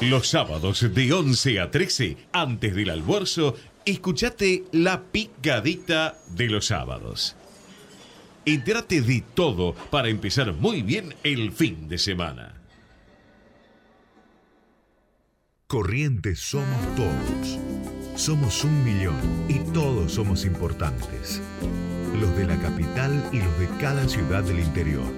Los sábados de 11 a 13, antes del almuerzo, escuchate la picadita de los sábados. Entérate de todo para empezar muy bien el fin de semana. Corrientes somos todos. Somos un millón y todos somos importantes. Los de la capital y los de cada ciudad del interior.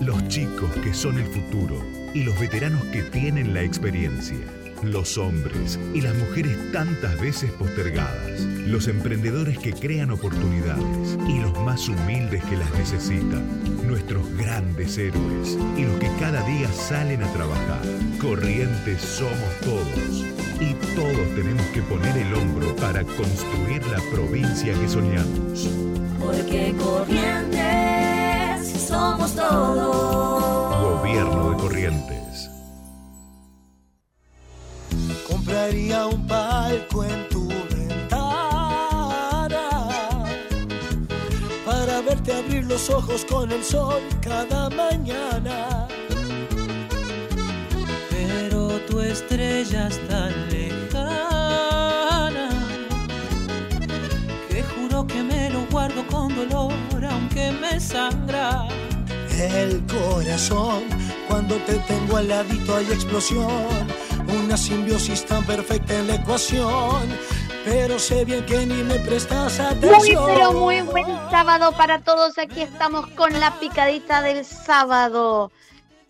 Los chicos que son el futuro y los veteranos que tienen la experiencia. Los hombres y las mujeres tantas veces postergadas. Los emprendedores que crean oportunidades y los más humildes que las necesitan. Nuestros grandes héroes y los que cada día salen a trabajar. Corrientes somos todos. Y todos tenemos que poner el hombro para construir la provincia que soñamos. Porque Corrientes somos todos. Compraría un palco en tu ventana para verte abrir los ojos con el sol cada mañana. Pero tu estrella es tan lejana que juro que me lo guardo con dolor aunque me sangra. El corazón, cuando te tengo al ladito hay explosión, una simbiosis tan perfecta en la ecuación. Pero sé bien que ni me prestas Muy, atención. pero muy buen sábado para todos. Aquí estamos con la picadita del sábado.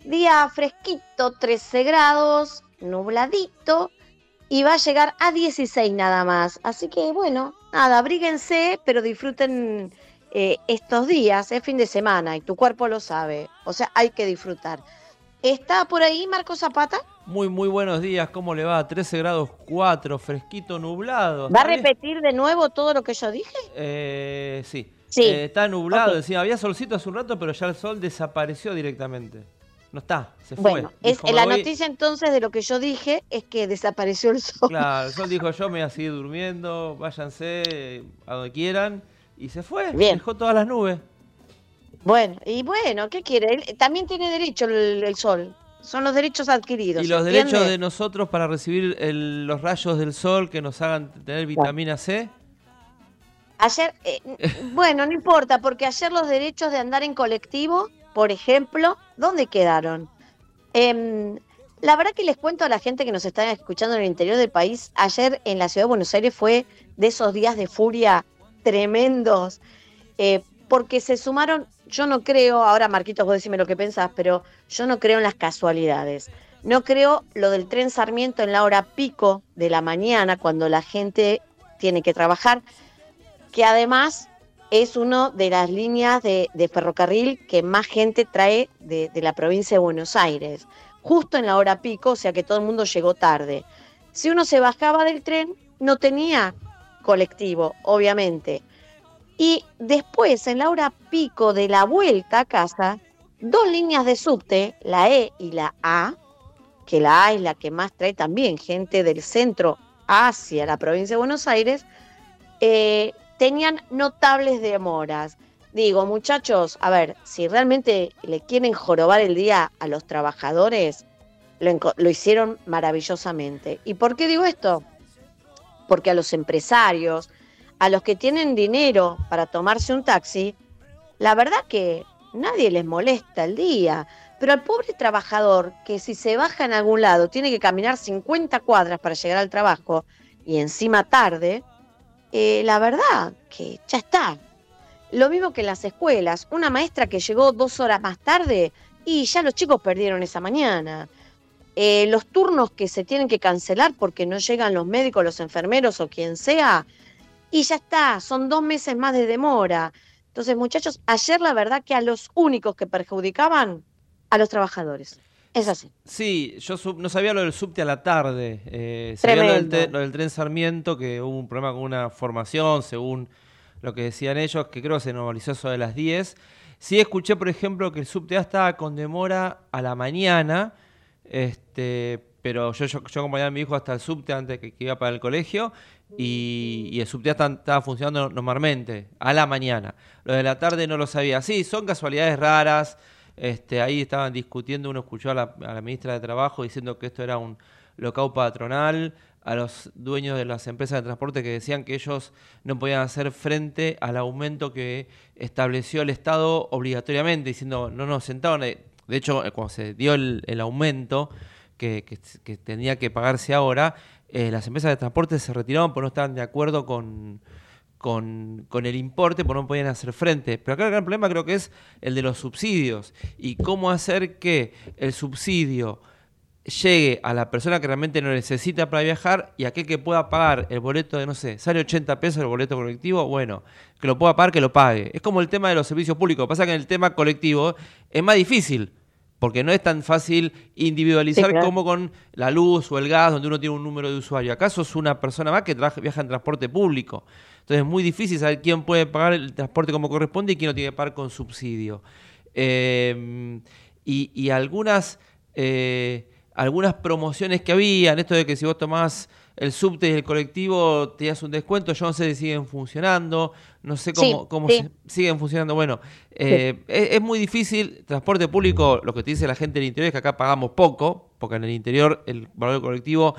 Día fresquito, 13 grados, nubladito y va a llegar a 16 nada más. Así que bueno, nada, abríguense, pero disfruten eh, estos días, es fin de semana y tu cuerpo lo sabe. O sea, hay que disfrutar. ¿Está por ahí Marco Zapata? Muy, muy buenos días. ¿Cómo le va? 13 grados 4, fresquito, nublado. ¿Va a repetir de nuevo todo lo que yo dije? Eh, sí. Sí. Eh, está nublado. Ok. Decía, había solcito hace un rato, pero ya el sol desapareció directamente. No está, se fue. Bueno, Dijo, "Me la voy". noticia entonces de lo que yo dije es que desapareció el sol. Claro, el sol dijo, yo me voy a seguir durmiendo, váyanse a donde quieran. Y se fue, Bien. dejó todas las nubes. Bueno, y bueno, ¿qué quiere? También tiene derecho el, el sol. Son los derechos adquiridos. Y los derechos de nosotros para recibir el- los rayos del sol que nos hagan tener vitamina C. Ayer, eh, bueno, no importa, porque ayer los derechos de andar en colectivo, por ejemplo, ¿dónde quedaron? Em, la verdad que les cuento a la gente que nos está escuchando en el interior del país, ayer en la ciudad de Buenos Aires fue de esos días de furia tremendos, eh, porque se sumaron, yo no creo, ahora Marquitos vos decime lo que pensás, pero yo no creo en las casualidades. No creo lo del tren Sarmiento en la hora pico de la mañana, cuando la gente tiene que trabajar, que además es una de las líneas de, ferrocarril que más gente trae de, de la provincia de Buenos Aires, justo en la hora pico, o sea que todo el mundo llegó tarde. Si uno se bajaba del tren, no tenía colectivo, obviamente. Y después, en la hora pico de la vuelta a casa, dos líneas de subte, la E y la A, que la A es la que más trae también gente del centro hacia la provincia de Buenos Aires, eh, tenían notables demoras. Digo, muchachos, a ver, si realmente le quieren jorobar el día a los trabajadores, lo, lo hicieron maravillosamente. ¿Y por qué digo esto? Porque a los empresarios, a los que tienen dinero para tomarse un taxi, la verdad que nadie les molesta el día. Pero al pobre trabajador que si se baja en algún lado tiene que caminar 50 cuadras para llegar al trabajo y encima tarde, eh, la verdad que ya está. Lo mismo que en las escuelas, una maestra que llegó dos horas más tarde y ya los chicos perdieron esa mañana. Eh, los turnos que se tienen que cancelar porque no llegan los médicos, los enfermeros o quien sea, y ya está, son dos meses más de demora. Entonces, muchachos, ayer la verdad que a los únicos que perjudicaban, a los trabajadores. Es así. Sí, yo sub- no sabía lo del subte a la tarde. Eh, sabía lo del, te- lo del tren Sarmiento, que hubo un problema con una formación, según lo que decían ellos, que creo que se normalizó eso de las 10. Sí escuché, por ejemplo, que el subte A estaba con demora a la mañana, este, pero yo, yo, yo acompañaba a mi hijo hasta el subte antes que, que iba para el colegio y, y el subte estaba funcionando normalmente, a la mañana. Lo de la tarde no lo sabía. Sí, son casualidades raras. Este, ahí estaban discutiendo, uno escuchó a la, ministra de Trabajo diciendo que esto era un local patronal, a los dueños de las empresas de transporte que decían que ellos no podían hacer frente al aumento que estableció el Estado obligatoriamente, diciendo, no nos sentaban. De hecho, eh, cuando se dio el, aumento que, tenía que pagarse ahora, eh, las empresas de transporte se retiraron porque no estaban de acuerdo con, con, el importe, porque no podían hacer frente. Pero acá el gran problema creo que es el de los subsidios y cómo hacer que el subsidio llegue a la persona que realmente lo necesita para viajar y aquel que pueda pagar el boleto de, no sé, sale 80 pesos el boleto colectivo, bueno, que lo pueda pagar, que lo pague. Es como el tema de los servicios públicos. Pasa que en el tema colectivo es más difícil, porque no es tan fácil individualizar como con la luz o el gas, donde uno tiene un número de usuario. Acaso es una persona más que viaja en transporte público. Entonces es muy difícil saber quién puede pagar el transporte como corresponde y quién lo tiene que pagar con subsidio. Eh, y, algunas... Eh, algunas promociones que había, esto de que si vos tomás el subte y el colectivo tenías un descuento, yo no sé si siguen funcionando, no sé cómo, cómo siguen funcionando. Bueno, eh, es, muy difícil, transporte público, lo que te dice la gente del interior es que acá pagamos poco, porque en el interior el valor del colectivo,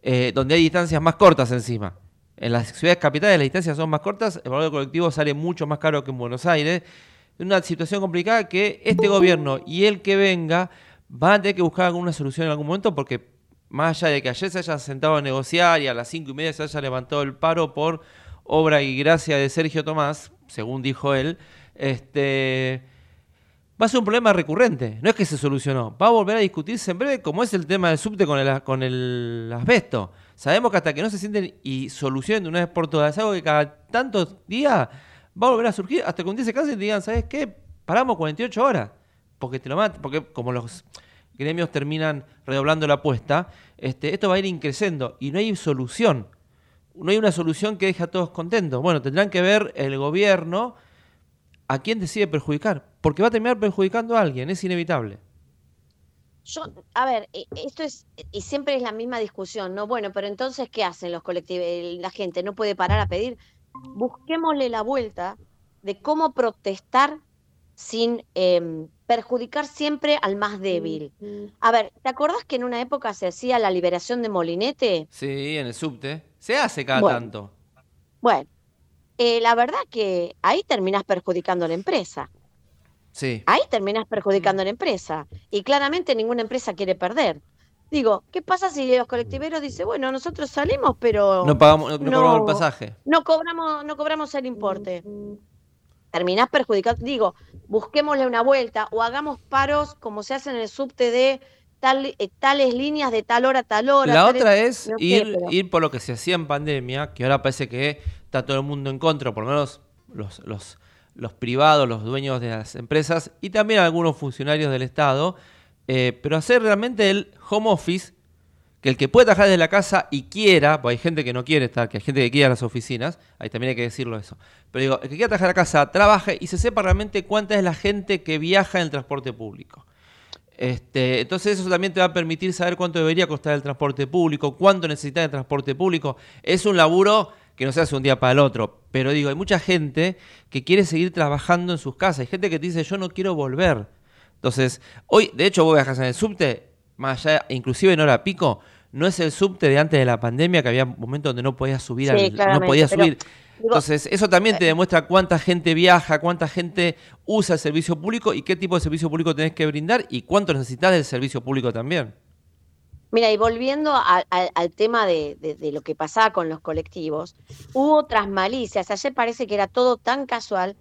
eh, donde hay distancias más cortas encima. En las ciudades capitales las distancias son más cortas, el valor del colectivo sale mucho más caro que en Buenos Aires. Una situación complicada que este gobierno y el que venga van a tener que buscar alguna solución en algún momento porque más allá de que ayer se haya sentado a negociar y a las cinco y media se haya levantado el paro por obra y gracia de Sergio Tomás, según dijo él, este, va a ser un problema recurrente. No es que se solucionó. Va a volver a discutirse en breve, como es el tema del subte con el, con el asbesto. Sabemos que hasta que no se sienten y solucionen de una vez por todas, es algo que cada tantos días va a volver a surgir, hasta que un día se cansen y digan, ¿sabes qué? Paramos 48 horas porque te lo matan, porque como los gremios terminan redoblando la apuesta, este, esto va a ir increciendo y no hay solución. No hay una solución que deje a todos contentos. Bueno, tendrán que ver el gobierno a quién decide perjudicar, porque va a terminar perjudicando a alguien, es inevitable. Yo, a ver, e, esto es, y siempre es la misma discusión, ¿no? Bueno, pero entonces, ¿qué hacen los colectivos? La gente no puede parar a pedir. Busquémosle la vuelta de cómo protestar sin em, perjudicar siempre al más débil. A ver, ¿te acordás que en una época se hacía la liberación de Molinete? Sí, en el subte. Se hace cada tanto. Bueno, eh, la verdad que ahí terminas perjudicando a la empresa. Sí. Ahí terminas perjudicando a la empresa. Y claramente ninguna empresa quiere perder. Digo, ¿qué pasa si los colectiveros dicen, bueno, nosotros salimos, pero no pagamos, no, cobramos el pasaje, no cobramos, no cobramos el importe? Terminás perjudicando. Digo, busquémosle una vuelta o hagamos paros como se hace en el subte de tal, eh, tales líneas de tal hora a tal hora. La otra es ir, ir por lo que se hacía en pandemia, que ahora parece que está todo el mundo en contra, por lo menos los, los, los privados, los dueños de las empresas y también algunos funcionarios del Estado, eh, pero hacer realmente el home office que el que puede trabajar desde la casa y quiera, porque hay gente que no quiere estar, que hay gente que quiere las oficinas, ahí también hay que decirlo eso. Pero digo, el que quiera trabajar en la casa, trabaje y se sepa realmente cuánta es la gente que viaja en el transporte público. Este, entonces eso también te va a permitir saber cuánto debería costar el transporte público, cuánto necesitas el transporte público. Es un laburo que no se hace un día para el otro, pero digo, hay mucha gente que quiere seguir trabajando en sus casas. Hay gente que te dice, yo no quiero volver. Entonces, hoy, de hecho, vos viajas en el subte, más allá, inclusive en hora pico, no es el subte de antes de la pandemia que había momentos donde no podías subir, no podías subir. Entonces, eso también te eh, demuestra cuánta gente viaja, cuánta gente usa el servicio público y qué tipo de servicio público tenés que brindar y cuánto necesitas del servicio público también. Mira, y volviendo al tema de, de, lo que pasaba con los colectivos, hubo otras malicias. Ayer parece que era todo tan casual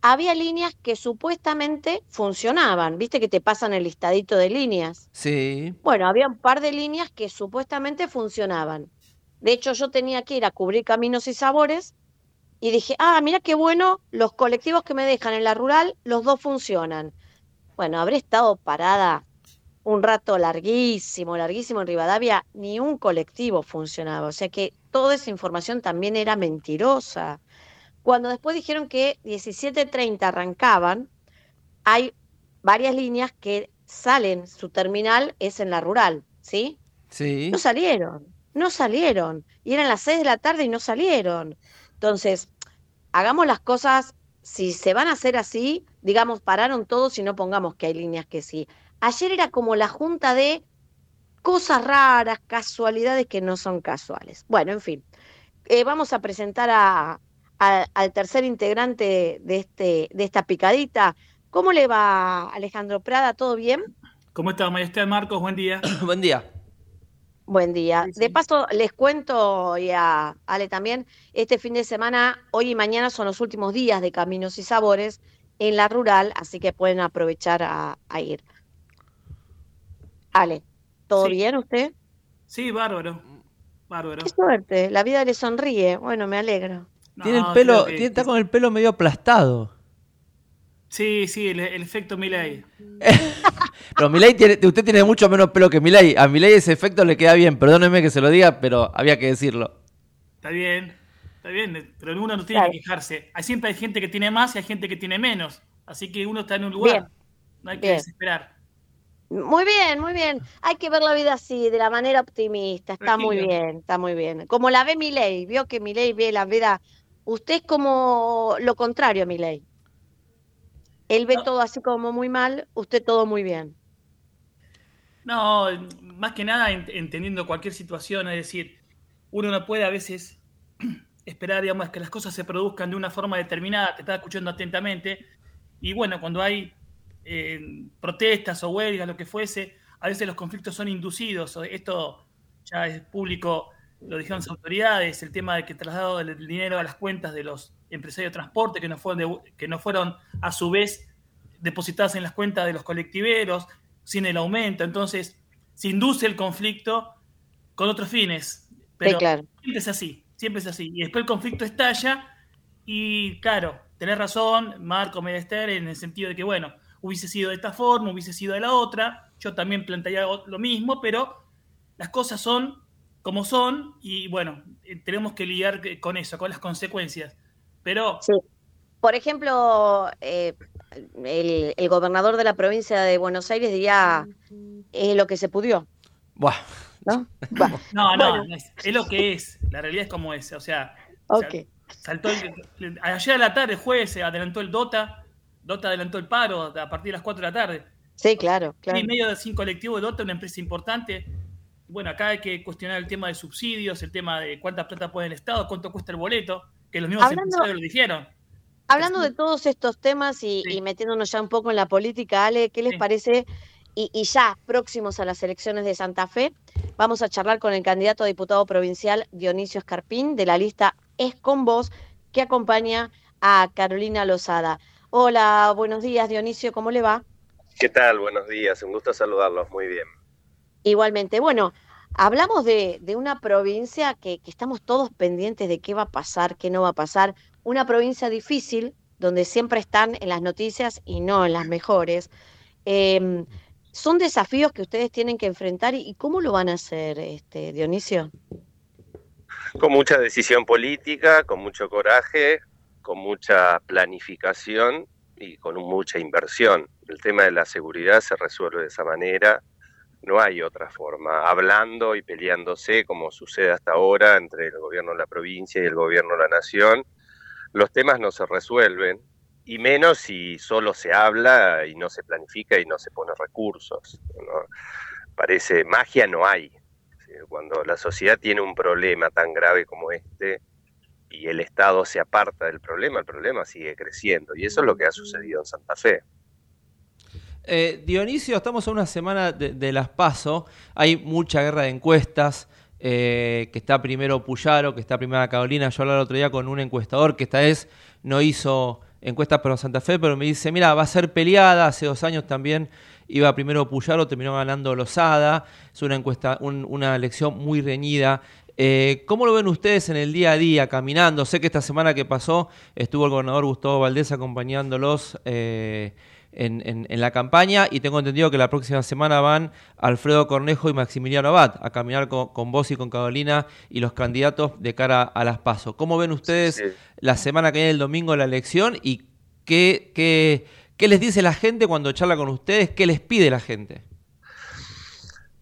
había líneas que supuestamente funcionaban. ¿Viste que te pasan el listadito de líneas? Sí. Bueno, había un par de líneas que supuestamente funcionaban. De hecho, yo tenía que ir a cubrir caminos y sabores y dije, ah, mira qué bueno, los colectivos que me dejan en la rural, los dos funcionan. Bueno, habré estado parada un rato larguísimo, larguísimo en Rivadavia, ni un colectivo funcionaba. O sea que toda esa información también era mentirosa. Cuando después dijeron que 17.30 arrancaban, hay varias líneas que salen, su terminal es en la rural, ¿sí? Sí. No salieron, no salieron. Y eran las 6 de la tarde y no salieron. Entonces, hagamos las cosas, si se van a hacer así, digamos, pararon todos y no pongamos que hay líneas que sí. Ayer era como la junta de cosas raras, casualidades que no son casuales. Bueno, en fin, eh, vamos a presentar a, al tercer integrante de, este, de esta picadita. ¿Cómo le va, Alejandro Prada? ¿Todo bien? ¿Cómo está, Maestra Marcos? Buen día. Buen día. Buen día. De paso, les cuento y a Ale también, este fin de semana, hoy y mañana son los últimos días de Caminos y Sabores en la rural, así que pueden aprovechar a, ir. Ale, ¿todo bien usted? Sí, bárbaro. Bárbaro. Qué suerte, la vida le sonríe. Bueno, me alegro. Tiene el pelo, está con el pelo medio aplastado. Sí, sí, el, efecto Miley. pero Milei tiene, usted tiene mucho menos pelo que Milei. A Milei ese efecto le queda bien. Perdóneme que se lo diga, pero había que decirlo. Está bien, está bien, pero uno no tiene que quejarse. Hay, siempre hay gente que tiene más y hay gente que tiene menos. Así que uno está en un lugar. No hay que desesperar. Muy bien, muy bien. Hay que ver la vida así, de la manera optimista. Está muy bien, está muy bien. Como la ve Milei, vio que Milei ve la vida. Usted es como lo contrario a Milei. Él ve todo así como muy mal, usted todo muy bien. No, más que nada entendiendo cualquier situación, es decir, uno no puede a veces esperar, digamos, que las cosas se produzcan de una forma determinada, te está escuchando atentamente, y bueno, cuando hay eh, protestas o huelgas, lo que fuese, a veces los conflictos son inducidos, esto ya es público, lo dijeron las autoridades, el tema de que traslado del dinero a las cuentas de los empresarios de transporte que no fueron, que no fueron a su vez depositadas en las cuentas de los colectiveros, sin el aumento. Entonces, se induce el conflicto con otros fines. Pero siempre es así, siempre es así. Y después el conflicto estalla y, claro, tenés razón, Marco Medester, en el sentido de que, bueno, hubiese sido de esta forma, hubiese sido de la otra. Yo también plantearía lo mismo, pero las cosas son como son y, bueno, eh, tenemos que lidiar con eso, con las consecuencias. Pero... Sí. Por ejemplo, eh, el, gobernador de la provincia de Buenos Aires diría, es lo que se pudió. Buah. ¿No? No, no, es, lo que es. La realidad es como es. O sea, saltó ayer a la tarde, el jueves, se adelantó el DOTA. DOTA adelantó el paro a partir de las 4 de la tarde. Sí, claro. claro. Y medio de cinco colectivos de DOTA, una empresa importante. Bueno, acá hay que cuestionar el tema de subsidios, el tema de cuánta plata puede el Estado, cuánto cuesta el boleto que los mismos empresarios lo dijeron. Hablando de todos estos temas y, metiéndonos ya un poco en la política, Ale, ¿qué les parece? Y, ya próximos a las elecciones de Santa Fe, vamos a charlar con el candidato a diputado provincial Dionisio Escarpín de la lista Es con Vos, que acompaña a Carolina Lozada. Hola, buenos días Dionisio, ¿cómo le va? ¿Qué tal? Buenos días, un gusto saludarlos, muy bien. Igualmente, bueno, Hablamos de, una provincia que, estamos todos pendientes de qué va a pasar, qué no va a pasar. Una provincia difícil, donde siempre están en las noticias y no en las mejores. Em, son desafíos que ustedes tienen que enfrentar y, cómo lo van a hacer, este, Dionisio. Con mucha decisión política, con mucho coraje, con mucha planificación y con mucha inversión. El tema de la seguridad se resuelve de esa manera no hay otra forma, hablando y peleándose como sucede hasta ahora entre el gobierno de la provincia y el gobierno de la nación, los temas no se resuelven, y menos si solo se habla y no se planifica y no se pone recursos. Parece magia no hay. Cuando la sociedad tiene un problema tan grave como este y el Estado se aparta del problema, el problema sigue creciendo. Y eso es lo que ha sucedido en Santa Fe. Eh, Dionisio, estamos a una semana de, las PASO. Hay mucha guerra de encuestas. Eh, que está primero Puyaro, que está primera Carolina. Yo hablaba el otro día con un encuestador que esta vez no hizo encuestas para Santa Fe, pero me dice, mira, va a ser peleada. Hace dos años también iba primero Puyaro, terminó ganando Lozada. Es una encuesta, una elección muy reñida. Eh, ¿Cómo lo ven ustedes en el día a día, caminando? Sé que esta semana que pasó estuvo el gobernador Gustavo Valdés acompañándolos en, la campaña y tengo entendido que la próxima semana van Alfredo Cornejo y Maximiliano Abad a caminar con, vos y con Carolina y los candidatos de cara a las PASO. ¿Cómo ven ustedes la semana que viene el domingo la elección y qué, qué, qué les dice la gente cuando charla con ustedes? ¿Qué les pide la gente?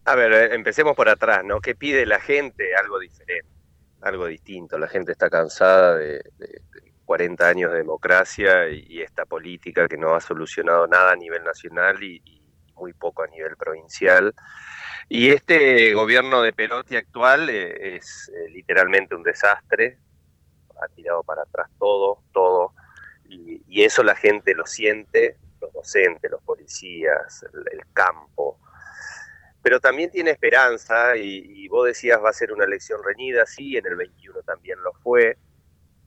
A ver, eh, empecemos por atrás, ¿no? ¿Qué pide la gente? Algo diferente, algo distinto. La gente está cansada de 40 años de democracia y, esta política que no ha solucionado nada a nivel nacional y, muy poco a nivel provincial. Y este gobierno de Perotti actual eh, es eh, literalmente un desastre, ha tirado para atrás todo, todo, y, eso la gente lo siente, los docentes, los policías, el, campo, pero también tiene esperanza y, y, vos decías va a ser una elección reñida, sí, en el 21 también lo fue,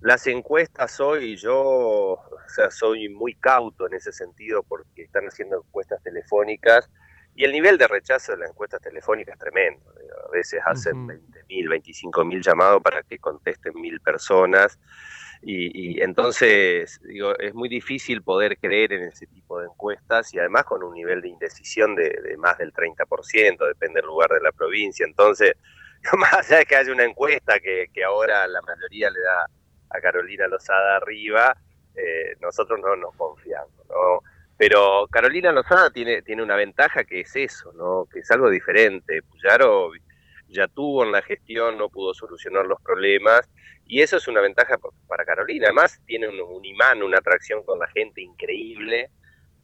las encuestas hoy, yo o sea, soy muy cauto en ese sentido porque están haciendo encuestas telefónicas y el nivel de rechazo de las encuestas telefónicas es tremendo. A veces hacen 20.000, 25.000 llamados para que contesten mil personas y, entonces digo, es muy difícil poder creer en ese tipo de encuestas y además con un nivel de indecisión de, más del 30%, depende del lugar de la provincia. Entonces, más allá de que haya una encuesta que, que ahora la mayoría le da a Carolina Lozada arriba, eh, nosotros no nos confiamos, ¿no? Pero Carolina Lozada tiene, tiene una ventaja que es eso, ¿no? Que es algo diferente. Puyaro ya tuvo en la gestión, no pudo solucionar los problemas, y eso es una ventaja para Carolina. Además, tiene un, imán, una atracción con la gente increíble.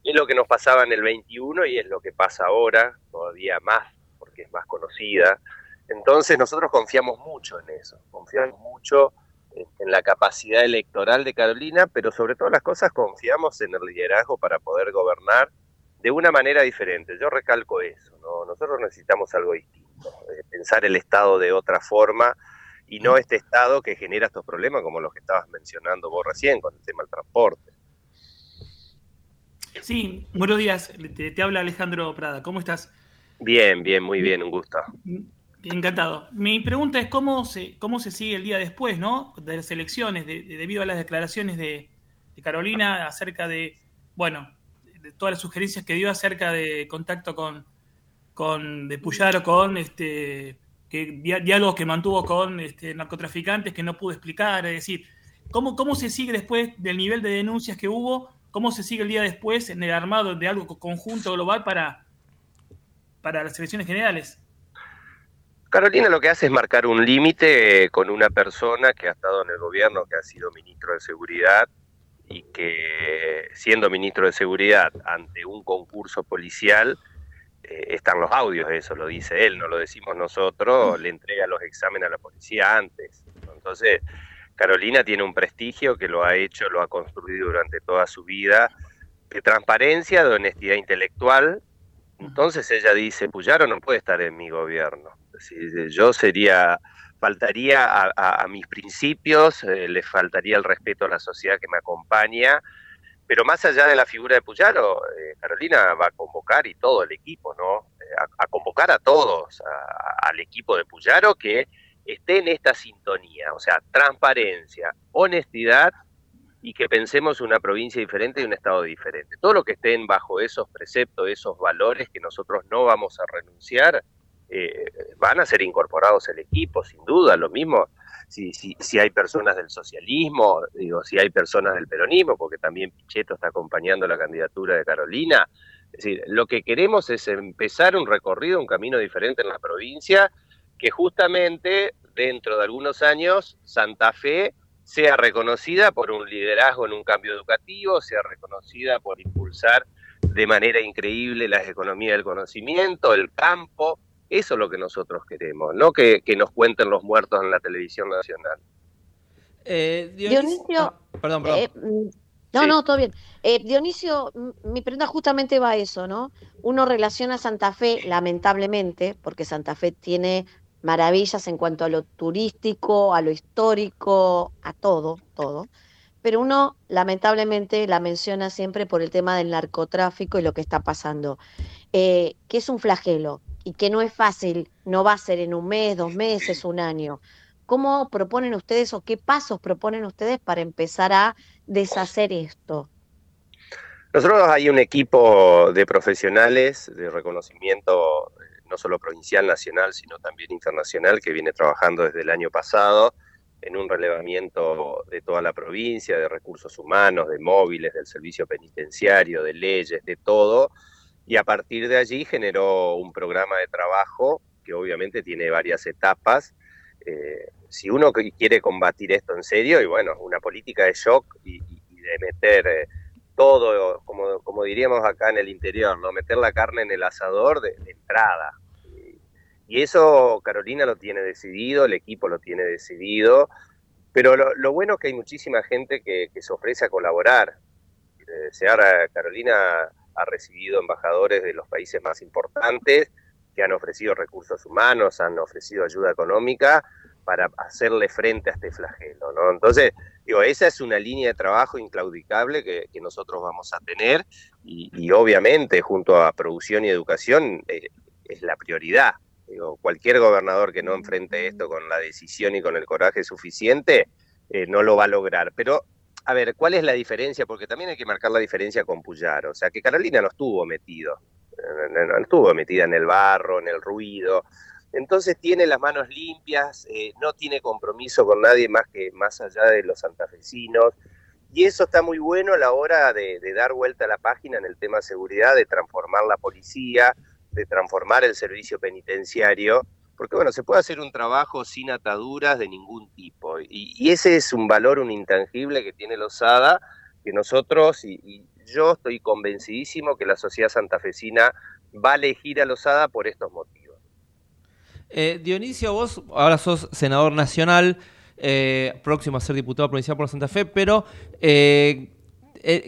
Es lo que nos pasaba en el 21 y es lo que pasa ahora, todavía más, porque es más conocida. Entonces nosotros confiamos mucho en eso, confiamos mucho en la capacidad electoral de Carolina, pero sobre todas las cosas confiamos en el liderazgo para poder gobernar de una manera diferente. Yo recalco eso, ¿no? nosotros necesitamos algo distinto, eh, pensar el Estado de otra forma y no este Estado que genera estos problemas como los que estabas mencionando vos recién con el tema del transporte. Sí, buenos días, te, te habla Alejandro Prada, ¿cómo estás? Bien, bien, muy bien, un gusto. Encantado. Mi pregunta es cómo se, cómo se sigue el día después, ¿no? De las elecciones, debido a las declaraciones de, Carolina acerca de, bueno, de todas las sugerencias que dio acerca de contacto con, con de Puyaro, con este, que, diálogos que mantuvo con este, narcotraficantes que no pudo explicar, es decir, ¿cómo, ¿cómo se sigue después del nivel de denuncias que hubo? ¿Cómo se sigue el día después en el armado de algo conjunto global para, para las elecciones generales? Carolina lo que hace es marcar un límite eh, con una persona que ha estado en el gobierno, que ha sido ministro de Seguridad y que siendo ministro de Seguridad ante un concurso policial, eh, están los audios, eso lo dice él, no lo decimos nosotros, le entrega los exámenes a la policía antes. Entonces, Carolina tiene un prestigio que lo ha hecho, lo ha construido durante toda su vida, de transparencia, de honestidad intelectual. Entonces ella dice, Puyaro no puede estar en mi gobierno yo sería, faltaría a, mis principios, eh, le faltaría el respeto a la sociedad que me acompaña, pero más allá de la figura de Puyaro, eh, Carolina va a convocar y todo el equipo, ¿no? Eh, a, convocar a todos, al equipo de Puyaro que esté en esta sintonía, o sea, transparencia, honestidad y que pensemos una provincia diferente y un estado diferente. Todo lo que estén bajo esos preceptos, esos valores que nosotros no vamos a renunciar, eh, van a ser incorporados al equipo, sin duda. Lo mismo si, si, si, hay personas del socialismo, digo, si hay personas del peronismo, porque también Pichetto está acompañando la candidatura de Carolina. Es decir, lo que queremos es empezar un recorrido, un camino diferente en la provincia, que justamente dentro de algunos años Santa Fe sea reconocida por un liderazgo en un cambio educativo, sea reconocida por impulsar de manera increíble la economía del conocimiento, el campo, eso es lo que nosotros queremos, no que, nos cuenten los muertos en la televisión nacional. Eh, Dionisio, ah, perdón, perdón. Eh, mm, no, no, todo bien. Eh, Dionisio, mi pregunta justamente va a eso, ¿no? Uno relaciona a Santa Fe, lamentablemente, porque Santa Fe tiene maravillas en cuanto a lo turístico, a lo histórico, a todo, todo. Pero uno, lamentablemente, la menciona siempre por el tema del narcotráfico y lo que está pasando, que es un flagelo y que no es fácil, no va a ser en un mes, dos meses, un año. ¿Cómo proponen ustedes o qué pasos proponen ustedes para empezar a deshacer esto? Nosotros hay un equipo de profesionales de reconocimiento, eh, no solo provincial, nacional, sino también internacional, que viene trabajando desde el año pasado en un relevamiento de toda la provincia, de recursos humanos, de móviles, del servicio penitenciario, de leyes, de todo, y a partir de allí generó un programa de trabajo que obviamente tiene varias etapas, eh, si uno quiere combatir esto en serio, y bueno, una política de shock y, de meter eh, todo, como, diríamos acá en el interior, ¿no? meter la carne en el asador de, entrada. Y, eso Carolina lo tiene decidido, el equipo lo tiene decidido, pero lo, bueno es que hay muchísima gente que, se ofrece a colaborar. Eh, ahora Carolina ha recibido embajadores de los países más importantes que han ofrecido recursos humanos, han ofrecido ayuda económica para hacerle frente a este flagelo. Entonces, digo, esa es una línea de trabajo inclaudicable que, nosotros vamos a tener y, obviamente junto a producción y educación eh, es la prioridad. Digo, cualquier gobernador que no enfrente esto con la decisión y con el coraje suficiente eh, no lo va a lograr. Pero, a ver, ¿cuál es la diferencia? Porque también hay que marcar la diferencia con Puyar. O sea, que Carolina no estuvo metido, no estuvo metida en el barro, en el ruido. Entonces tiene las manos limpias, eh, no tiene compromiso con nadie más que más allá de los santafesinos. Y eso está muy bueno a la hora de, dar vuelta a la página en el tema seguridad, de transformar la policía, de transformar el servicio penitenciario, porque bueno, se puede hacer un trabajo sin ataduras de ningún tipo. Y, ese es un valor, un intangible que tiene Lozada, que nosotros, y, yo estoy convencidísimo que la sociedad santafesina va a elegir a Lozada por estos motivos. Eh, Dionisio, vos ahora sos senador nacional, eh, próximo a ser diputado provincial por Santa Fe, pero eh,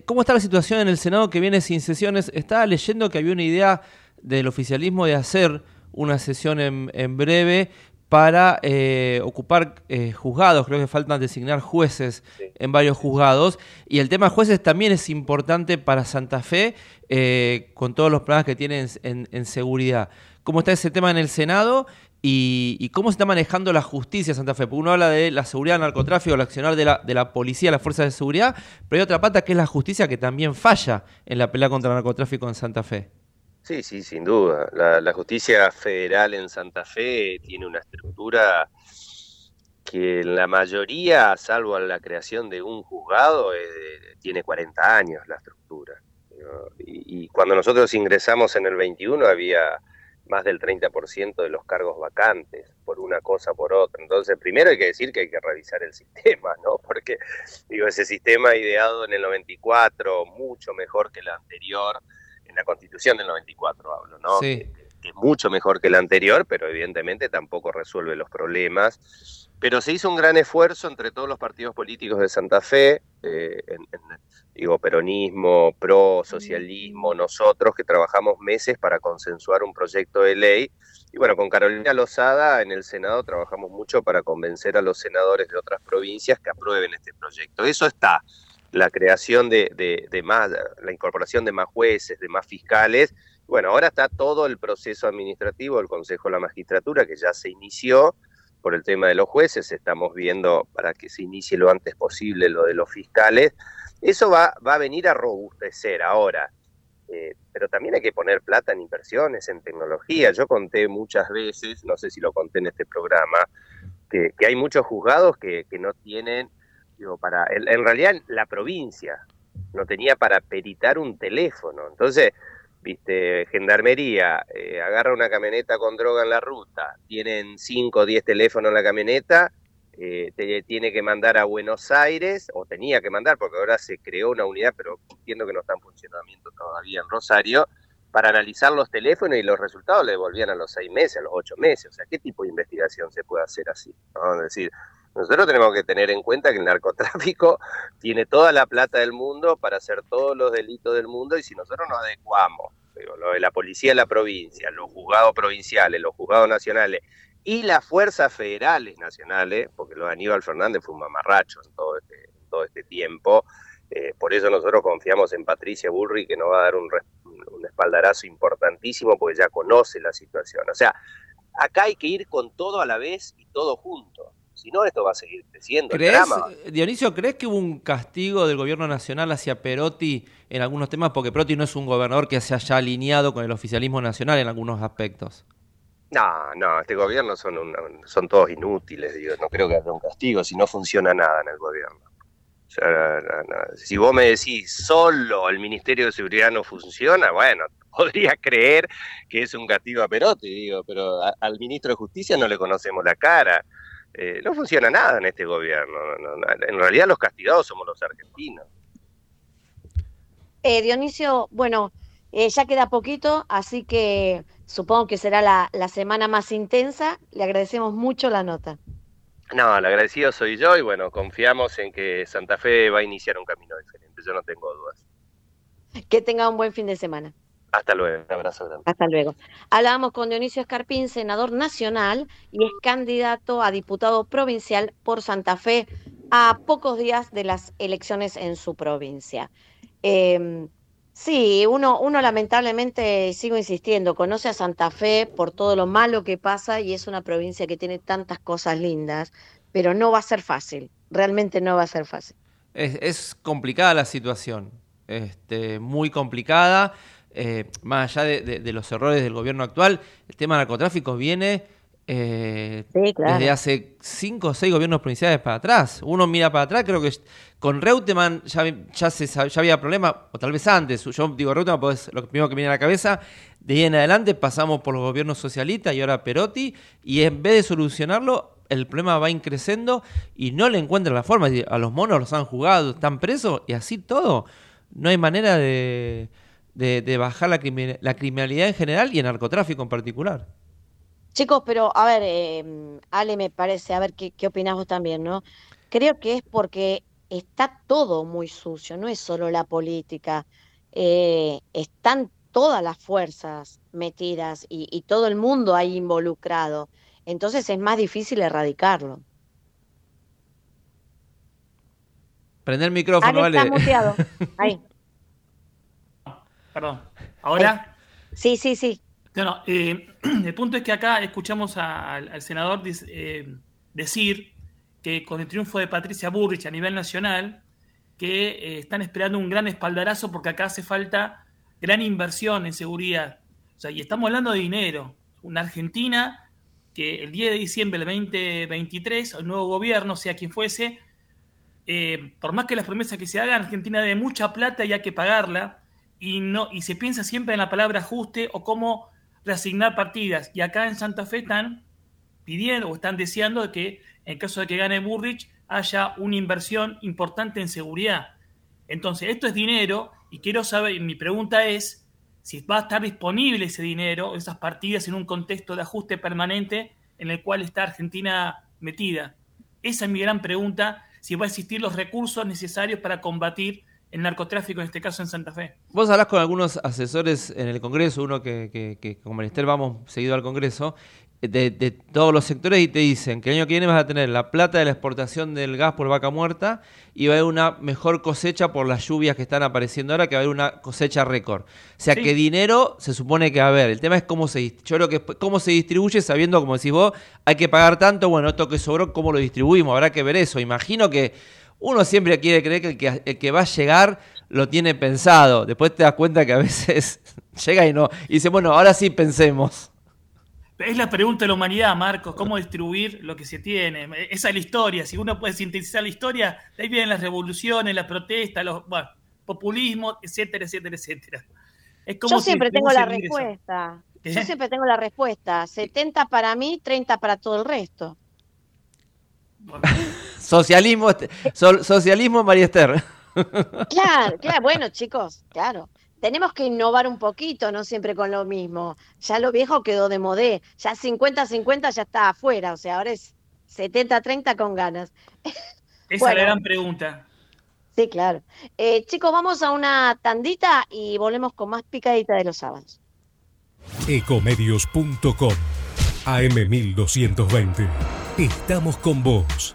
¿cómo está la situación en el Senado que viene sin sesiones? Estaba leyendo que había una idea del oficialismo de hacer una sesión en breve para eh, ocupar eh, juzgados. Creo que faltan designar jueces en varios juzgados. Y el tema de jueces también es importante para Santa Fe, eh, con todos los problemas que tienen en, seguridad. ¿Cómo está ese tema en el Senado? Y, cómo se está manejando la justicia en Santa Fe. Porque uno habla de la seguridad, el narcotráfico, el accionar de la, de la policía, las fuerzas de seguridad, pero hay otra pata que es la justicia que también falla en la pelea contra el narcotráfico en Santa Fe. Sí, sí, sin duda. La, justicia federal en Santa Fe tiene una estructura que en la mayoría, salvo la creación de un juzgado, eh, tiene 40 años la estructura. Y, y, cuando nosotros ingresamos en el 21 había más del 30% de los cargos vacantes, por una cosa por otra. Entonces, primero hay que decir que hay que revisar el sistema, ¿no? Porque, digo, ese sistema ideado en el 94, mucho mejor que el anterior, en la constitución del 94 hablo, ¿no? Que, es mucho mejor que el anterior, pero evidentemente tampoco resuelve los problemas. Pero se hizo un gran esfuerzo entre todos los partidos políticos de Santa Fe, eh, digo, peronismo, pro, socialismo, nosotros que trabajamos meses para consensuar un proyecto de ley. Y bueno, con Carolina Lozada en el Senado trabajamos mucho para convencer a los senadores de otras provincias que aprueben este proyecto. Eso está la creación de, más, la incorporación de más jueces, de más fiscales. Bueno, ahora está todo el proceso administrativo del Consejo de la Magistratura que ya se inició por el tema de los jueces, estamos viendo para que se inicie lo antes posible lo de los fiscales. Eso va, va a venir a robustecer ahora, eh, pero también hay que poner plata en inversiones, en tecnología. Yo conté muchas veces, no sé si lo conté en este programa, que, hay muchos juzgados que no tienen para, en, realidad la provincia no tenía para peritar un teléfono. Entonces, viste, gendarmería, eh, agarra una camioneta con droga en la ruta, tienen 5 o 10 teléfonos en la camioneta, eh, tiene que mandar a Buenos Aires, o tenía que mandar, porque ahora se creó una unidad, pero entiendo que no está en funcionamiento todavía en Rosario, para analizar los teléfonos y los resultados le devolvían a los 6 meses, a los 8 meses. O sea, ¿qué tipo de investigación se puede hacer así? ¿no? Es decir, nosotros tenemos que tener en cuenta que el narcotráfico tiene toda la plata del mundo para hacer todos los delitos del mundo y si nosotros nos adecuamos, lo de la policía de la provincia, los juzgados provinciales, los juzgados nacionales y las fuerzas federales nacionales, porque lo de Aníbal Fernández fue un mamarracho en todo este, todo este tiempo, eh, por eso nosotros confiamos en Patricia Bullrich que nos va a dar un, un espaldarazo importantísimo porque ya conoce la situación. O sea, acá hay que ir con todo a la vez y todo junto. Si no, esto va a seguir creciendo. ¿Crees, Dionisio, ¿crees que hubo un castigo del gobierno nacional hacia Perotti en algunos temas? Porque Perotti no es un gobernador que se haya alineado con el oficialismo nacional en algunos aspectos. No, no, este gobierno son, son todos inútiles, digo, no creo que haya un castigo si no funciona nada en el gobierno. si vos me decís solo el Ministerio de Seguridad no funciona, bueno, podría creer que es un castigo a Perotti, digo, pero al ministro de Justicia no le conocemos la cara. Eh, no funciona nada en este gobierno. en realidad los castigados somos los argentinos. Eh, Dionisio, bueno, eh, ya queda poquito, así que supongo que será la, la semana más intensa. Le agradecemos mucho la nota. No, el agradecido soy yo y bueno, confiamos en que Santa Fe va a iniciar un camino diferente, yo no tengo dudas. Que tenga un buen fin de semana. Hasta luego, un abrazo grande. Hasta luego. Hablábamos con Dionisio Escarpín, senador nacional y es candidato a diputado provincial por Santa Fe a pocos días de las elecciones en su provincia. Eh, sí, uno, uno lamentablemente, sigo insistiendo, conoce a Santa Fe por todo lo malo que pasa y es una provincia que tiene tantas cosas lindas, pero no va a ser fácil, realmente no va a ser fácil. Es, es complicada la situación, este, muy complicada. Eh, más allá de, de, los errores del gobierno actual, el tema del narcotráfico viene eh, desde hace cinco o seis gobiernos provinciales para atrás. Uno mira para atrás, creo que con Reutemann ya, ya, se, ya había problema, o tal vez antes. Yo digo Reutemann, pues lo primero que me viene a la cabeza. De ahí en adelante pasamos por los gobiernos socialistas y ahora Perotti, y en vez de solucionarlo, el problema va increciendo y no le encuentran la forma. A los monos los han jugado, están presos y así todo. No hay manera de, de, bajar la, la criminalidad en general y el narcotráfico en particular. Chicos, pero a ver, eh, Ale me parece, a ver qué, qué opinás vos también, ¿no? Creo que es porque está todo muy sucio, no es solo la política, eh, están todas las fuerzas metidas y, todo el mundo ahí involucrado, entonces es más difícil erradicarlo. Prender el micrófono, Ale. Está muteado. Ahí. Perdón. ¿Ahora? Sí, sí, sí. No, eh, el punto es que acá escuchamos al senador eh, decir que con el triunfo de Patricia Burrich a nivel nacional, que eh, están esperando un gran espaldarazo porque acá hace falta gran inversión en seguridad. O sea, y estamos hablando de dinero. Una Argentina que el 10 de diciembre del 2023, el nuevo gobierno, sea quien fuese, por más que las promesas que se hagan, Argentina debe mucha plata y hay que pagarla, y, no, y se piensa siempre en la palabra ajuste o cómo reasignar partidas. Y acá en Santa Fe están pidiendo o están deseando que en caso de que gane Burrich haya una inversión importante en seguridad. Entonces, esto es dinero y quiero saber, mi pregunta es si va a estar disponible ese dinero, esas partidas en un contexto de ajuste permanente en el cual está Argentina metida. Esa es mi gran pregunta, si va a existir los recursos necesarios para combatir el narcotráfico, en este caso en Santa Fe. Vos hablás con algunos asesores en el Congreso, uno que, que, que como minister vamos seguido al Congreso, de, de, todos los sectores y te dicen que el año que viene vas a tener la plata de la exportación del gas por vaca muerta y va a haber una mejor cosecha por las lluvias que están apareciendo ahora, que va a haber una cosecha récord. O sea que dinero se supone que va a haber. El tema es cómo se yo creo que cómo se distribuye sabiendo, como decís vos, hay que pagar tanto, bueno, esto que sobró, cómo lo distribuimos, habrá que ver eso. Imagino que uno siempre quiere creer que el, que va a llegar lo tiene pensado. Después te das cuenta que a veces llega y no. Y dice, bueno, ahora sí pensemos. Es la pregunta de la humanidad, Marcos, cómo distribuir lo que se tiene. Esa es la historia. Si uno puede sintetizar la historia, de ahí vienen las revoluciones, las protestas, los bueno, populismo, etcétera, etcétera, etcétera. Es como Yo siempre tengo la respuesta. Yo siempre tengo la respuesta. 70 para mí, 30 para todo el resto. Socialismo, este, socialismo María Esther. Claro, claro, bueno chicos, claro. Tenemos que innovar un poquito, no siempre con lo mismo. Ya lo viejo quedó de modé, ya 50-50 ya está afuera, o sea, ahora es 70-30 con ganas. Esa es la gran pregunta. Sí, claro. Eh, chicos, vamos a una tandita y volvemos con más picadita de los sábados. Ecomedios.com AM1220. Estamos con vos.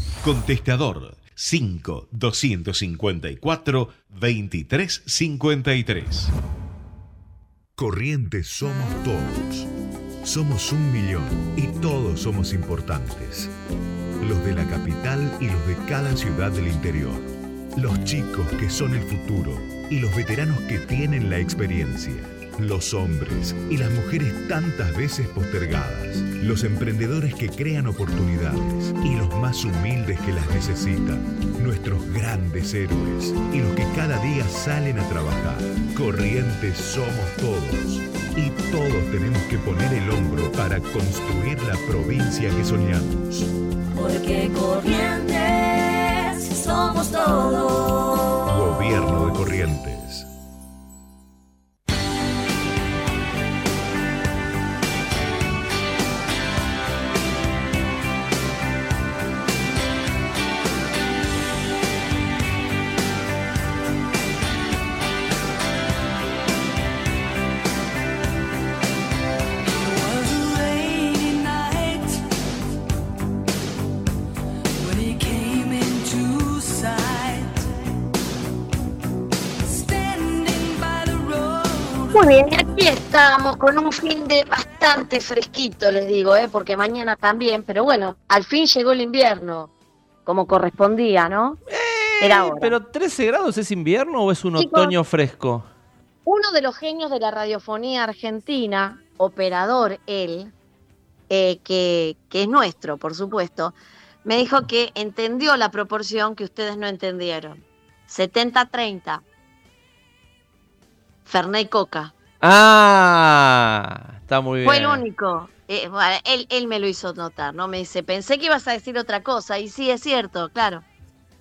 Contestador 5 254 2353. Corrientes somos todos. Somos un millón y todos somos importantes. Los de la capital y los de cada ciudad del interior. Los chicos que son el futuro y los veteranos que tienen la experiencia. Los hombres y las mujeres tantas veces postergadas. Los emprendedores que crean oportunidades y los más humildes que las necesitan. Nuestros grandes héroes y los que cada día salen a trabajar. Corrientes somos todos. Y todos tenemos que poner el hombro para construir la provincia que soñamos. Porque Corrientes somos todos. Gobierno de Corrientes. Estamos con un fin de bastante fresquito, les digo, ¿eh? porque mañana también, pero bueno, al fin llegó el invierno, como correspondía, ¿no? Era hora. ¿Pero 13 grados es invierno o es un Chicos. otoño fresco? Uno de los genios de la radiofonía argentina, operador él, eh, que, que es nuestro, por supuesto, me dijo que entendió la proporción que ustedes no entendieron. 70-30. Fernet y Coca. Ah, está muy bien. Fue el único. Eh, bueno, él, él me lo hizo notar, ¿no? Me dice, pensé que ibas a decir otra cosa. Y sí, es cierto, claro.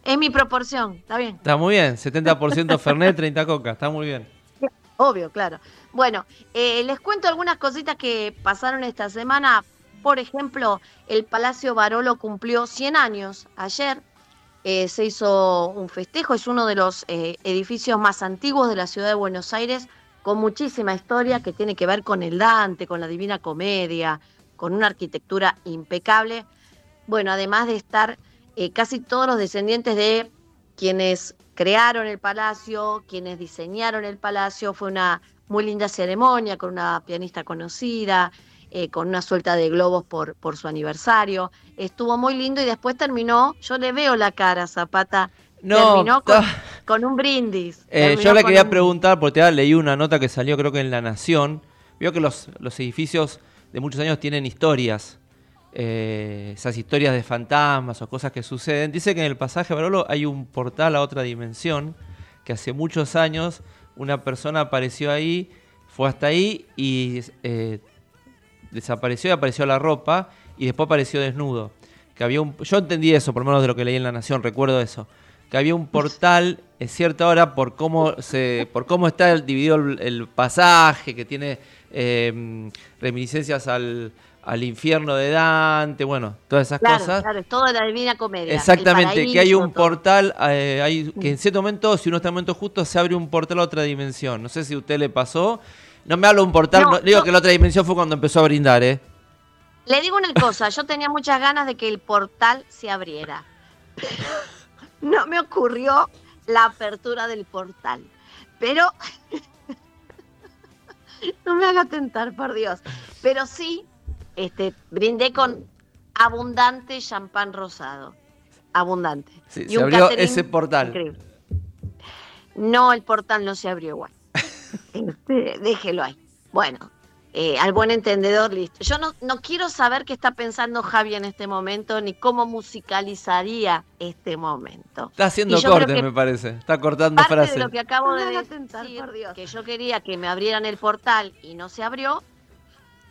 Es mi proporción, está bien. Está muy bien, 70% Fernet, 30 Coca, está muy bien. Obvio, claro. Bueno, eh, les cuento algunas cositas que pasaron esta semana. Por ejemplo, el Palacio Barolo cumplió 100 años ayer. Eh, se hizo un festejo, es uno de los eh, edificios más antiguos de la ciudad de Buenos Aires, con muchísima historia que tiene que ver con el Dante, con la Divina Comedia, con una arquitectura impecable. Bueno, además de estar eh, casi todos los descendientes de quienes crearon el palacio, quienes diseñaron el palacio, fue una muy linda ceremonia con una pianista conocida, eh, con una suelta de globos por, por su aniversario. Estuvo muy lindo y después terminó, yo le veo la cara, Zapata, No, terminó con, con un brindis. Eh, yo le quería un- preguntar, porque ya leí una nota que salió creo que en La Nación. Vio que los, los edificios de muchos años tienen historias. eh, esas historias de fantasmas o cosas que suceden. Dice que en el pasaje Barolo hay un portal a otra dimensión, que hace muchos años una persona apareció ahí, fue hasta ahí y eh, desapareció y apareció la ropa y después apareció desnudo. Que había un, yo entendí eso, por lo menos de lo que leí en La Nación, recuerdo eso. Que había un portal, es cierto ahora, por cómo se, por cómo está el- dividido el, el pasaje, que tiene eh, reminiscencias al, al infierno de Dante, bueno, todas esas Claro, cosas. claro, es todo de la Divina Comedia. Exactamente, que hay un portal, eh, hay, que en cierto momento, si uno está en el momento justo, se abre un portal a otra dimensión. No sé si a usted le pasó. No me hablo de un portal, No, no- digo no. que la otra dimensión fue cuando empezó a brindar, ¿eh? Le digo una cosa, yo tenía muchas ganas de que el portal se abriera. No me ocurrió la apertura del portal. Pero no me haga tentar, por Dios. Pero sí, este, brindé con abundante champán rosado. Abundante. Sí, Y se abrió catering ese portal. increíble. No, el portal no se abrió igual. Este, déjelo ahí. Bueno, eh, al buen entendedor, listo. Yo no, no quiero saber qué está pensando Javi en este momento, ni cómo musicalizaría este momento. Está haciendo cortes, me parece. Está cortando Parte frases. de lo que acabo de decir, que yo quería que me abrieran el portal y no se abrió,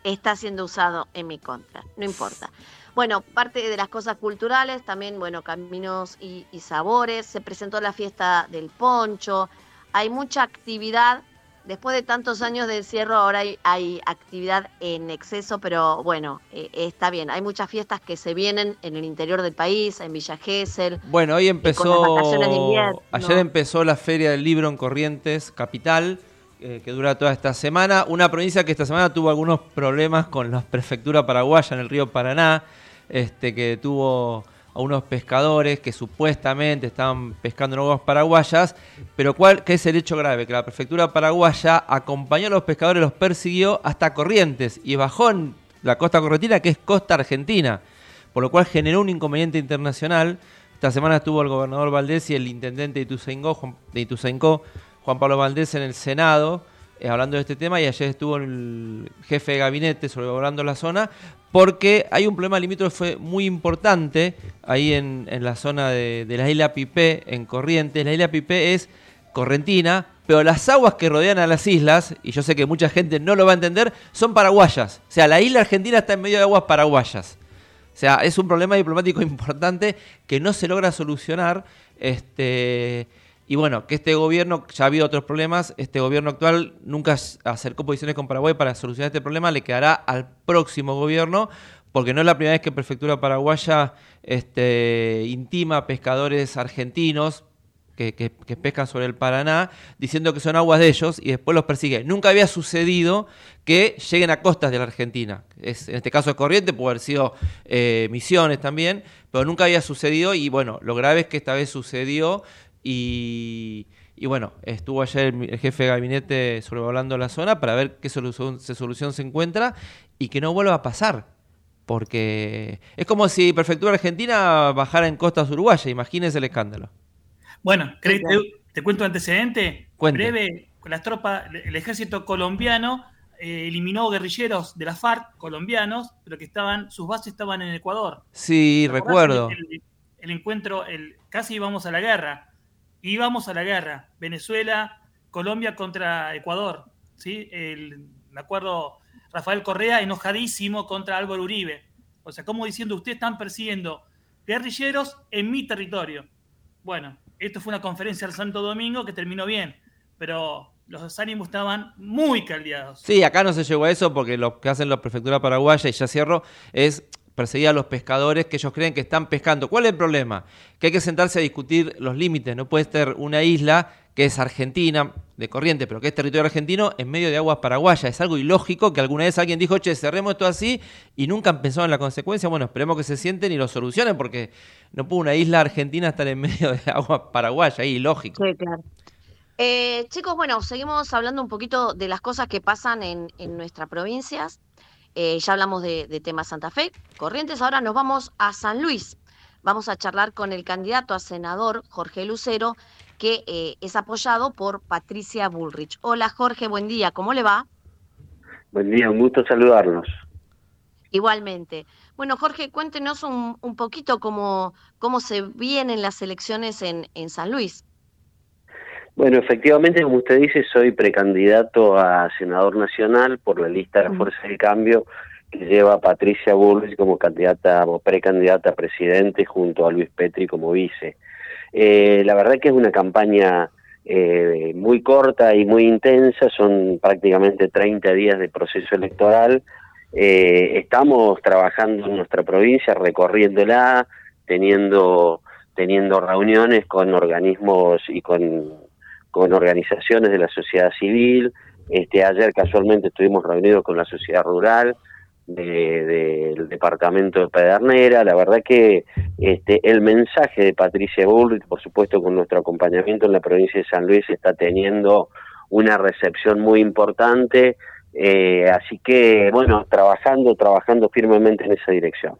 está siendo usado en mi contra. No importa. Bueno, parte de las cosas culturales, también, bueno, caminos y, y sabores. Se presentó la fiesta del poncho. Hay mucha actividad. Después de tantos años de encierro, ahora hay, hay actividad en exceso, pero bueno, eh, está bien. Hay muchas fiestas que se vienen en el interior del país, en Villa Gesell. Bueno, hoy de empezó. invierno. Ayer empezó la Feria del Libro en Corrientes, capital, eh, que dura toda esta semana. Una provincia que esta semana tuvo algunos problemas con la prefectura paraguaya en el río Paraná, este, que tuvo a unos pescadores que supuestamente estaban pescando en aguas paraguayas. Pero ¿cuál qué es el hecho grave? Que la prefectura paraguaya acompañó a los pescadores, los persiguió hasta Corrientes y bajó en la costa correntina, que es costa argentina, por lo cual generó un inconveniente internacional. Esta semana estuvo el gobernador Valdés y el intendente de Ituzaingó Juan Pablo Valdés, en el Senado, eh, hablando de este tema, y ayer estuvo el jefe de gabinete sobrevolando la zona, porque hay un problema limítrofe muy importante ahí en, la zona de, de, la isla Pipé, en Corrientes. La isla Pipé es correntina, pero las aguas que rodean a las islas, y yo sé que mucha gente no lo va a entender, son paraguayas. O sea, la isla argentina está en medio de aguas paraguayas. O sea, es un problema diplomático importante que no se logra solucionar. Este, y bueno, que este gobierno, ya ha habido otros problemas, este gobierno actual nunca acercó posiciones con Paraguay para solucionar este problema, le quedará al próximo gobierno, porque no es la primera vez que Prefectura Paraguaya este, intima pescadores argentinos, que, pescan sobre el Paraná, diciendo que son aguas de ellos y después los persigue. Nunca había sucedido que lleguen a costas de la Argentina. Es, en este caso es corriente, puede haber sido eh, misiones también, pero nunca había sucedido y bueno, lo grave es que esta vez sucedió y, bueno, estuvo ayer el, jefe de gabinete sobrevolando la zona para ver qué solución, solución se encuentra y que no vuelva a pasar. Porque es como si Prefectura Argentina bajara en costas uruguayas, imagínense el escándalo. Bueno, te, te cuento un antecedente breve. Con las tropas, el ejército colombiano eh, eliminó guerrilleros de la FARC colombianos, pero que estaban, sus bases estaban en Ecuador. Sí, recuerdo. El, encuentro, el, casi íbamos a la guerra. Íbamos a la guerra. Venezuela, Colombia contra Ecuador. ¿sí? Me acuerdo, Rafael Correa enojadísimo contra Álvaro Uribe. O sea, como diciendo, ustedes están persiguiendo guerrilleros en mi territorio. Bueno, esto fue una conferencia al Santo Domingo que terminó bien, pero los ánimos estaban muy caldeados. Sí, acá no se llegó a eso porque lo que hacen la prefectura paraguaya, y ya cierro, es perseguir a los pescadores que ellos creen que están pescando. ¿Cuál es el problema? Que hay que sentarse a discutir los límites. No puede ser una isla que es argentina, de corriente, pero que es territorio argentino, en medio de aguas paraguayas. Es algo ilógico que alguna vez alguien dijo, che, cerremos esto así, y nunca han pensado en la consecuencia. Bueno, esperemos que se sienten y lo solucionen, porque no puede una isla argentina estar en medio de aguas paraguayas, ahí ilógico. Sí, claro. Eh, chicos, bueno, seguimos hablando un poquito de las cosas que pasan en, en nuestras provincias. Eh, ya hablamos de, de tema Santa Fe, Corrientes, ahora nos vamos a San Luis. Vamos a charlar con el candidato a senador, Jorge Lucero, que eh, es apoyado por Patricia Bullrich. Hola Jorge, buen día, ¿cómo le va? Buen día, un gusto saludarnos. Igualmente. Bueno, Jorge, cuéntenos un, poquito cómo, cómo se vienen las elecciones en, en San Luis. Bueno, efectivamente, como usted dice, soy precandidato a senador nacional por la lista de la Fuerza del Cambio que lleva a Patricia Bullrich como candidata o precandidata a presidente junto a Luis Petri como vice. Eh, la verdad que es una campaña eh, muy corta y muy intensa, son prácticamente 30 días de proceso electoral. Eh, estamos trabajando en nuestra provincia, recorriéndola, teniendo, teniendo reuniones con organismos y con, con organizaciones de la sociedad civil. Este, ayer casualmente estuvimos reunidos con la sociedad rural, del departamento de Pedernera. La verdad que este, el mensaje de Patricia Bullrich, por supuesto con nuestro acompañamiento en la provincia de San Luis, está teniendo una recepción muy importante. Eh, así que, bueno, trabajando, trabajando firmemente en esa dirección.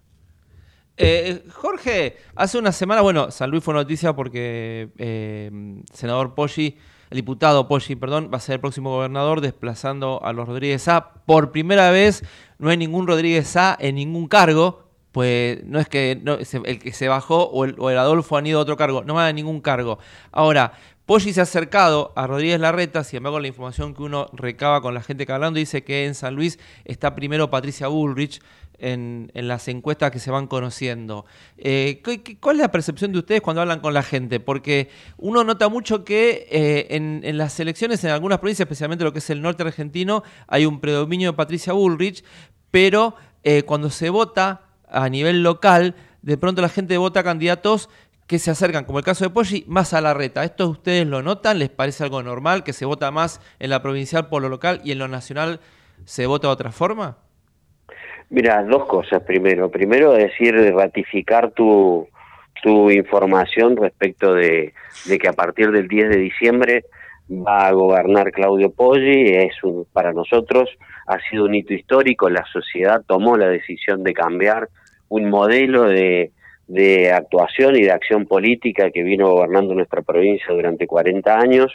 Eh, Jorge, hace una semana, bueno, San Luis fue noticia porque eh, senador Poggi el diputado Poggi, perdón, va a ser el próximo gobernador desplazando a los Rodríguez A. Por primera vez no hay ningún Rodríguez A en ningún cargo, pues no es que el que se bajó o el, Adolfo han ido a otro cargo, no va a ningún cargo. Ahora, Poggi se ha acercado a Rodríguez Larreta, sin embargo la información que uno recaba con la gente que hablando dice que en San Luis está primero Patricia Bullrich, en, las encuestas que se van conociendo. Eh, ¿Cuál es la percepción de ustedes cuando hablan con la gente? Porque uno nota mucho que eh, en, las elecciones en algunas provincias, especialmente lo que es el norte argentino, hay un predominio de Patricia Bullrich, pero eh, cuando se vota a nivel local, de pronto la gente vota candidatos que se acercan, como el caso de Poggi, más a la reta. ¿Esto ustedes lo notan? ¿Les parece algo normal que se vota más en la provincial por lo local y en lo nacional se vota de otra forma? Mira, dos cosas primero. Primero decir, ratificar tu, tu información respecto de, que a partir del 10 de diciembre va a gobernar Claudio Poggi, es un, para nosotros ha sido un hito histórico, la sociedad tomó la decisión de cambiar un modelo de, de actuación y de acción política que vino gobernando nuestra provincia durante 40 años,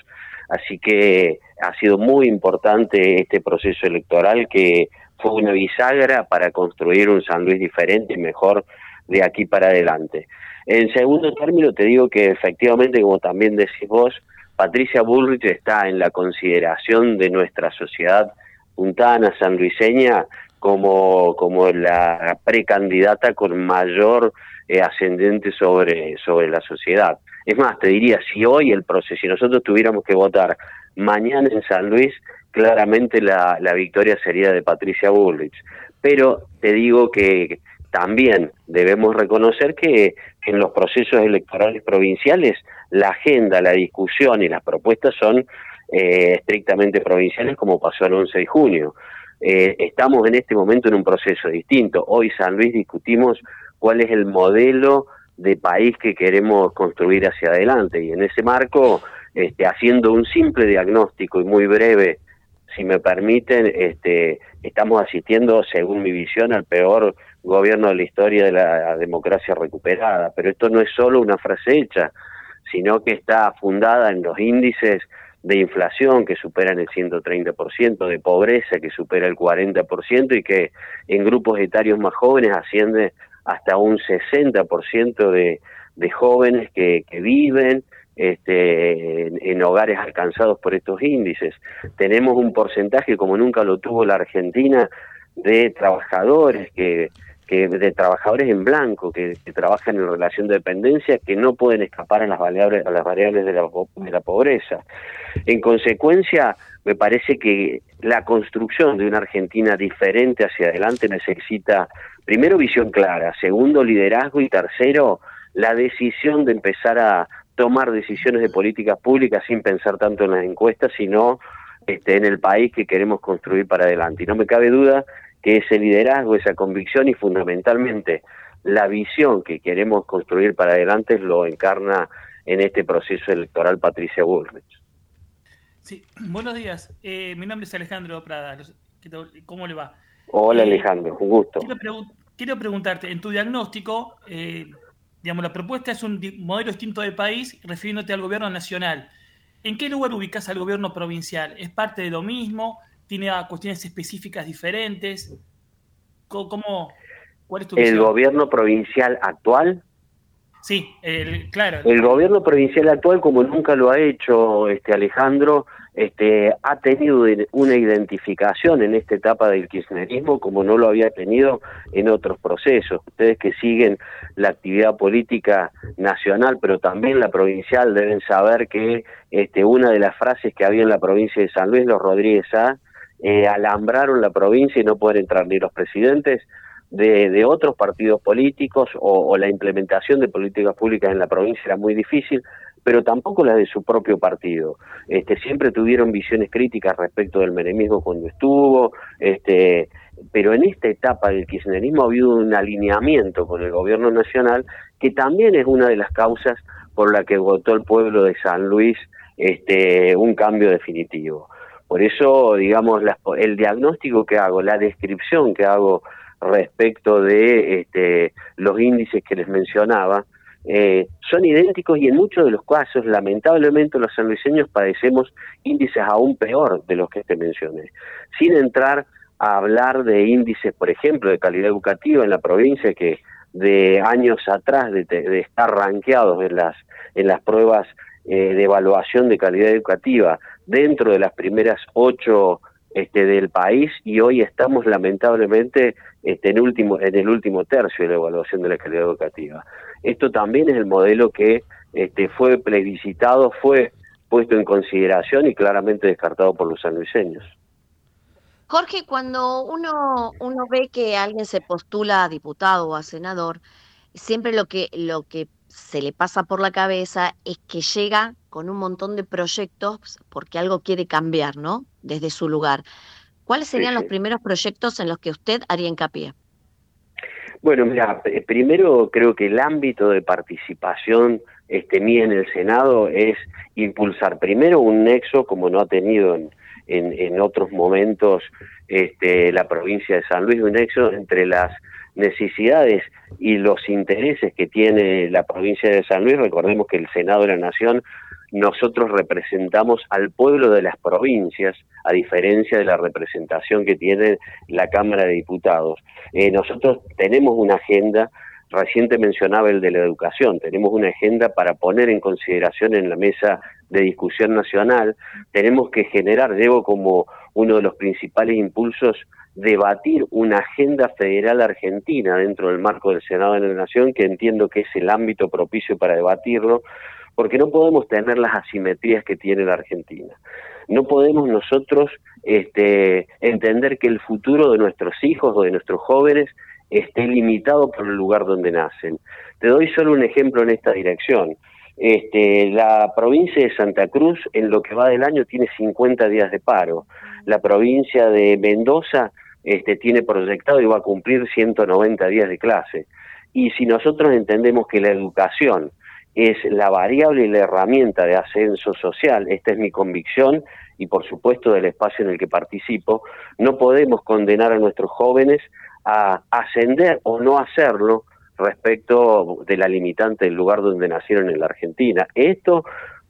así que ha sido muy importante este proceso electoral que una bisagra para construir un San Luis diferente y mejor de aquí para adelante. En segundo término, te digo que efectivamente, como también decís vos, Patricia Bullrich está en la consideración de nuestra sociedad puntana, sanluiseña, como, como la precandidata con mayor eh, ascendente sobre, sobre la sociedad. Es más, te diría, si hoy el proceso, si nosotros tuviéramos que votar mañana en San Luis, claramente la, la victoria sería de Patricia Bullrich. Pero te digo que también debemos reconocer que, en los procesos electorales provinciales la agenda, la discusión y las propuestas son eh, estrictamente provinciales como pasó el 11 de junio. Eh, estamos en este momento en un proceso distinto. Hoy San Luis discutimos cuál es el modelo de país que queremos construir hacia adelante y en ese marco, este, haciendo un simple diagnóstico y muy breve, si me permiten, este, estamos asistiendo, según mi visión, al peor gobierno de la historia de la democracia recuperada. Pero esto no es solo una frase hecha, sino que está fundada en los índices de inflación que superan el 130%, de pobreza que supera el 40% y que en grupos etarios más jóvenes asciende hasta un 60% de, de jóvenes que, que viven este, en, hogares alcanzados por estos índices. Tenemos un porcentaje como nunca lo tuvo la Argentina de trabajadores que que de trabajadores en blanco que, trabajan en relación de dependencia que no pueden escapar a las variables a las variables de la, de la pobreza. En consecuencia, me parece que la construcción de una Argentina diferente hacia adelante necesita primero visión clara, segundo liderazgo y tercero la decisión de empezar a tomar decisiones de políticas públicas sin pensar tanto en las encuestas, sino este, en el país que queremos construir para adelante. Y no me cabe duda que ese liderazgo, esa convicción y fundamentalmente la visión que queremos construir para adelante lo encarna en este proceso electoral Patricia Bullrich. Sí, buenos días. Eh, mi nombre es Alejandro Prada. ¿Cómo le va? Hola eh, Alejandro, un gusto. Quiero, preguntarte, en tu diagnóstico, eh, digamos, la propuesta es un modelo distinto de país refiriéndote al gobierno nacional. ¿En qué lugar ubicas al gobierno provincial? ¿Es parte de lo mismo? tiene cuestiones específicas diferentes. ¿Cómo, ¿Cuál es tu ¿El gobierno provincial actual? Sí, el, claro. El gobierno provincial actual, como nunca lo ha hecho este Alejandro, este, ha tenido una identificación en esta etapa del kirchnerismo como no lo había tenido en otros procesos. Ustedes que siguen la actividad política nacional, pero también la provincial, deben saber que este, una de las frases que había en la provincia de San Luis, los Rodríguez A, eh, alambraron la provincia y no pueden entrar ni los presidentes de, de otros partidos políticos o, la implementación de políticas públicas en la provincia era muy difícil, pero tampoco la de su propio partido. Este, siempre tuvieron visiones críticas respecto del menemismo cuando estuvo, este, pero en esta etapa del kirchnerismo ha habido un alineamiento con el gobierno nacional que también es una de las causas por la que votó el pueblo de San Luis este, un cambio definitivo. Por eso, digamos, el diagnóstico que hago, la descripción que hago respecto de este, los índices que les mencionaba, eh, son idénticos y en muchos de los casos, lamentablemente, los sanluiseños padecemos índices aún peor de los que te mencioné. Sin entrar a hablar de índices, por ejemplo, de calidad educativa en la provincia que de años atrás de, de estar ranqueados en las en las pruebas eh, de evaluación de calidad educativa dentro de las primeras ocho este, del país y hoy estamos lamentablemente este, en, último, en el último tercio de la evaluación de la calidad educativa. Esto también es el modelo que este, fue plebiscitado, fue puesto en consideración y claramente descartado por los sanluiseños. Jorge, cuando uno, uno ve que alguien se postula a diputado o a senador, siempre lo que, lo que se le pasa por la cabeza es que llega con un montón de proyectos porque algo quiere cambiar, ¿no? Desde su lugar. ¿Cuáles serían los primeros proyectos en los que usted haría hincapié? Bueno, mira, primero creo que el ámbito de participación este, mí en el Senado es impulsar primero un nexo como no ha tenido en, en, otros momentos este, la provincia de San Luis, un nexo entre las necesidades y los intereses que tiene la provincia de San Luis. Recordemos que el Senado de la Nación nosotros representamos al pueblo de las provincias, a diferencia de la representación que tiene la Cámara de Diputados. Eh, nosotros tenemos una agenda, reciente mencionaba el de la educación, tenemos una agenda para poner en consideración en la mesa de discusión nacional, tenemos que generar, debo como uno de los principales impulsos, debatir una agenda federal argentina dentro del marco del Senado de la Nación, que entiendo que es el ámbito propicio para debatirlo, porque no podemos tener las asimetrías que tiene la Argentina. No podemos nosotros este, entender que el futuro de nuestros hijos o de nuestros jóvenes esté limitado por el lugar donde nacen. Te doy solo un ejemplo en esta dirección. Este, la provincia de Santa Cruz en lo que va del año tiene 50 días de paro. La provincia de Mendoza este, tiene proyectado y va a cumplir 190 días de clase. Y si nosotros entendemos que la educación es la variable y la herramienta de ascenso social, esta es mi convicción y por supuesto del espacio en el que participo, no podemos condenar a nuestros jóvenes a ascender o no hacerlo respecto de la limitante del lugar donde nacieron en la Argentina. Esto,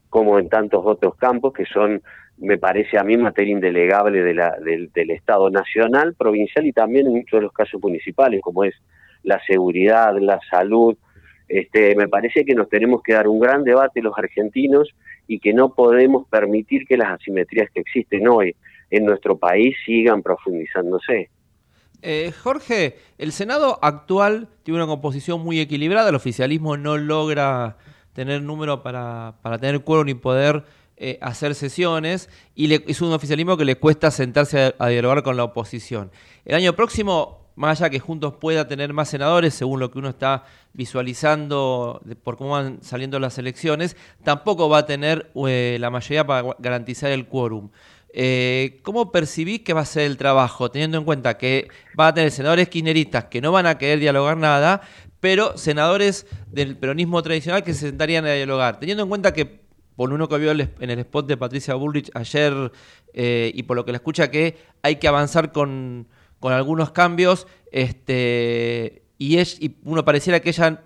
como en tantos otros campos que son, me parece a mí, materia indelegable de la, del, del Estado nacional, provincial y también en muchos de los casos municipales, como es la seguridad, la salud, este, me parece que nos tenemos que dar un gran debate los argentinos y que no podemos permitir que las asimetrías que existen hoy en nuestro país sigan profundizándose. Eh, Jorge, el Senado actual tiene una composición muy equilibrada, el oficialismo no logra tener número para, para tener quórum ni poder eh, hacer sesiones y le, es un oficialismo que le cuesta sentarse a dialogar con la oposición. El año próximo más allá que Juntos pueda tener más senadores, según lo que uno está visualizando por cómo van saliendo las elecciones, tampoco va a tener eh, la mayoría para garantizar el quórum. Eh, ¿Cómo percibís que va a ser el trabajo, teniendo en cuenta que va a tener senadores kirchneristas que no van a querer dialogar nada, pero senadores del peronismo tradicional que se sentarían a dialogar? Teniendo en cuenta que, por uno que vio en el spot de Patricia Bullrich ayer eh, y por lo que la escucha, que hay que avanzar con con algunos cambios, este, y, es, y uno pareciera que ella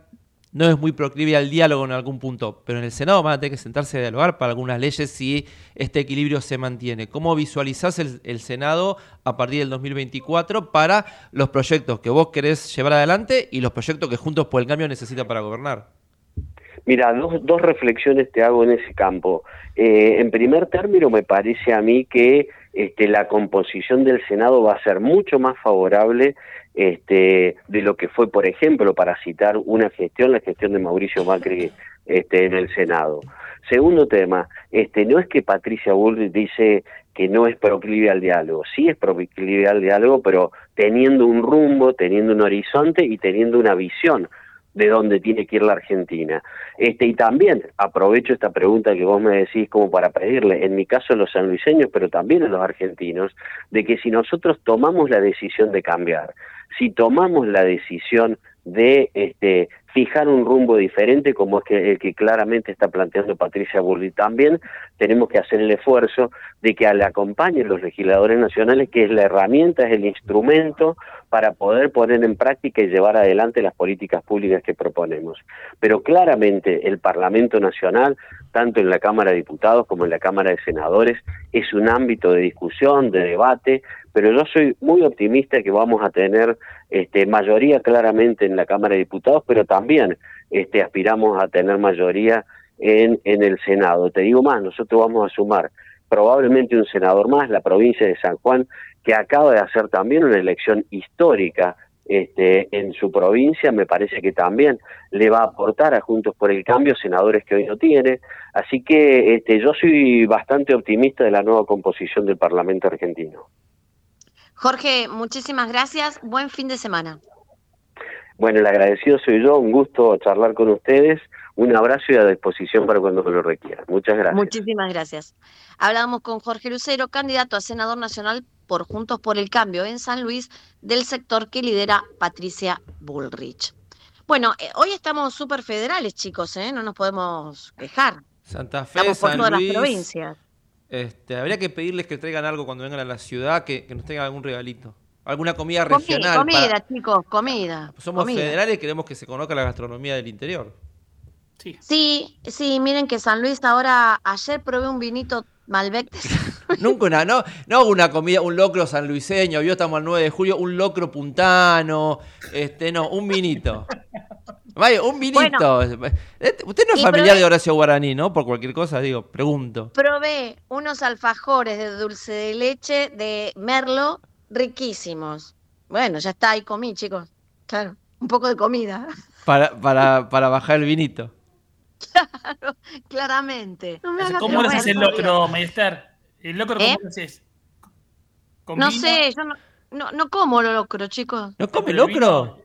no es muy proclive al diálogo en algún punto, pero en el Senado van a tener que sentarse a dialogar para algunas leyes si este equilibrio se mantiene. ¿Cómo visualizás el, Senado a partir del 2024 para los proyectos que vos querés llevar adelante y los proyectos que Juntos por el Cambio necesita para gobernar? Mira, dos, dos reflexiones te hago en ese campo. Eh, en primer término, me parece a mí que este, la composición del Senado va a ser mucho más favorable este, de lo que fue, por ejemplo, para citar una gestión, la gestión de Mauricio Macri este, en el Senado. Segundo tema, este, no es que Patricia Bullrich dice que no es proclive al diálogo, sí es proclive al diálogo, pero teniendo un rumbo, teniendo un horizonte y teniendo una visión de dónde tiene que ir la Argentina. Este, y también aprovecho esta pregunta que vos me decís como para pedirle, en mi caso a los sanluiseños, pero también a los argentinos, de que si nosotros tomamos la decisión de cambiar, si tomamos la decisión de este, fijar un rumbo diferente como es que, el que claramente está planteando Patricia Burri. También tenemos que hacer el esfuerzo de que le acompañen los legisladores nacionales, que es la herramienta, es el instrumento para poder poner en práctica y llevar adelante las políticas públicas que proponemos. Pero claramente el Parlamento Nacional, tanto en la Cámara de Diputados como en la Cámara de Senadores, es un ámbito de discusión, de debate, pero yo soy muy optimista que vamos a tener este, mayoría claramente en la Cámara de Diputados, pero también este, aspiramos a tener mayoría en, en el Senado. Te digo más, nosotros vamos a sumar probablemente un senador más, la provincia de San Juan, que acaba de hacer también una elección histórica este, en su provincia, me parece que también le va a aportar a Juntos por el Cambio senadores que hoy no tiene. Así que este, yo soy bastante optimista de la nueva composición del Parlamento argentino. Jorge, muchísimas gracias. Buen fin de semana. Bueno, el agradecido soy yo. Un gusto charlar con ustedes. Un abrazo y a disposición para cuando lo requieran. Muchas gracias. Muchísimas gracias. Hablamos con Jorge Lucero, candidato a senador nacional por Juntos por el Cambio en San Luis, del sector que lidera Patricia Bullrich. Bueno, eh, hoy estamos súper federales, chicos, ¿eh? No nos podemos quejar. Santa Fe, Estamos por San todas las Luis. provincias. Este, habría que pedirles que traigan algo cuando vengan a la ciudad, que, que nos traigan algún regalito. Alguna comida Comi- regional. comida, para- chicos, comida. Somos comida. federales y queremos que se conozca la gastronomía del interior. Sí, sí, miren que San Luis ahora, ayer probé un vinito Malbec de Nunca una, no, no una comida, un locro sanluiseño, vio, estamos al 9 de julio, un locro puntano, este, no, un vinito. Vaya, un vinito. Usted no es familiar probé- de Horacio Guaraní, ¿no? Por cualquier cosa, digo, pregunto. Probé unos alfajores de dulce de leche de Merlo riquísimos. Bueno, ya está, ahí comí, chicos. Claro, un poco de comida. Para, para, para bajar el vinito. Claro, claramente. No ¿Cómo lo haces el locro, Mayester? ¿El locro cómo ¿Eh? lo haces? ¿Con No sé, yo no, no, no como lo locro, chicos. ¿No come locro?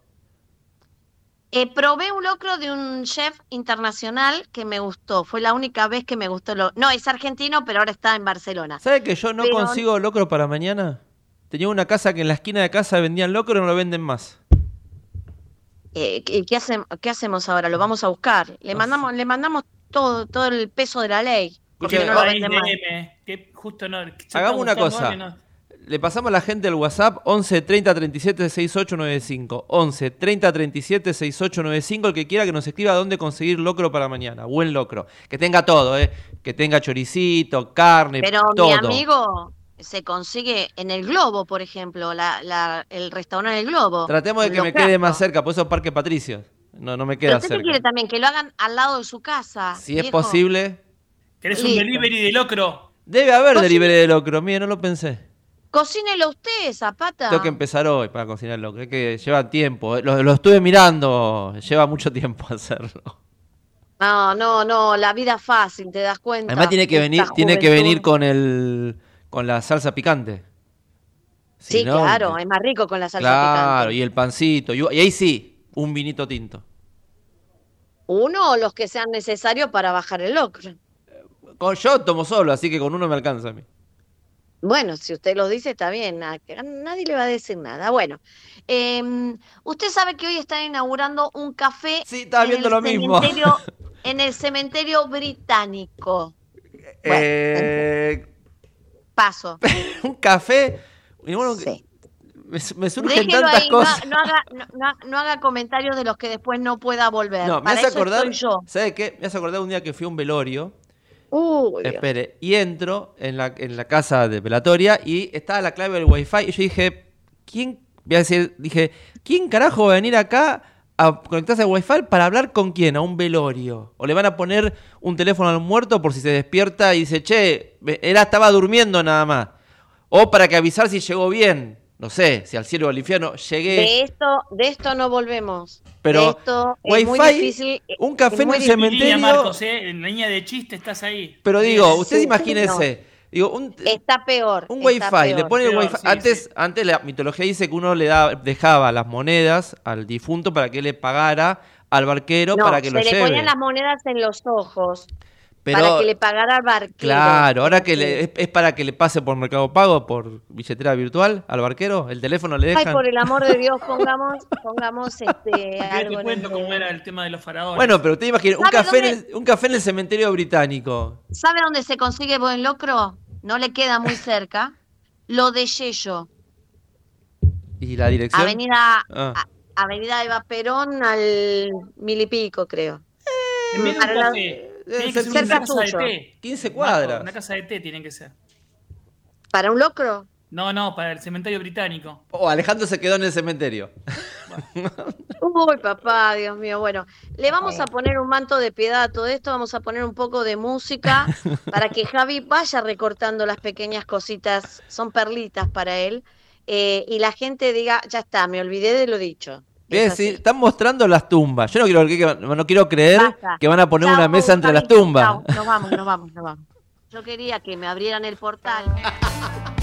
Eh, probé un locro de un chef internacional que me gustó. Fue la única vez que me gustó. Lo... No, es argentino, pero ahora está en Barcelona. ¿Sabe que yo no Pero- consigo locro para mañana? Tenía una casa que en la esquina de casa vendían locro y no lo venden más. Eh, ¿qué, hacem- qué hacemos ahora? Lo vamos a buscar. Le mandamos, le mandamos todo, todo el peso de la ley. No que justo no. Hagamos una cosa. no- Le pasamos a la gente el WhatsApp 11 30 37 6895. 11 30 37 6895. El que quiera que nos escriba dónde conseguir locro para mañana. Buen locro. Que tenga todo, ¿eh? Que tenga choricito, carne, Pero todo. mi amigo se consigue en el Globo, por ejemplo, la, la- el restaurante El Globo. Tratemos de que me quede más cerca, por eso Parque Patricios. No, no me ¿Pero queda usted qué cerca. quiere también? Que lo hagan al lado de su casa. Si es posible. ¿Querés un Listo. delivery de locro? Debe haber Cocina- delivery de locro. Mire, no lo pensé. Cocínelo usted, Zapata. Tengo que empezar hoy para cocinar locro. Es que lleva tiempo. eh. Lo, lo estuve mirando. Lleva mucho tiempo hacerlo. No, no, no, la vida fácil, ¿te das cuenta? Además tiene que venir, tiene que venir con el con la salsa picante. Si Sí, no, claro, es más rico con la salsa Claro, picante. y el pancito. Y, y ahí sí, un vinito tinto. Uno o los que sean necesarios para bajar el locro. Con, yo tomo solo, así que con uno me alcanza a mí. Bueno, si usted lo dice, está bien, a, a nadie le va a decir nada. Bueno, em, usted sabe que hoy están inaugurando un café Sí, estaba en viendo el lo mismo. en el cementerio británico. Bueno, Eh, Paso. un café. y bueno, Sí. me, me surgen Déjelo tantas ahí, no, cosas. no haga, no, no- no haga comentarios de los que después no pueda volver. No, me Para hace eso acordar. estoy yo. ¿Sabe qué? Me hace acordar un día que fui a un velorio. Uy. Espere, y entro en la, en la casa de velatoria y estaba la clave del wifi y yo dije, ¿quién? Voy a decir, dije, ¿quién carajo va a venir acá a conectarse al wifi para hablar con quién? A un velorio. O le van a poner un teléfono al muerto por si se despierta y dice, che, ve- era, estaba durmiendo nada más. O para que avisar si llegó bien. No sé, si al cielo o al infierno llegué. De esto, de esto no volvemos. Pero, de esto es muy Wi-Fi, difícil. un café es en muy el difícil. cementerio. Línea, Marcos, ¿eh? En línea de chiste estás ahí. Pero digo, ustedes sí, imagínense. Digo, un, Está peor. Un está wifi, le peor. pone el Peor, wifi. sí, antes, sí. antes la mitología dice que uno le da, dejaba las monedas al difunto para que le pagara al barquero No, para que se lo le lleve. ponían las monedas en los ojos Pero, para que le pagara al barquero. claro, ahora que le, es, es para que le pase por Mercado Pago, por billetera virtual al barquero, el teléfono le Ay, dejan. por el amor de Dios, pongamos, pongamos este Yo algo te en cuento el- cómo era el tema de los faraones. Bueno, pero usted imagina, un ¿Sabe café, en dónde? el, un café en el cementerio británico. ¿Sabe dónde se consigue buen locro? No le queda muy cerca. Lo de Yello, ¿Y la dirección? Avenida, Ah. a- Avenida Eva Perón al mil y pico, creo. En vez de un para la- café, tiene que ser cerca una casa de té. 15 Marco, cuadras. Una casa de té tiene que ser. ¿Para un locro? No, no, para el cementerio británico. Oh, Alejandro se quedó en el cementerio. Uy, papá, Dios mío. Bueno, le vamos a poner un manto de piedad a todo esto, vamos a poner un poco de música para que Javi vaya recortando las pequeñas cositas, son perlitas para él, eh, y la gente diga, ya está, me olvidé de lo dicho. Es decir, así. están mostrando las tumbas. Yo no quiero, que- no quiero creer Basta. que van a poner Chao, una mesa entre las tumbas. Nos vamos, nos vamos, nos vamos. Yo quería que me abrieran el portal.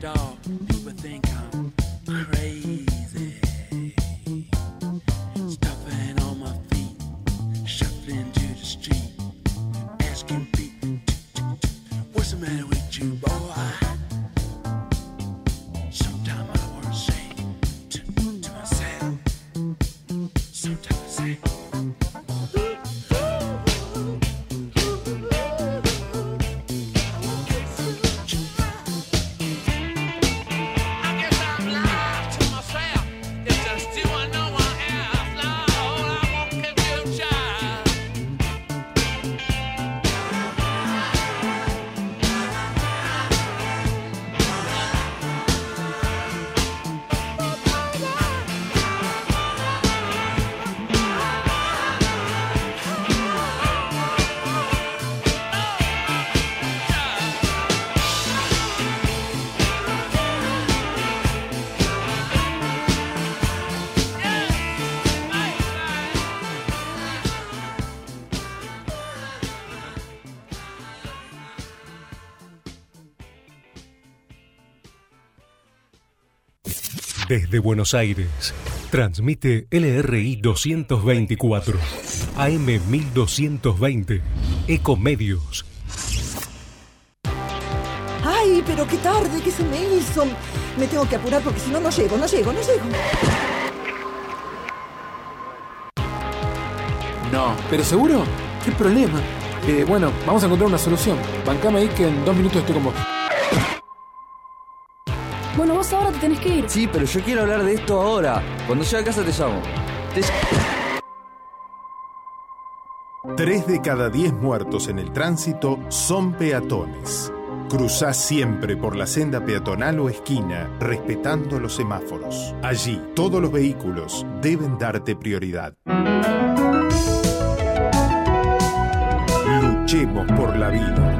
dog, people think I'm Desde Buenos Aires, transmite LRI 224, AM 1220, Ecomedios. Ay, pero qué tarde, ¿qué se me hizo? Me tengo que apurar porque si no, no llego, no llego, no llego. No. ¿Pero seguro? ¿Qué problema? Eh, bueno, vamos a encontrar una solución. Bancame ahí que en dos minutos estoy con vos. Bueno, vos ahora te tenés que ir. Sí, pero yo quiero hablar de esto ahora. Cuando llegue a casa te llamo. Te... Tres de cada diez muertos en el tránsito son peatones. Cruzá siempre por la senda peatonal o esquina, respetando los semáforos. Allí, todos los vehículos deben darte prioridad. Luchemos por la vida.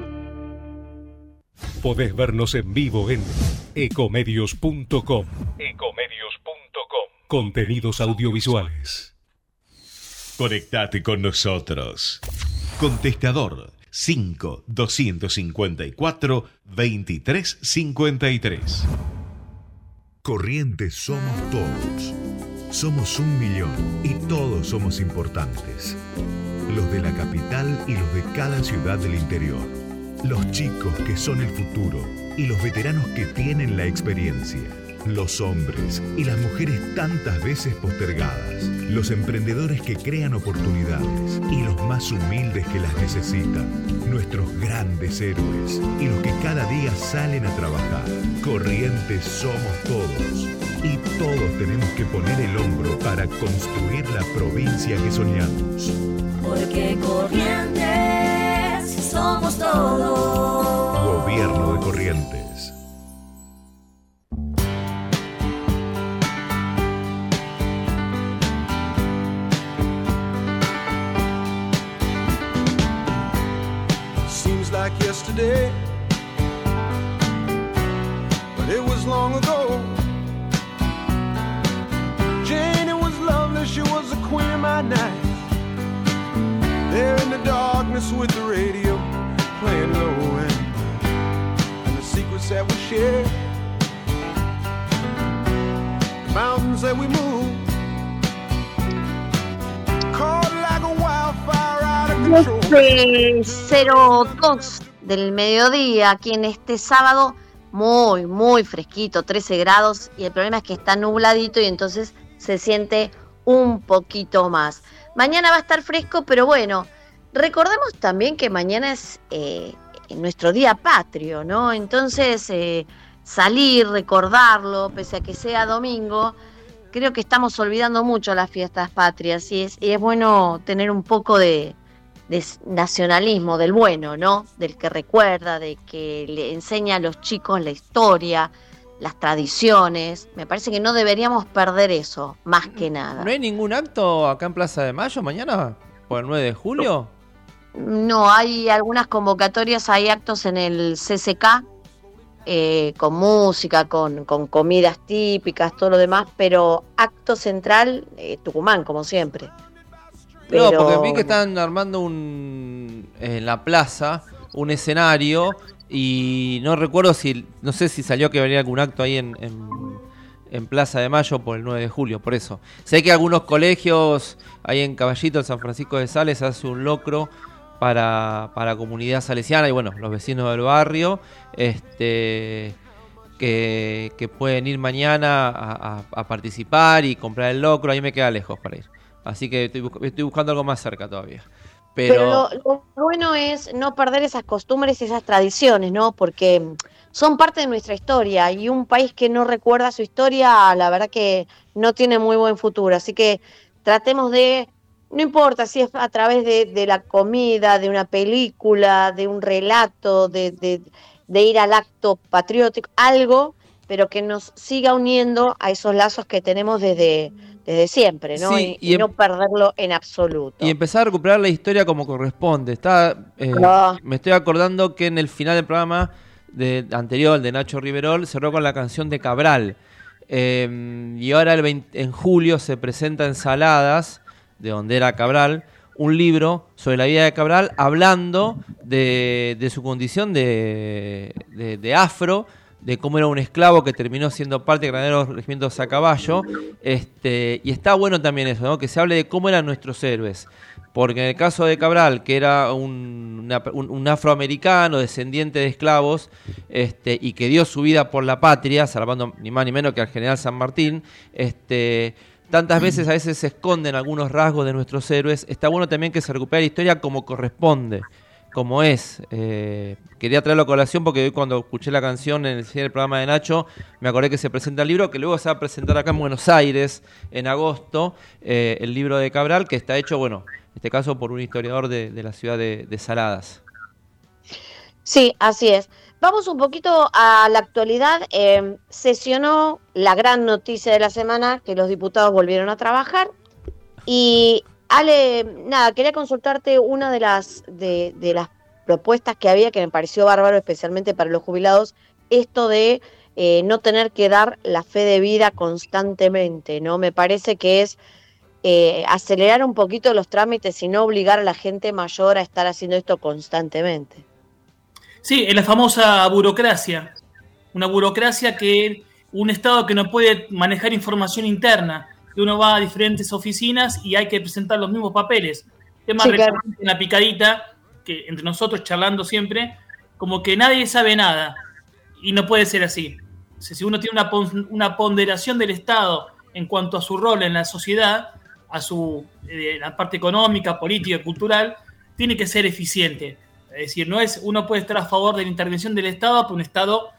Podés vernos en vivo en ecomedios.com. Ecomedios.com. Contenidos audiovisuales. Conectate con nosotros. Contestador 5 254 2353. Corrientes somos todos. Somos un millón y todos somos importantes. Los de la capital y los de cada ciudad del interior. Los chicos que son el futuro y los veteranos que tienen la experiencia. Los hombres y las mujeres tantas veces postergadas. Los emprendedores que crean oportunidades y los más humildes que las necesitan. Nuestros grandes héroes y los que cada día salen a trabajar. Corrientes somos todos. Y todos tenemos que poner el hombro para construir la provincia que soñamos. Porque corrientes somos todos. Gobierno de Corrientes. Seems like yesterday, but it was long ago. Jane, it was lovely, she was the queen of my night. There in the darkness with the radio that we share, mountains that we move, caught like a wildfire out of control. Desde 02 del mediodía, aquí en este sábado, muy, muy fresquito, 13 grados, y el problema es que está nubladito y entonces se siente un poquito más. Mañana va a estar fresco, pero bueno, recordemos también que mañana es eh, nuestro día patrio, ¿no? Entonces, eh, salir, recordarlo, pese a que sea domingo, creo que estamos olvidando mucho las fiestas patrias y es, y es bueno tener un poco de, de nacionalismo, del bueno, ¿no? Del que recuerda, de que le enseña a los chicos la historia, las tradiciones. Me parece que no deberíamos perder eso, más que nada. ¿No hay ningún acto acá en Plaza de Mayo mañana? ¿Por el 9 de julio? No, hay algunas convocatorias, hay actos en el CCK, eh, con música, con, con comidas típicas, todo lo demás, pero acto central, eh, Tucumán, como siempre. No, porque vi que están armando un en la plaza un escenario y no recuerdo si, no sé si salió que venía algún acto ahí en, en, en Plaza de Mayo por el 9 de julio, por eso. Sé que algunos colegios, ahí en Caballito, en San Francisco de Sales, hace un locro para, para comunidad salesiana y bueno, los vecinos del barrio, este que, que pueden ir mañana a, participar y comprar el locro, ahí me queda lejos para ir. Así que estoy, bus- estoy buscando algo más cerca todavía. Pero, lo, bueno es no perder esas costumbres y esas tradiciones, ¿no? Porque son parte de nuestra historia y un país que no recuerda su historia, la verdad que no tiene muy buen futuro. Así que tratemos de, no importa si es a través de, de la comida, de una película, de un relato, de, de- de ir al acto patriótico, algo, pero que nos siga uniendo a esos lazos que tenemos desde, desde siempre, ¿no? Sí, y, y y em- no perderlo en absoluto. Y empezar a recuperar la historia como corresponde. Está, eh, Ah. Me estoy acordando que en el final del programa de, anterior, de Nacho Riverol, cerró con la canción de Cabral. Eh, y ahora el 20 en julio se presenta en Saladas, de donde era Cabral, un libro sobre la vida de Cabral hablando de, de su condición de, de- afro, de cómo era un esclavo que terminó siendo parte de graneros regimientos a caballo. Este, y está bueno también eso, que se hable de cómo eran nuestros héroes. Porque en el caso de Cabral, que era un, un- un afroamericano, descendiente de esclavos, este, y que dio su vida por la patria, salvando ni más ni menos que al general San Martín, este, tantas veces a veces se esconden algunos rasgos de nuestros héroes. Está bueno también que se recupere la historia como corresponde, como es. Eh, quería traerlo a colación porque hoy cuando escuché la canción en el, cierre del programa de Nacho, me acordé que se presenta el libro, que luego se va a presentar acá en Buenos Aires en agosto, eh, el libro de Cabral, que está hecho, bueno, en este caso por un historiador de, de la ciudad de, de Saladas. Sí, así es. Vamos un poquito a la actualidad. Eh, sesionó la gran noticia de la semana que los diputados volvieron a trabajar. Y Ale, nada, quería consultarte una de las, de, de las propuestas que había que me pareció bárbaro, especialmente para los jubilados, esto de eh, no tener que dar la fe de vida constantemente, ¿no? Me parece que es eh, acelerar un poquito los trámites y no obligar a la gente mayor a estar haciendo esto constantemente. Sí, es la famosa burocracia. Una burocracia que un Estado que no puede manejar información interna, que uno va a diferentes oficinas y hay que presentar los mismos papeles. Tema Sí, claro. en la picadita, que entre nosotros charlando siempre, como que nadie sabe nada. Y no puede ser así. O sea, si uno tiene una, pon- una ponderación del Estado en cuanto a su rol en la sociedad, a su eh, la parte económica, política, cultural, tiene que ser eficiente. Es decir, no es, uno puede estar a favor de la intervención del Estado, pero un Estado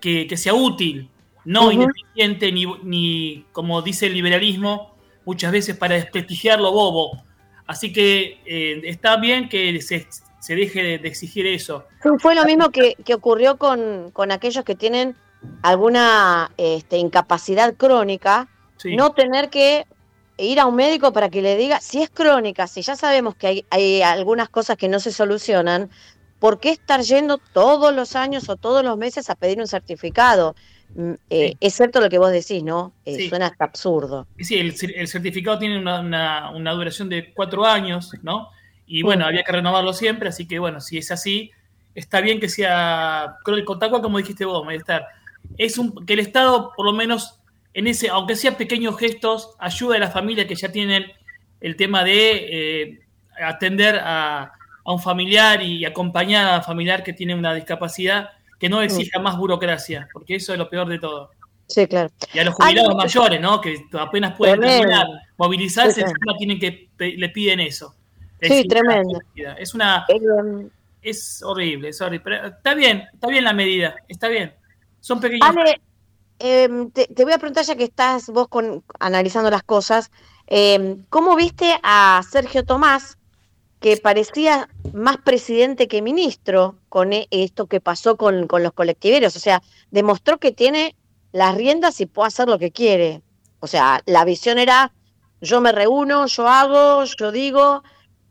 que, que sea útil, no ineficiente, ni, ni, como dice el liberalismo, muchas veces para desprestigiar lo bobo. Así que eh, está bien que se, se deje de, de exigir eso. Fue lo mismo que, que ocurrió con, con aquellos que tienen alguna este, incapacidad crónica, Sí. no tener que ir a un médico para que le diga, si es crónica, si ya sabemos que hay, hay algunas cosas que no se solucionan, ¿por qué estar yendo todos los años o todos los meses a pedir un certificado? Mm, eh, Es cierto lo que vos decís, ¿no? Eh, Sí. Suena hasta absurdo. Sí, el, cer- el certificado tiene una, una- una duración de cuatro años, ¿no? Y bueno, había que renovarlo siempre, así que bueno, si es así, está bien que sea crónico, tal como dijiste vos, Maestar. Es un, que el Estado, por lo menos, en ese, aunque sea pequeños gestos, ayude a las familias que ya tienen el tema de eh, atender a, a un familiar y acompañar a un familiar que tiene una discapacidad, que no exija más burocracia, porque eso es lo peor de todo. Sí, claro. Y a los jubilados Ay, mayores, ¿no? Que apenas pueden terminar, movilizarse, Sí, encima tienen que le piden eso. Sí, tremendo. Es una es horrible, es horrible. Pero está bien, está bien la medida, está bien. Son pequeños. Ale, te, te voy a preguntar ya que estás vos con, analizando las cosas, em, ¿cómo viste a Sergio Tomás, que parecía más presidente que ministro con e- esto que pasó con, con los colectiveros? O sea, demostró que tiene las riendas y puede hacer lo que quiere. O sea, la visión era, yo me reúno, yo hago, yo digo,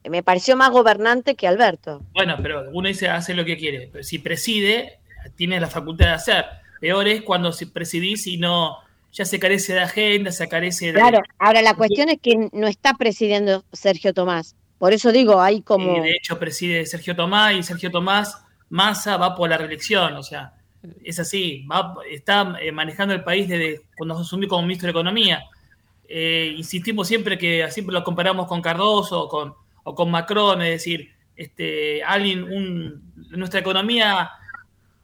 me pareció más gobernante que Alberto. Bueno, pero uno dice hace lo que quiere. Pero si preside, tiene la facultad de hacer. Peor es cuando si presidís y no, ya se carece de agenda, se carece de. Claro, ahora la cuestión es que no está presidiendo Sergio Tomás. Por eso digo, hay como... Eh, de hecho, preside Sergio Tomás y Sergio Tomás, Massa va por la reelección, o sea, es así, va, está eh, manejando el país desde cuando asumió como ministro de Economía. Eh, insistimos siempre que siempre lo comparamos con Cardoso o con, o con Macron, es decir, este, alguien, un, nuestra economía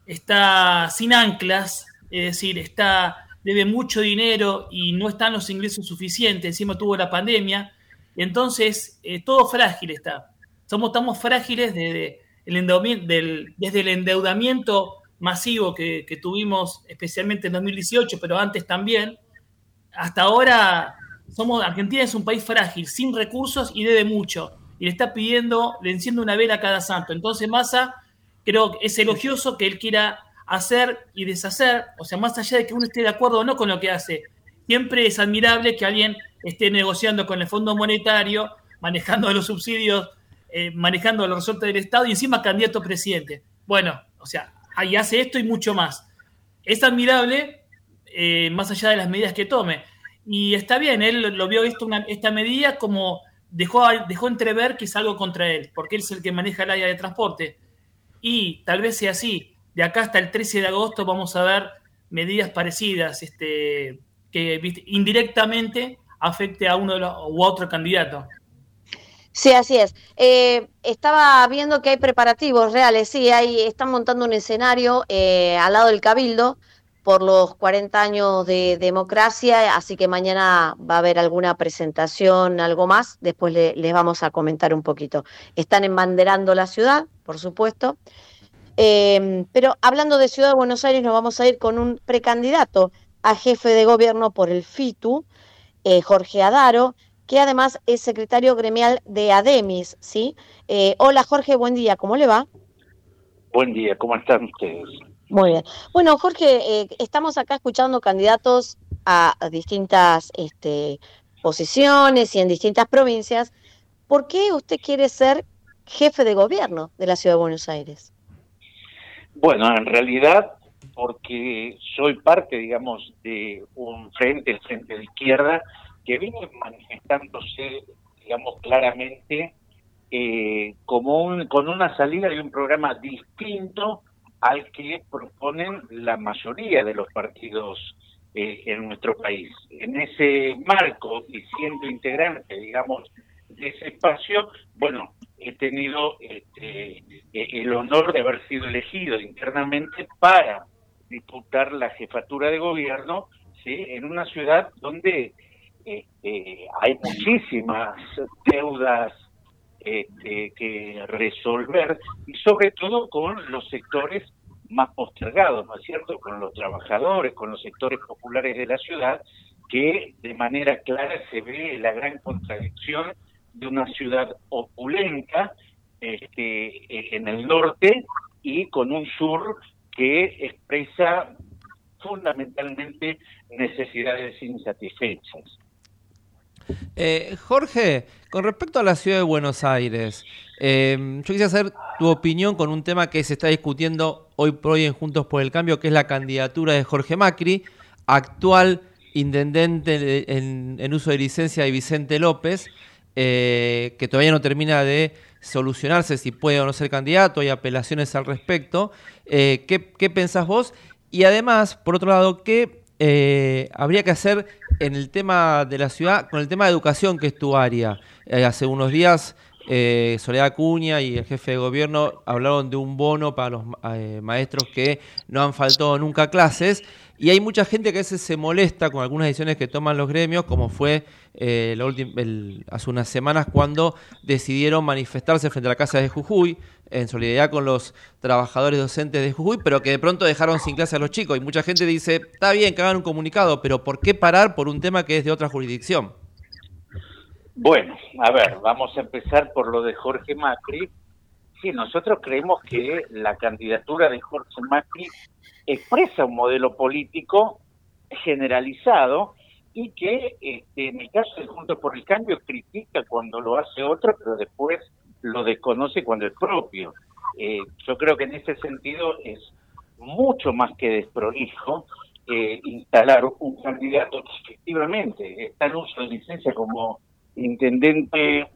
está sin anclas, es decir, está, debe mucho dinero y no están los ingresos suficientes, encima tuvo la pandemia, entonces eh, todo frágil está. Somos, estamos frágiles desde el, desde el endeudamiento masivo que, que tuvimos, especialmente en 2018, pero antes también. Hasta ahora, somos, Argentina es un país frágil, sin recursos y debe mucho. Y le está pidiendo, le enciende una vela a cada santo. Entonces, Massa, creo que es elogioso que él quiera hacer y deshacer, o sea, más allá de que uno esté de acuerdo o no con lo que hace, siempre es admirable que alguien esté negociando con el Fondo Monetario, manejando los subsidios, eh, manejando los resortes del Estado y encima candidato a presidente. Bueno, o sea, ahí hace esto y mucho más. Es admirable, eh, más allá de las medidas que tome. Y está bien, él lo vio esto, esta medida como dejó, dejó entrever que es algo contra él, porque él es el que maneja el área de transporte. Y tal vez sea así. De acá hasta el 13 de agosto vamos a ver medidas parecidas, este, que indirectamente afecte a uno de los, u otro candidato. Sí, así es. Eh, estaba viendo que hay preparativos reales, sí, hay, están montando un escenario eh, al lado del Cabildo por los 40 años de democracia, así que mañana va a haber alguna presentación, algo más, después les vamos a comentar un poquito. Están embanderando la ciudad, por supuesto, eh, pero hablando de Ciudad de Buenos Aires, nos vamos a ir con un precandidato a jefe de gobierno por el FITU, Jorge Adaro, que además es secretario gremial de ADEMIS, ¿sí? Eh, hola Jorge, buen día, ¿cómo le va? Buen día, ¿cómo están ustedes? Muy bien. Bueno, Jorge, eh, estamos acá escuchando candidatos a, distintas este, posiciones y en distintas provincias. ¿Por qué usted quiere ser jefe de gobierno de la Ciudad de Buenos Aires? Bueno, en realidad porque soy parte, digamos, de un frente, el Frente de Izquierda, que viene manifestándose, digamos, claramente eh, como un, con una salida de un programa distinto al que proponen la mayoría de los partidos eh, en nuestro país. En ese marco y siendo integrante, digamos, de ese espacio, bueno, he tenido este, e-, el honor de haber sido elegido internamente para disputar la jefatura de gobierno ¿sí? en una ciudad donde este, hay muchísimas deudas este, que resolver y sobre todo con los sectores más postergados, ¿no es cierto? Con los trabajadores, con los sectores populares de la ciudad, que de manera clara se ve la gran contradicción de una ciudad opulenta este, en el norte y con un sur que expresa fundamentalmente necesidades insatisfechas. Eh, Jorge, con respecto a la ciudad de Buenos Aires, eh, yo quisiera saber tu opinión con un tema que se está discutiendo hoy por hoy en Juntos por el Cambio, que es la candidatura de Jorge Macri, actual intendente en, uso de licencia de Vicente López, eh, que todavía no termina de solucionarse si puede o no ser candidato, hay apelaciones al respecto. ¿qué, ¿Qué pensás vos? Y además, por otro lado, ¿qué eh, habría que hacer en el tema de la ciudad, con el tema de educación, que es tu área. Eh, hace unos días, eh, Soledad Acuña y el jefe de gobierno hablaron de un bono para los maestros que no han faltado nunca clases. Y hay mucha gente que a veces se molesta con algunas decisiones que toman los gremios, como fue eh, hace unas semanas cuando decidieron manifestarse frente a la Casa de Jujuy, en solidaridad con los trabajadores docentes de Jujuy, pero que de pronto dejaron sin clase a los chicos. Y mucha gente dice, está bien que hagan un comunicado, pero ¿por qué parar por un tema que es de otra jurisdicción? Bueno, a ver, vamos a empezar por lo de Jorge Macri. Sí, nosotros creemos que la candidatura de Jorge Macri expresa un modelo político generalizado y que este, en el caso de Juntos por el Cambio critica cuando lo hace otro, pero después lo desconoce cuando es propio. Eh, yo creo que en ese sentido es mucho más que desprolijo eh, instalar un candidato que efectivamente está en uso de licencia como intendente eh,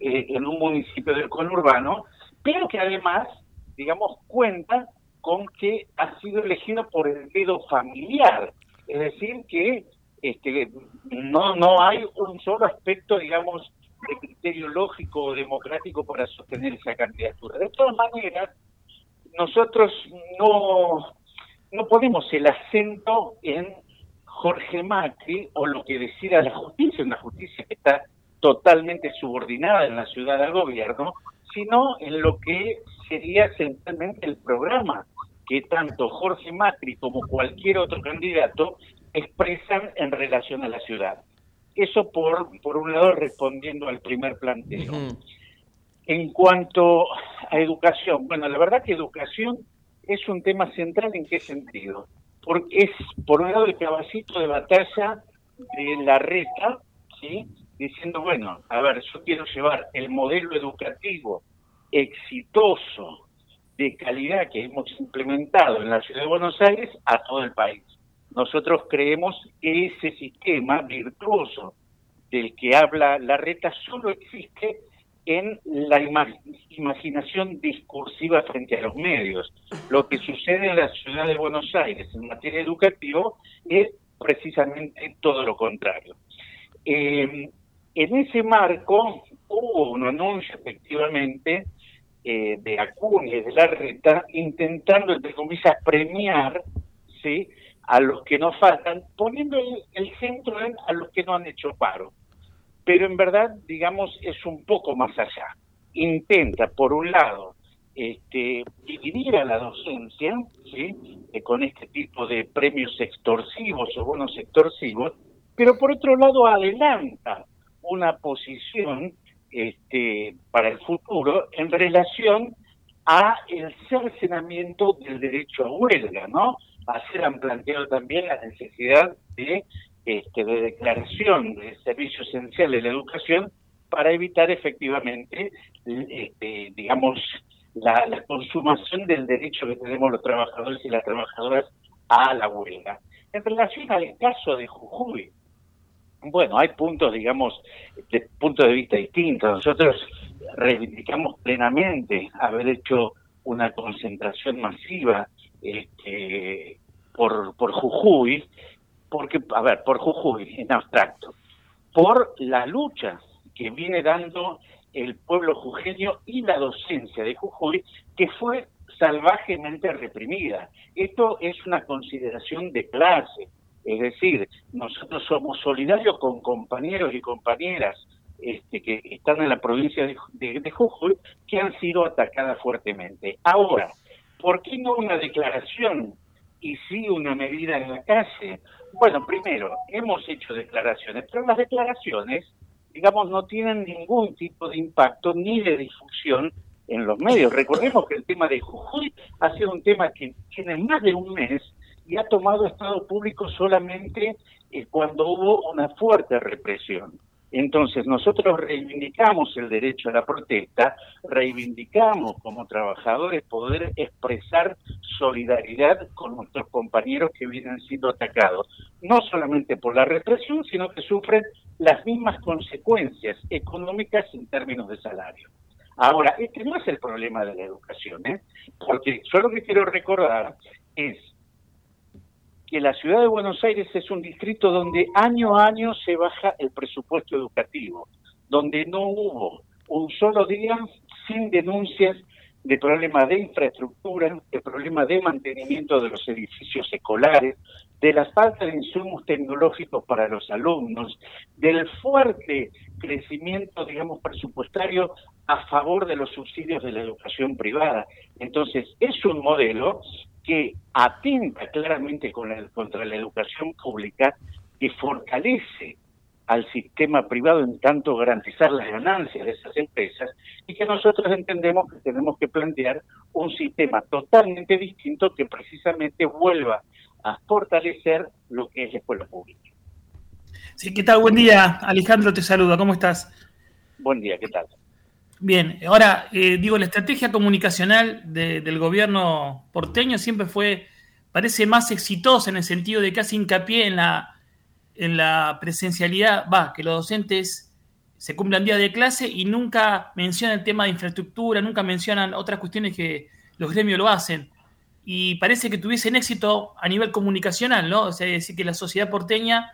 en un municipio del conurbano, pero que además, digamos, cuenta con que ha sido elegido por el dedo familiar. Es decir, que este, no, no hay un solo aspecto, digamos, de criterio lógico o democrático para sostener esa candidatura. De todas maneras, nosotros no, no ponemos el acento en Jorge Macri o lo que decida la justicia, una justicia que está totalmente subordinada en la ciudad del gobierno, sino en lo que sería centralmente el programa que tanto Jorge Macri como cualquier otro candidato expresan en relación a la ciudad. Eso por, por un lado respondiendo al primer planteo. En cuanto a educación, bueno, la verdad que educación es un tema central en qué sentido. Porque es, por un lado, el caballito de batalla de la reta, ¿sí? diciendo, bueno, a ver, yo quiero llevar el modelo educativo exitoso, de calidad que hemos implementado en la ciudad de Buenos Aires a todo el país. Nosotros creemos que ese sistema virtuoso del que habla la reta solo existe en la imaginación discursiva frente a los medios. Lo que sucede en la ciudad de Buenos Aires en materia educativa es precisamente todo lo contrario. Eh, en ese marco hubo un anuncio efectivamente eh, de Acuña y de la Reta intentando, entre comillas, premiar ¿sí? a los que nos faltan, poniendo el, centro en a los que no han hecho paro. Pero en verdad, digamos, es un poco más allá. Intenta, por un lado, este, dividir a la docencia ¿sí? Eh, con este tipo de premios extorsivos o bonos extorsivos, pero por otro lado adelanta una posición este, para el futuro en relación a el cercenamiento del derecho a huelga, ¿no? Ayer han planteado también la necesidad de, este, de declaración de servicio esencial de la educación para evitar efectivamente, este, digamos, la, consumación del derecho que tenemos los trabajadores y las trabajadoras a la huelga. En relación al caso de Jujuy, bueno, hay puntos, digamos, de puntos de vista distintos. Nosotros reivindicamos plenamente haber hecho una concentración masiva este, por, por Jujuy, porque, a ver, por Jujuy en abstracto, por la lucha que viene dando el pueblo jujeño y la docencia de Jujuy, que fue salvajemente reprimida. Esto es una consideración de clase, es decir, nosotros somos solidarios con compañeros y compañeras este, que están en la provincia de, Jujuy que han sido atacadas fuertemente. Ahora, ¿por qué no una declaración y sí una medida en la calle? Bueno, primero, hemos hecho declaraciones, pero las declaraciones, digamos, no tienen ningún tipo de impacto ni de difusión en los medios. Recordemos que el tema de Jujuy ha sido un tema que tiene más de un mes y ha tomado estado público solamente eh, cuando hubo una fuerte represión. Entonces, nosotros reivindicamos el derecho a la protesta, reivindicamos como trabajadores poder expresar solidaridad con nuestros compañeros que vienen siendo atacados, no solamente por la represión, sino que sufren las mismas consecuencias económicas en términos de salario. Ahora, este no es el problema de la educación, ¿eh? porque yo lo que quiero recordar es que la ciudad de Buenos Aires es un distrito donde año a año se baja el presupuesto educativo, donde no hubo un solo día sin denuncias de problemas de infraestructura, de problemas de mantenimiento de los edificios escolares, de la falta de insumos tecnológicos para los alumnos, del fuerte crecimiento, digamos, presupuestario a favor de los subsidios de la educación privada. Entonces, es un modelo que atenta claramente contra la educación pública, que fortalece al sistema privado en tanto garantizar las ganancias de esas empresas y que nosotros entendemos que tenemos que plantear un sistema totalmente distinto que precisamente vuelva a fortalecer lo que es la escuela pública. Sí, ¿qué tal? Buen día, Alejandro, te saluda, ¿cómo estás? Buen día, ¿qué tal? Bien, ahora eh, digo, la estrategia comunicacional del gobierno porteño siempre fue, parece más exitosa en el sentido de que hace hincapié en la, en la presencialidad, va, que los docentes se cumplan día de clase y nunca mencionan el tema de infraestructura, nunca mencionan otras cuestiones que los gremios lo hacen. Y parece que tuviesen éxito a nivel comunicacional, ¿no? O sea, es decir, que la sociedad porteña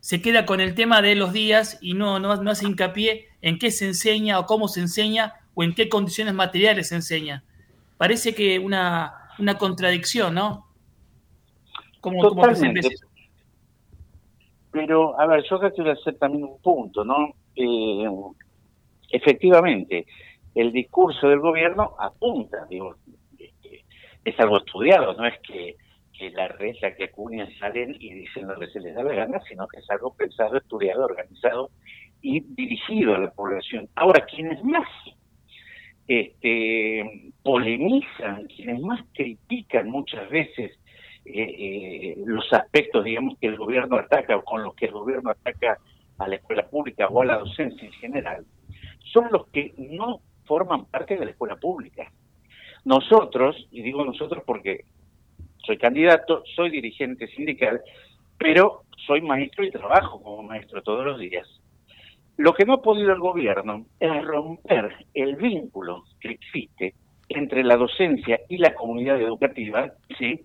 se queda con el tema de los días y no, no, hace hincapié en qué se enseña o cómo se enseña o en qué condiciones materiales se enseña. Parece que una, una contradicción, ¿no? Como, Totalmente. Pero, a ver, yo acá quiero hacer también un punto, ¿no? Eh, efectivamente, el discurso del gobierno apunta, digo, es algo estudiado, no es que que la red, la que acuñan, salen y dicen lo que se les da la gana, sino que es algo pensado, estudiado, organizado y dirigido a la población. Ahora, quienes más este, polemizan, quienes más critican muchas veces eh, eh, los aspectos, digamos, que el gobierno ataca o con los que el gobierno ataca a la escuela pública o a la docencia en general, son los que no forman parte de la escuela pública. Nosotros, y digo nosotros porque soy candidato, soy dirigente sindical, pero soy maestro y trabajo como maestro todos los días. Lo que no ha podido el gobierno es romper el vínculo que existe entre la docencia y la comunidad educativa, ¿sí?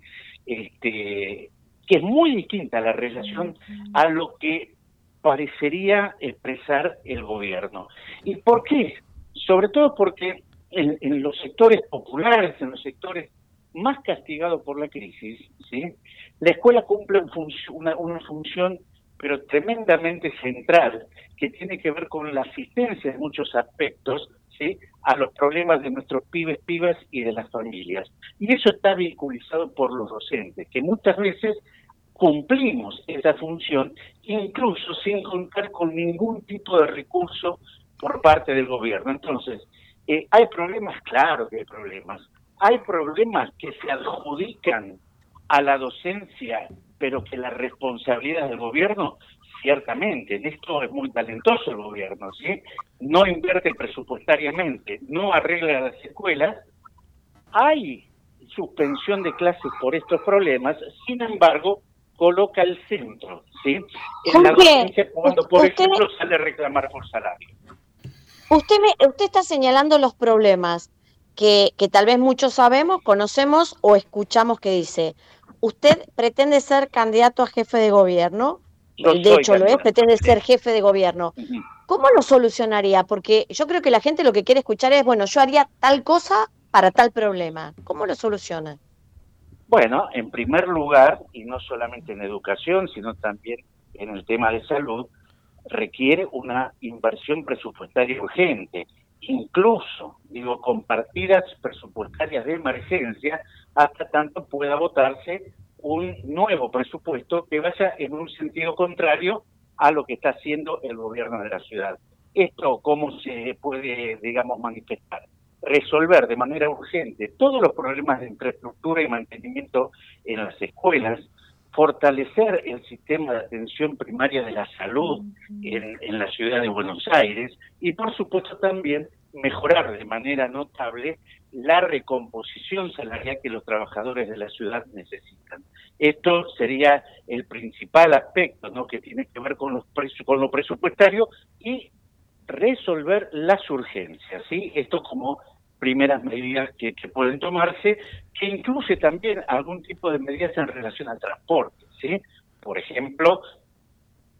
este, que es muy distinta la relación a lo que parecería expresar el gobierno. ¿Y por qué? Sobre todo porque en, los sectores populares, en los sectores más castigados por la crisis, ¿sí? la escuela cumple una, una función pero tremendamente central, que tiene que ver con la asistencia en muchos aspectos ¿sí? a los problemas de nuestros pibes, pibas y de las familias. Y eso está vinculado por los docentes, que muchas veces cumplimos esa función, incluso sin contar con ningún tipo de recurso por parte del gobierno. Entonces, eh, ¿hay problemas? Claro que hay problemas. Hay problemas que se adjudican a la docencia, pero que la responsabilidad del gobierno, ciertamente, en esto es muy talentoso el gobierno, ¿sí? No invierte presupuestariamente, no arregla las escuelas, hay suspensión de clases por estos problemas, sin embargo, coloca el centro, ¿sí? En la docencia cuando, por ejemplo, sale a reclamar por salario. Usted, me, usted está señalando los problemas que, que tal vez muchos sabemos, conocemos o escuchamos que dice. Usted pretende ser candidato a jefe de gobierno, de hecho lo es, pretende ser jefe de gobierno. ¿Cómo lo solucionaría? Porque yo creo que la gente lo que quiere escuchar es, bueno, yo haría tal cosa para tal problema. ¿Cómo lo soluciona? Bueno, en primer lugar, y no solamente en educación, sino también en el tema de salud, requiere una inversión presupuestaria urgente, incluso, digo, con partidas presupuestarias de emergencia, hasta tanto pueda votarse un nuevo presupuesto que vaya en un sentido contrario a lo que está haciendo el gobierno de la ciudad. Esto, ¿cómo se puede, digamos, manifestar? resolver de manera urgente todos los problemas de infraestructura y mantenimiento en las escuelas, fortalecer el sistema de atención primaria de la salud en, en, la ciudad de Buenos Aires y por supuesto también mejorar de manera notable la recomposición salarial que los trabajadores de la ciudad necesitan. Esto sería el principal aspecto ¿no? que tiene que ver con, los con lo presupuestario y resolver las urgencias, ¿sí? Esto como primeras medidas que, pueden tomarse, que incluye también algún tipo de medidas en relación al transporte, ¿sí? Por ejemplo,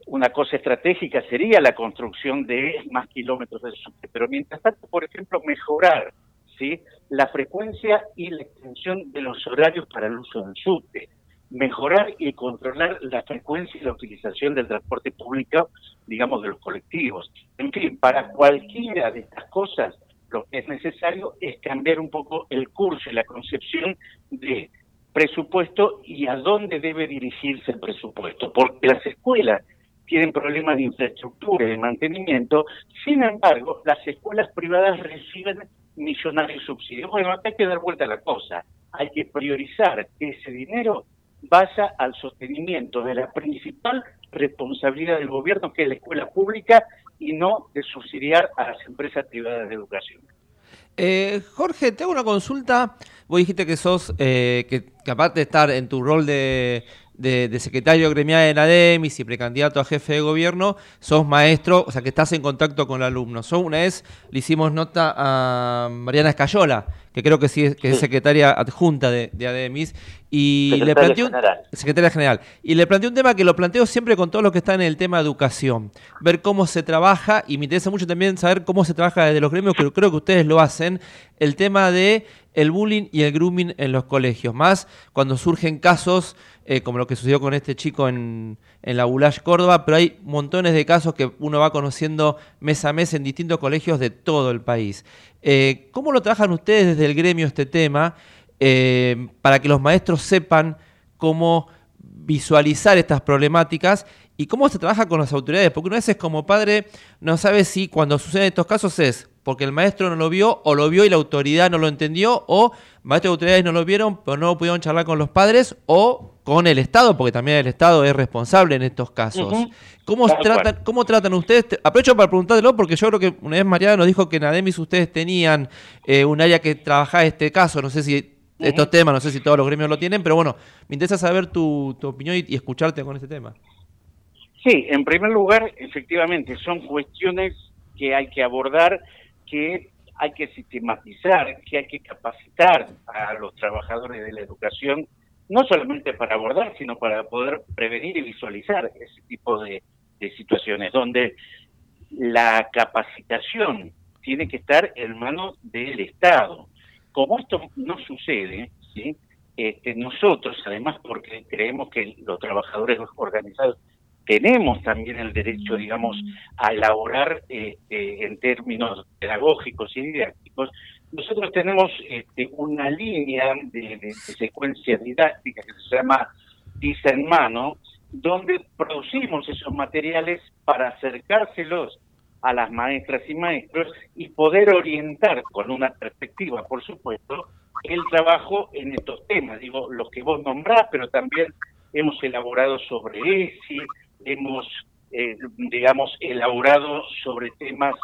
una cosa estratégica sería la construcción de más kilómetros de subte, pero mientras tanto, por ejemplo, mejorar ¿sí? la frecuencia y la extensión de los horarios para el uso del subte, mejorar y controlar la frecuencia y la utilización del transporte público, digamos, de los colectivos. En fin, para cualquiera de estas cosas, lo que es necesario es cambiar un poco el curso y la concepción de presupuesto y a dónde debe dirigirse el presupuesto, porque las escuelas tienen problemas de infraestructura y de mantenimiento, sin embargo, las escuelas privadas reciben millonarios subsidios. Bueno, acá hay que dar vuelta a la cosa, hay que priorizar que ese dinero vaya al sostenimiento de la principal responsabilidad del gobierno, que es la escuela pública, y no de subsidiar a las empresas privadas de educación. Eh, Jorge, te hago una consulta. Vos dijiste que sos, eh, que capaz de estar en tu rol de, de, secretario gremial en ADEMIS y precandidato a jefe de gobierno, sos maestro, o sea que estás en contacto con el alumno. Sos una vez le hicimos nota a Mariana Escayola, que creo que sí es, que es secretaria adjunta de, ADEMIS, y le planteó general. secretaria general. Y le planteó un tema que lo planteo siempre con todos los que están en el tema de educación. Ver cómo se trabaja, y me interesa mucho también saber cómo se trabaja desde los gremios, que creo que ustedes lo hacen, el tema de el bullying y el grooming en los colegios. Más cuando surgen casos eh, como lo que sucedió con este chico en, en la Bulash Córdoba, pero hay montones de casos que uno va conociendo mes a mes en distintos colegios de todo el país. Eh, ¿Cómo lo trabajan ustedes desde el gremio este tema eh, para que los maestros sepan cómo visualizar estas problemáticas y cómo se trabaja con las autoridades? Porque una vez es como padre no sabe si cuando suceden estos casos es porque el maestro no lo vio, o lo vio y la autoridad no lo entendió, o maestros y autoridades no lo vieron, pero no pudieron charlar con los padres, o con el Estado, porque también el Estado es responsable en estos casos. ¿Cómo, tratan. ¿Cómo tratan ustedes? Te- Aprovecho para preguntártelo, porque yo creo que una vez Mariana nos dijo que en Ademis ustedes tenían eh, un área que trabajaba este caso, no sé si estos temas, no sé si todos los gremios lo tienen, pero bueno, me interesa saber tu, tu opinión y, y escucharte con este tema. Sí, en primer lugar, efectivamente, son cuestiones que hay que abordar, que hay que sistematizar, que hay que capacitar a los trabajadores de la educación, no solamente para abordar, sino para poder prevenir y visualizar ese tipo de, de situaciones, donde la capacitación tiene que estar en manos del Estado. Como esto no sucede. Este, nosotros, además, porque creemos que los trabajadores organizados tenemos también el derecho, digamos, a elaborar este, en términos pedagógicos y didácticos, nosotros tenemos este, una línea de, de- de secuencia didáctica que se llama Tiza en Mano, donde producimos esos materiales para acercárselos a las maestras y maestros y poder orientar con una perspectiva, por supuesto, el trabajo en estos temas, digo, los que vos nombrás, pero también hemos elaborado sobre ESI, hemos, eh, digamos, elaborado sobre temas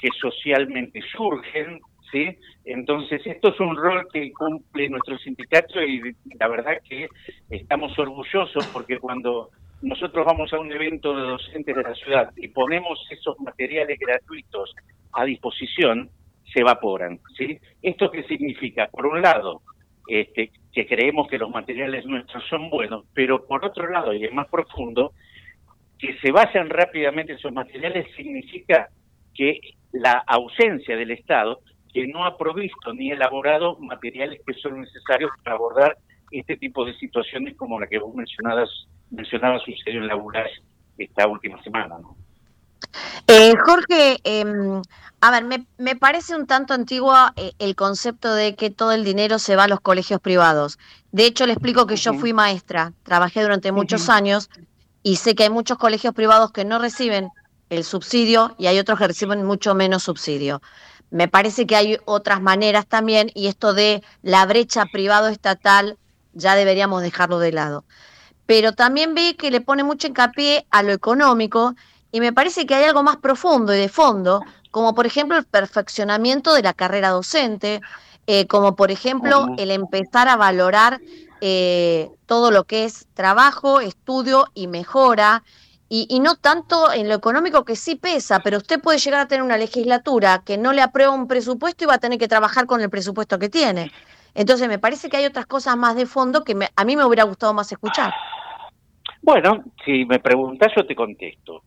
que socialmente surgen, ¿sí? Entonces, esto es un rol que cumple nuestro sindicato y la verdad que estamos orgullosos porque cuando nosotros vamos a un evento de docentes de la ciudad y ponemos esos materiales gratuitos a disposición, se evaporan, ¿sí? ¿Esto qué significa? Por un lado, este, que creemos que los materiales nuestros son buenos, pero por otro lado, y es más profundo, que se vayan rápidamente esos materiales significa que la ausencia del Estado, que no ha provisto ni elaborado materiales que son necesarios para abordar este tipo de situaciones como la que vos mencionabas, mencionabas sucedió en la ULAS esta última semana, ¿no? Eh, Jorge, em, a ver, me, me parece un tanto antiguo eh, el concepto de que todo el dinero se va a los colegios privados. De hecho, le explico que yo fui maestra, trabajé durante muchos años y sé que hay muchos colegios privados que no reciben el subsidio y hay otros que reciben mucho menos subsidio. Me parece que hay otras maneras también y esto de la brecha privado-estatal ya deberíamos dejarlo de lado pero también ve que le pone mucho hincapié a lo económico y me parece que hay algo más profundo y de fondo, como por ejemplo el perfeccionamiento de la carrera docente, eh, como por ejemplo el empezar a valorar eh, todo lo que es trabajo, estudio y mejora. Y, y no tanto en lo económico que sí pesa, pero usted puede llegar a tener una legislatura que no le aprueba un presupuesto y va a tener que trabajar con el presupuesto que tiene. Entonces me parece que hay otras cosas más de fondo que me- a mí me hubiera gustado más escuchar. Bueno, si me preguntas, yo te contesto.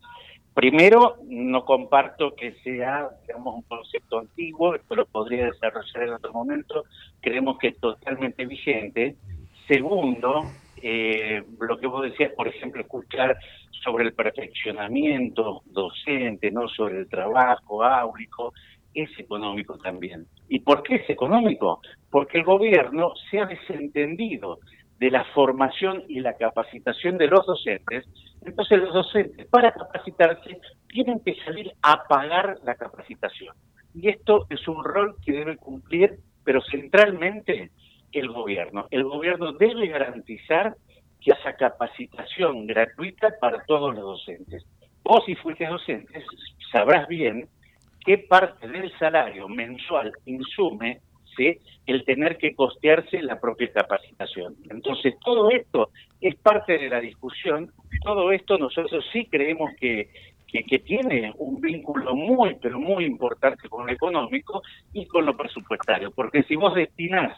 Primero, no comparto que sea, digamos, un concepto antiguo, esto lo podría desarrollar en otro momento, creemos que es totalmente vigente. Segundo, eh, lo que vos decías, por ejemplo, escuchar sobre el perfeccionamiento docente, no sobre el trabajo áulico, es económico también. ¿Y por qué es económico? Porque el gobierno se ha desentendido de la formación y la capacitación de los docentes, entonces los docentes para capacitarse tienen que salir a pagar la capacitación. Y esto es un rol que debe cumplir, pero centralmente el gobierno. El gobierno debe garantizar que haya capacitación gratuita para todos los docentes. Vos si fuiste docente sabrás bien qué parte del salario mensual insume ¿sí? el tener que costearse la propia capacitación. Entonces, todo esto es parte de la discusión. Todo esto nosotros sí creemos que, que, tiene un vínculo muy, pero muy importante con lo económico y con lo presupuestario. Porque si vos destinás,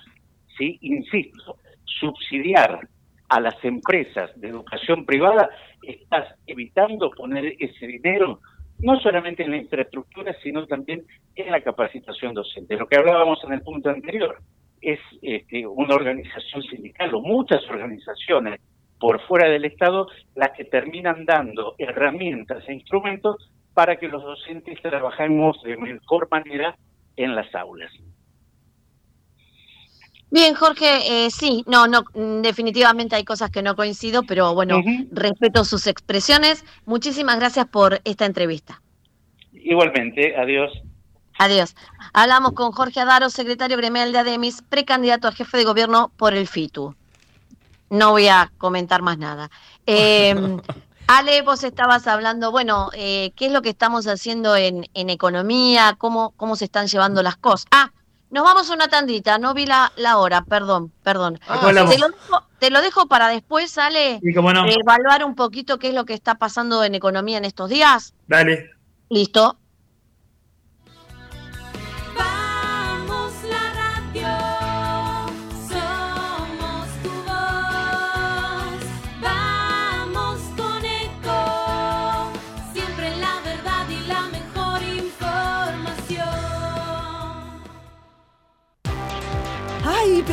¿sí? insisto, subsidiar a las empresas de educación privada, estás evitando poner ese dinero no solamente en la infraestructura, sino también en la capacitación docente. Lo que hablábamos en el punto anterior es este, una organización sindical o muchas organizaciones por fuera del Estado las que terminan dando herramientas e instrumentos para que los docentes trabajemos de mejor manera en las aulas. Bien, Jorge, eh, sí, no, no, mm, definitivamente hay cosas que no coincido, pero bueno, respeto sus expresiones. Muchísimas gracias por esta entrevista. Igualmente, adiós. Adiós. Hablamos con Jorge Adaro, secretario gremial de ADEMIS, precandidato a jefe de gobierno por el FITU. No voy a comentar más nada. Eh, Ale, vos estabas hablando, bueno, eh, ¿qué es lo que estamos haciendo en, en economía? ¿Cómo, ¿Cómo se están llevando las cosas? Ah, nos vamos a una tandita, no vi la, la hora, perdón, perdón. Ah, te, lo dejo, te lo dejo para después, Ale, Sí, cómo no. evaluar un poquito qué es lo que está pasando en economía en estos días. Dale. Listo.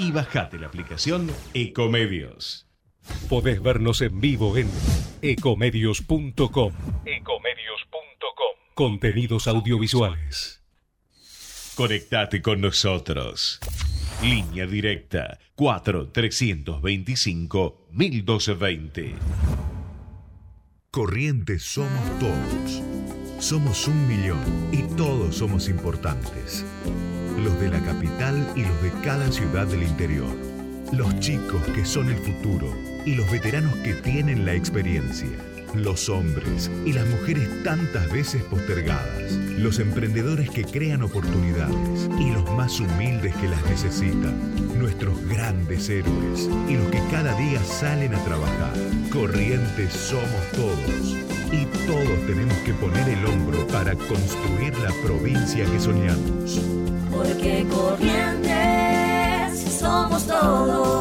y bajate la aplicación Ecomedios. Podés vernos en vivo en ecomedios.com. Contenidos audiovisuales. Conectate con nosotros. Línea directa 4 325 1220. Corrientes somos todos. Somos un millón y todos somos importantes. Los de la capital y los de cada ciudad del interior. Los chicos que son el futuro y los veteranos que tienen la experiencia. Los hombres y las mujeres tantas veces postergadas. Los emprendedores que crean oportunidades y los más humildes que las necesitan. Nuestros grandes héroes y los que cada día salen a trabajar. Corrientes somos todos. Y todos tenemos que poner el hombro para construir la provincia que soñamos. Porque corrientes somos todos.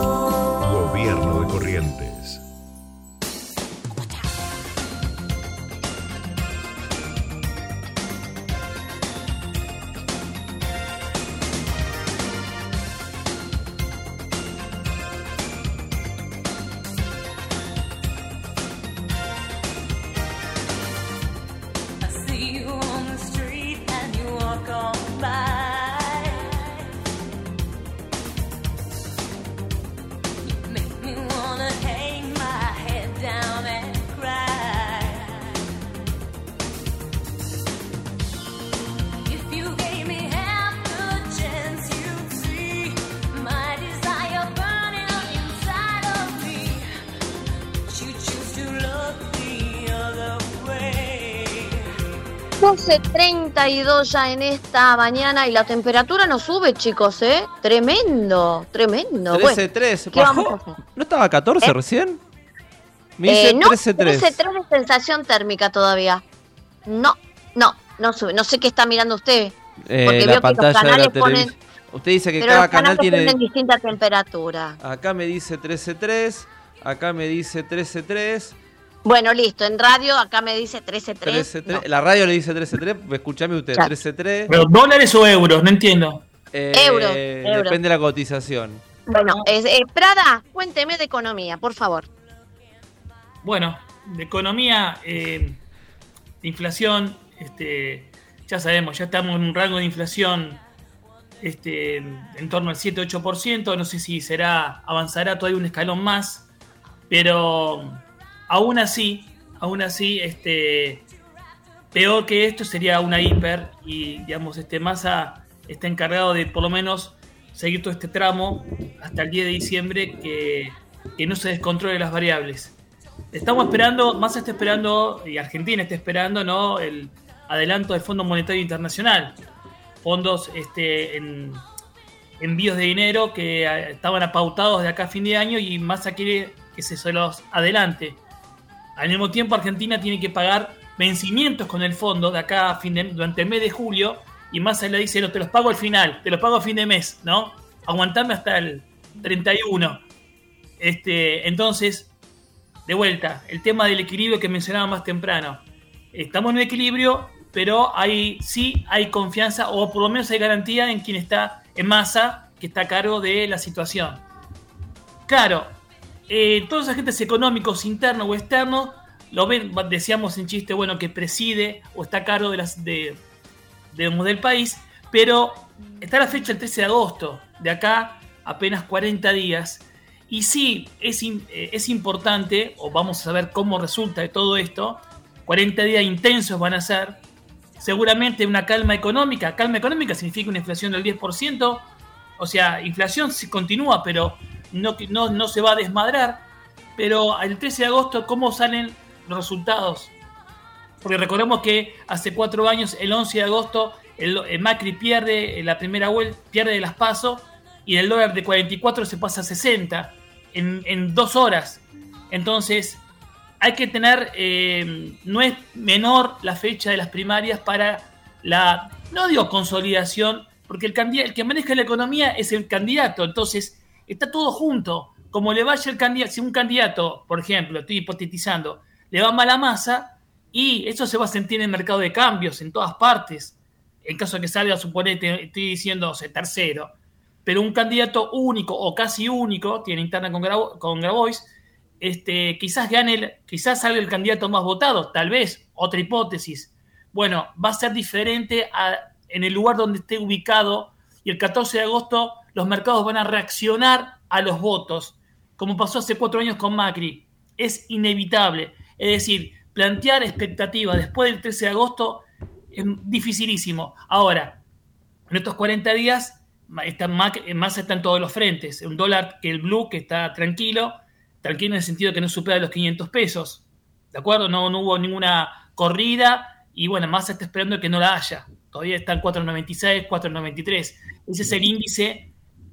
12.32 ya en esta mañana y la temperatura no sube, chicos, ¿eh? Tremendo, tremendo. Bueno, 13-3. ¿qué vamos a ¿Bajó? hacer? ¿No estaba 14 ¿Eh? recién? Me dice Eh, no, 13-3. 13.3 de sensación térmica todavía. No, no, no sube. No sé qué está mirando usted. Eh, porque la veo que los pantalla de la canales ponen- Usted dice que Pero cada los canales canal tiene. distinta temperatura. Acá me dice 13-3. Acá me dice 13-3. Bueno, listo. En radio acá me dice 13.3. 13-3. La radio le dice 13-3. Escúchame usted, Ya. 13-3. ¿Pero dólares o euros? No entiendo. Eh, Euros, euros. Depende de la cotización. Bueno, es- eh, Prada, cuénteme de economía, por favor. Bueno, de economía, eh, de inflación, este, ya sabemos, ya estamos en un rango de inflación este, en torno al 7-8%, no sé si será, avanzará todavía un escalón más, pero aún así, aún así, este, peor que esto sería una hiper y digamos, este Massa está encargado de por lo menos seguir todo este tramo hasta el 10 de diciembre que, que no se descontrole las variables. Estamos esperando, Massa está esperando, y Argentina está esperando, ¿no? El adelanto del Fondo Monetario Internacional. Fondos este, en, envíos de dinero que eh, estaban apautados de acá a fin de año y Massa quiere que se se los adelante. Al mismo tiempo, Argentina tiene que pagar vencimientos con el fondo de acá a fin de, durante el mes de julio y Massa le dice, no, te los pago al final, te los pago a fin de mes, ¿no? Aguantame hasta el 31. Este, entonces, de vuelta, el tema del equilibrio que mencionaba más temprano. Estamos en equilibrio, pero hay, sí hay confianza, o por lo menos hay garantía en quien está en masa, que está a cargo de la situación. Claro, eh, todos los agentes económicos, internos o externos, lo ven, decíamos en chiste, bueno, que preside o está a cargo de las, de, del país, pero está la fecha el 13 de agosto, de acá apenas 40 días. Y sí, es, eh, es importante, o vamos a ver cómo resulta de todo esto, 40 días intensos van a ser, seguramente una calma económica, calma económica significa una inflación del 10%, o sea, inflación continúa, pero no, no, no se va a desmadrar, pero el 13 de agosto, ¿cómo salen los resultados? Porque recordemos que hace cuatro años, el 11 de agosto, el, Macri pierde la primera vuelta, pierde las pasos y el dólar de 44 se pasa a 60 en, en dos horas. Entonces, hay que tener, eh, no es menor la fecha de las primarias para la, no digo consolidación, porque el, el que maneja la economía es el candidato, entonces está todo junto. Como le vaya el candidato, si un candidato, por ejemplo, estoy hipotetizando, le va mala masa, y eso se va a sentir en el mercado de cambios, en todas partes. En caso de que salga, suponete, estoy diciendo, o tercero. Pero un candidato único o casi único, tiene interna con, Grabo- con Grabois, este, quizás gane, el- quizás salga el candidato más votado, tal vez, otra hipótesis. Bueno, va a ser diferente a- en el lugar donde esté ubicado y el 14 de agosto los mercados van a reaccionar a los votos, como pasó hace cuatro años con Macri. Es inevitable. Es decir, plantear expectativas después del 13 de agosto es dificilísimo. Ahora, en estos 40 días, está Massa está en todos los frentes. Un dólar que el blue, que está tranquilo, tranquilo en el sentido que no supera los 500 pesos. ¿De acuerdo? No, no hubo ninguna corrida y bueno, Massa está esperando que no la haya. Todavía está en 4.96, 4.93. Ese es el índice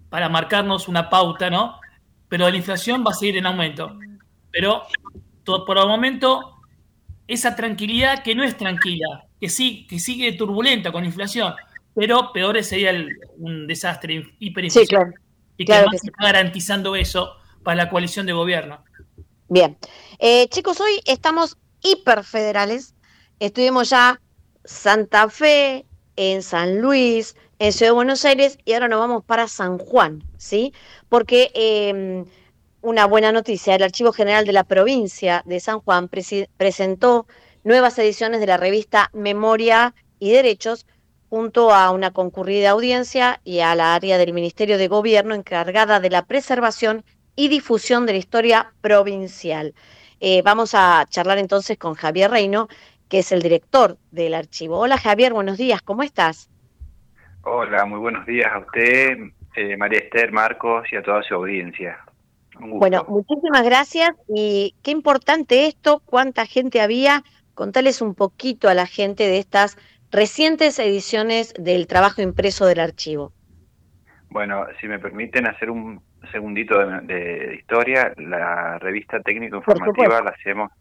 para marcarnos una pauta, ¿no? Pero la inflación va a seguir en aumento. Pero todo, por el momento, esa tranquilidad que no es tranquila, que sí, que sigue turbulenta con inflación, pero peor sería el- un desastre hiperinflación. Sí, claro. Y que Claro además que sí. está garantizando eso para la coalición de gobierno. Bien. Eh, chicos, hoy estamos hiperfederales. Estuvimos ya Santa Fe, en San Luis, en Ciudad de Buenos Aires y ahora nos vamos para San Juan, ¿sí? Porque eh, una buena noticia, el Archivo General de la provincia de San Juan presentó nuevas ediciones de la revista Memoria y Derechos junto a una concurrida audiencia y a la área del Ministerio de Gobierno encargada de la preservación y difusión de la historia provincial. Eh, vamos a charlar entonces con Javier Reino, que es el director del archivo. Hola Javier, buenos días, ¿cómo estás? Hola, muy buenos días a usted, eh, María Esther, Marcos y a toda su audiencia. Un gusto. Bueno, muchísimas gracias y qué importante esto, cuánta gente había. Contales un poquito a la gente de estas recientes ediciones del trabajo impreso del archivo. Bueno, si me permiten hacer un segundito de, de historia, la revista técnico informativa supuesto. la hacemos,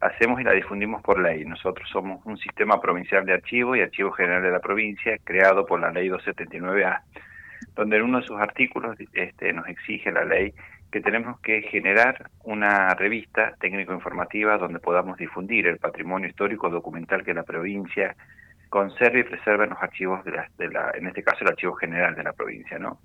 hacemos y la difundimos por ley. Nosotros somos un sistema provincial de archivo y archivo general de la provincia creado por la ley 279A, donde en uno de sus artículos este, nos exige la ley que tenemos que generar una revista técnico-informativa donde podamos difundir el patrimonio histórico documental que la provincia conserve y preserva en los archivos de la, de la, en este caso el archivo general de la provincia, ¿no?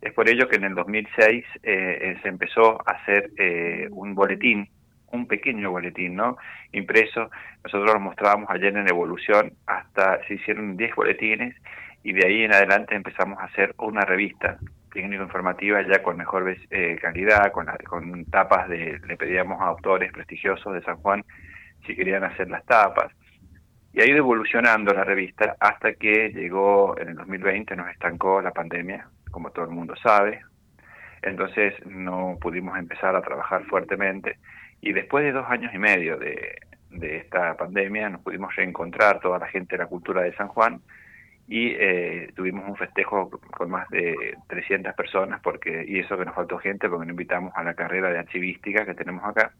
Es por ello que en el 2006 eh, eh, se empezó a hacer eh, un boletín, un pequeño boletín, ¿no? Impreso. Nosotros lo mostrábamos ayer en Evolución, hasta se hicieron 10 boletines y de ahí en adelante empezamos a hacer una revista técnico-informativa ya con mejor eh, calidad, con, la- con tapas de, le pedíamos a autores prestigiosos de San Juan si querían hacer las tapas. Y ha ido evolucionando la revista hasta que llegó en el 2020, nos estancó la pandemia, como todo el mundo sabe. Entonces no pudimos empezar a trabajar fuertemente. Y después de dos años y medio de, esta pandemia, nos pudimos reencontrar toda la gente de la cultura de San Juan y eh, tuvimos un festejo con más de 300 personas porque y eso que nos faltó gente porque no invitamos a la carrera de archivística que tenemos acá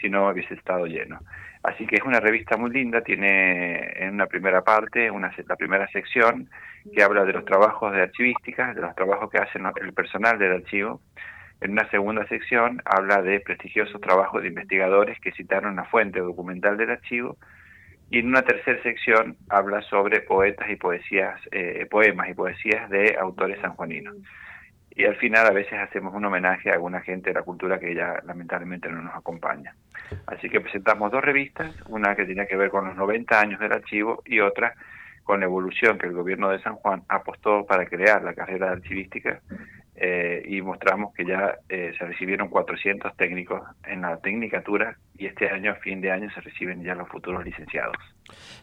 si no hubiese estado lleno. Así que es una revista muy linda tiene en una primera parte una la primera sección que habla de los trabajos de archivística de los trabajos que hacen el personal del archivo en una segunda sección habla de prestigiosos trabajos de investigadores que citaron la fuente documental del archivo y en una tercera sección habla sobre poetas y poesías, eh, poemas y poesías de autores sanjuaninos. Y al final a veces hacemos un homenaje a alguna gente de la cultura que ya lamentablemente no nos acompaña. Así que presentamos dos revistas, una que tenía que ver con los 90 años del archivo y otra con la evolución que el gobierno de San Juan apostó para crear la carrera archivística eh, y mostramos que ya eh, se recibieron 400 técnicos en la tecnicatura y este año, a fin de año, se reciben ya los futuros licenciados.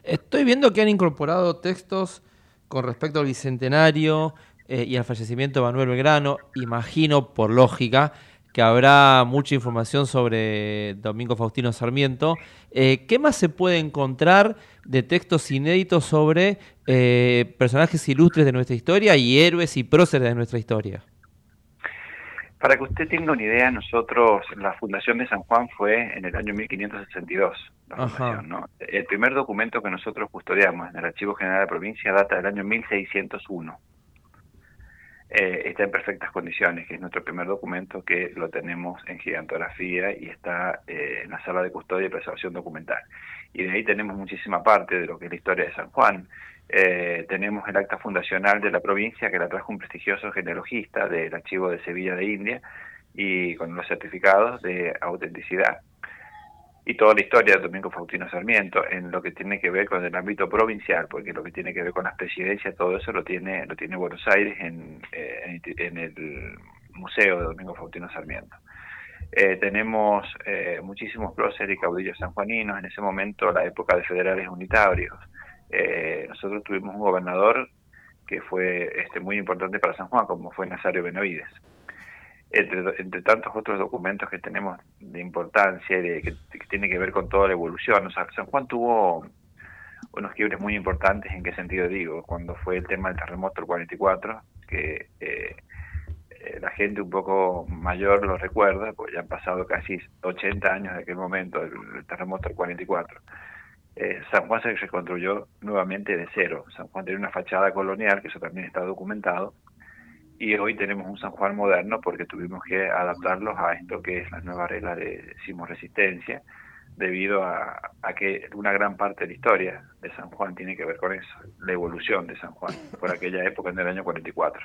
Estoy viendo que han incorporado textos con respecto al bicentenario eh, y al fallecimiento de Manuel Belgrano. Imagino, por lógica, que habrá mucha información sobre Domingo Faustino Sarmiento. ¿Qué más se puede encontrar de textos inéditos sobre personajes ilustres de nuestra historia y héroes y próceres de nuestra historia? Para que usted tenga una idea, nosotros, la fundación de San Juan fue en el año 1562. La fundación, ¿no? El primer documento que nosotros custodiamos en el Archivo General de la Provincia data del año 1601. Eh, está en perfectas condiciones, que es nuestro primer documento que lo tenemos en gigantografía y está eh, en la sala de custodia y preservación documental. Y de ahí tenemos muchísima parte de lo que es la historia de San Juan, eh, tenemos el acta fundacional de la provincia que la trajo un prestigioso genealogista del archivo de Sevilla de India y con los certificados de autenticidad. Y toda la historia de Domingo Faustino Sarmiento en lo que tiene que ver con el ámbito provincial, porque lo que tiene que ver con las presidencias, todo eso lo tiene, lo tiene Buenos Aires en, eh, en, el Museo de Domingo Faustino Sarmiento. Eh, tenemos eh, muchísimos próceres y caudillos sanjuaninos, en ese momento la época de federales unitarios, eh, nosotros tuvimos un gobernador que fue este, muy importante para San Juan, como fue Nazario Benavides. Entre, tantos otros documentos que tenemos de importancia y de, que, que tiene que ver con toda la evolución. O sea, San Juan tuvo unos quiebres muy importantes, ¿en qué sentido digo? Cuando fue el tema del terremoto del 44, que eh, eh, la gente un poco mayor lo recuerda, pues ya han pasado casi 80 años de aquel momento, el terremoto del 44 eh, San Juan se reconstruyó nuevamente de cero. San Juan tenía una fachada colonial, que eso también está documentado, y hoy tenemos un San Juan moderno porque tuvimos que adaptarlos a esto que es la nueva regla de sismoresistencia, debido a, que una gran parte de la historia de San Juan tiene que ver con eso, la evolución de San Juan por aquella época en el año 44.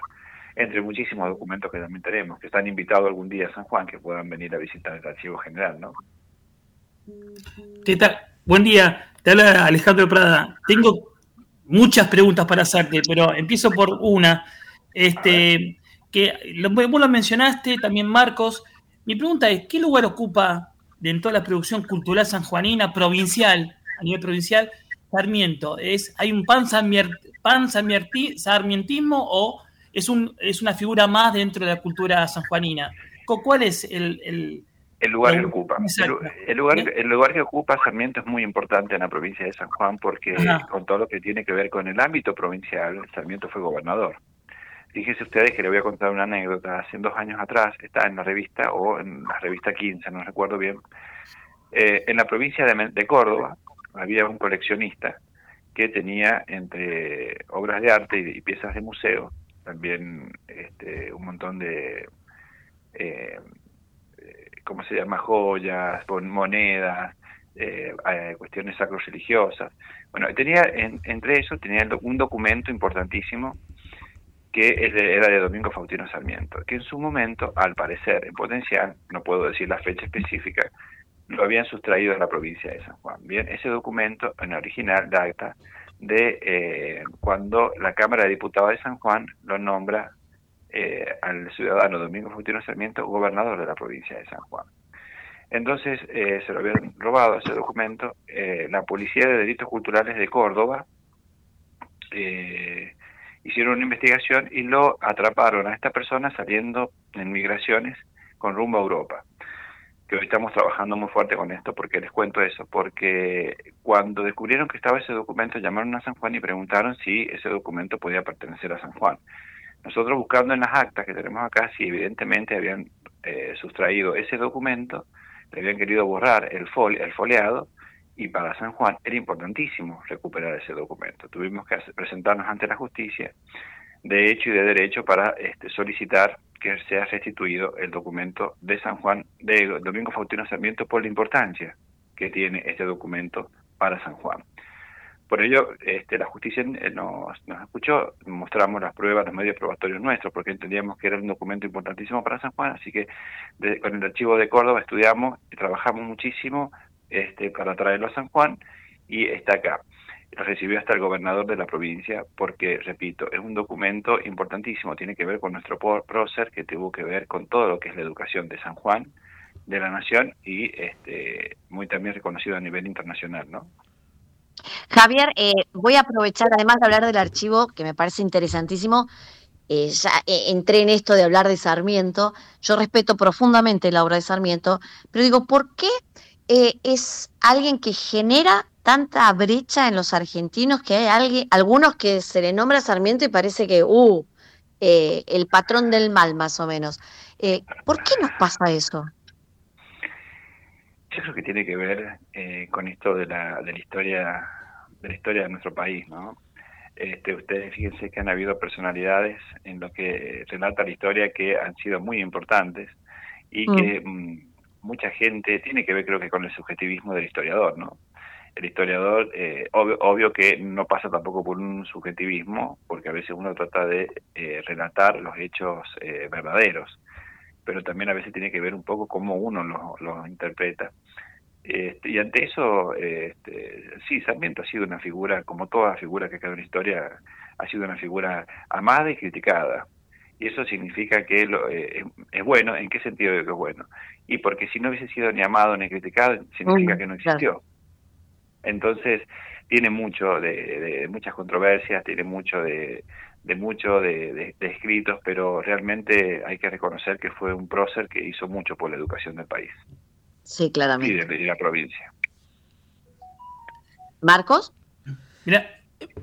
Entre muchísimos documentos que también tenemos, que están invitados algún día a San Juan, que puedan venir a visitar el archivo general, ¿no? ¿Qué? Buen día, te habla Alejandro Prada. Tengo muchas preguntas para hacerte, pero empiezo por una. Este, que vos lo mencionaste, también Marcos. Mi pregunta es, ¿qué lugar ocupa dentro de la producción cultural sanjuanina, provincial, a nivel provincial, Sarmiento? ¿Es, ¿Hay un pan, pan sarmientismo o es, un, es una figura más dentro de la cultura sanjuanina? ¿Cuál es el el lugar que ocupa. El, el, lugar, el lugar que ocupa Sarmiento es muy importante en la provincia de San Juan porque Ajá. con todo lo que tiene que ver con el ámbito provincial, Sarmiento fue gobernador. Fíjense ustedes que le voy a contar una anécdota. Hace dos años atrás, está en la revista, o en la revista 15, no recuerdo bien, eh, en la provincia de, de Córdoba había un coleccionista que tenía entre obras de arte y, y piezas de museo, también este, un montón de... Eh, ¿cómo se llama? Joyas, monedas, eh, eh, cuestiones sacro-religiosas. Bueno, tenía en, entre eso tenía un documento importantísimo que era de Domingo Faustino Sarmiento, que en su momento, al parecer, en potencial, no puedo decir la fecha específica, lo habían sustraído de la provincia de San Juan. Bien, ese documento en original data de eh, cuando la Cámara de Diputados de San Juan lo nombra eh, al ciudadano Domingo Faustino Sarmiento, gobernador de la provincia de San Juan. Entonces eh, se lo habían robado ese documento. Eh, la Policía de Delitos Culturales de Córdoba eh, hicieron una investigación y lo atraparon a esta persona saliendo en migraciones con rumbo a Europa. que hoy estamos trabajando muy fuerte con esto, porque les cuento eso, porque cuando descubrieron que estaba ese documento, llamaron a San Juan y preguntaron si ese documento podía pertenecer a San Juan. Nosotros buscando en las actas que tenemos acá, si evidentemente habían eh, sustraído ese documento, le habían querido borrar el, fol el foliado, y para San Juan era importantísimo recuperar ese documento. Tuvimos que presentarnos ante la justicia de hecho y de derecho para este, solicitar que sea restituido el documento de San Juan de Domingo Faustino Sarmiento por la importancia que tiene este documento para San Juan. Por ello, este, la justicia eh, nos, nos escuchó, mostramos las pruebas, los medios probatorios nuestros, porque entendíamos que era un documento importantísimo para San Juan, así que con el archivo de Córdoba estudiamos y trabajamos muchísimo este, para traerlo a San Juan y está acá. Lo recibió hasta el gobernador de la provincia porque, repito, es un documento importantísimo, tiene que ver con nuestro prócer, que tuvo que ver con todo lo que es la educación de San Juan, de la nación y este, muy también reconocido a nivel internacional, ¿no? Javier, eh, voy a aprovechar, además de hablar del archivo, que me parece interesantísimo, eh, ya eh, entré en esto de hablar de Sarmiento, yo respeto profundamente la obra de Sarmiento, pero digo, ¿por qué es alguien que genera tanta brecha en los argentinos que hay alguien, algunos que se le nombra Sarmiento y parece que, uh, el patrón del mal más o menos? ¿Por qué nos pasa eso? Yo creo que tiene que ver eh, con esto de la, de la historia de la historia de nuestro país, ¿no? Este, ustedes fíjense que han habido personalidades en lo que relata la historia que han sido muy importantes y Mm. que mm, mucha gente tiene que ver creo que con el subjetivismo del historiador, ¿no? El historiador, eh, obvio, obvio que no pasa tampoco por un subjetivismo, porque a veces uno trata de eh, relatar los hechos eh, verdaderos, pero también a veces tiene que ver un poco cómo uno los los interpreta. Este, y ante eso, este, sí, Sarmiento ha sido una figura, como toda figura que queda en la historia, ha sido una figura amada y criticada. Y eso significa que lo- eh, es, bueno, ¿en qué sentido que es bueno? Y porque si no hubiese sido ni amado ni criticado, significa Mm, que no claro. existió. Entonces, tiene mucho de, de muchas controversias, tiene mucho de, de mucho de, de- de escritos, pero realmente hay que reconocer que fue un prócer que hizo mucho por la educación del país Sí, y claramente. de, de la provincia. ¿Marcos? Mira,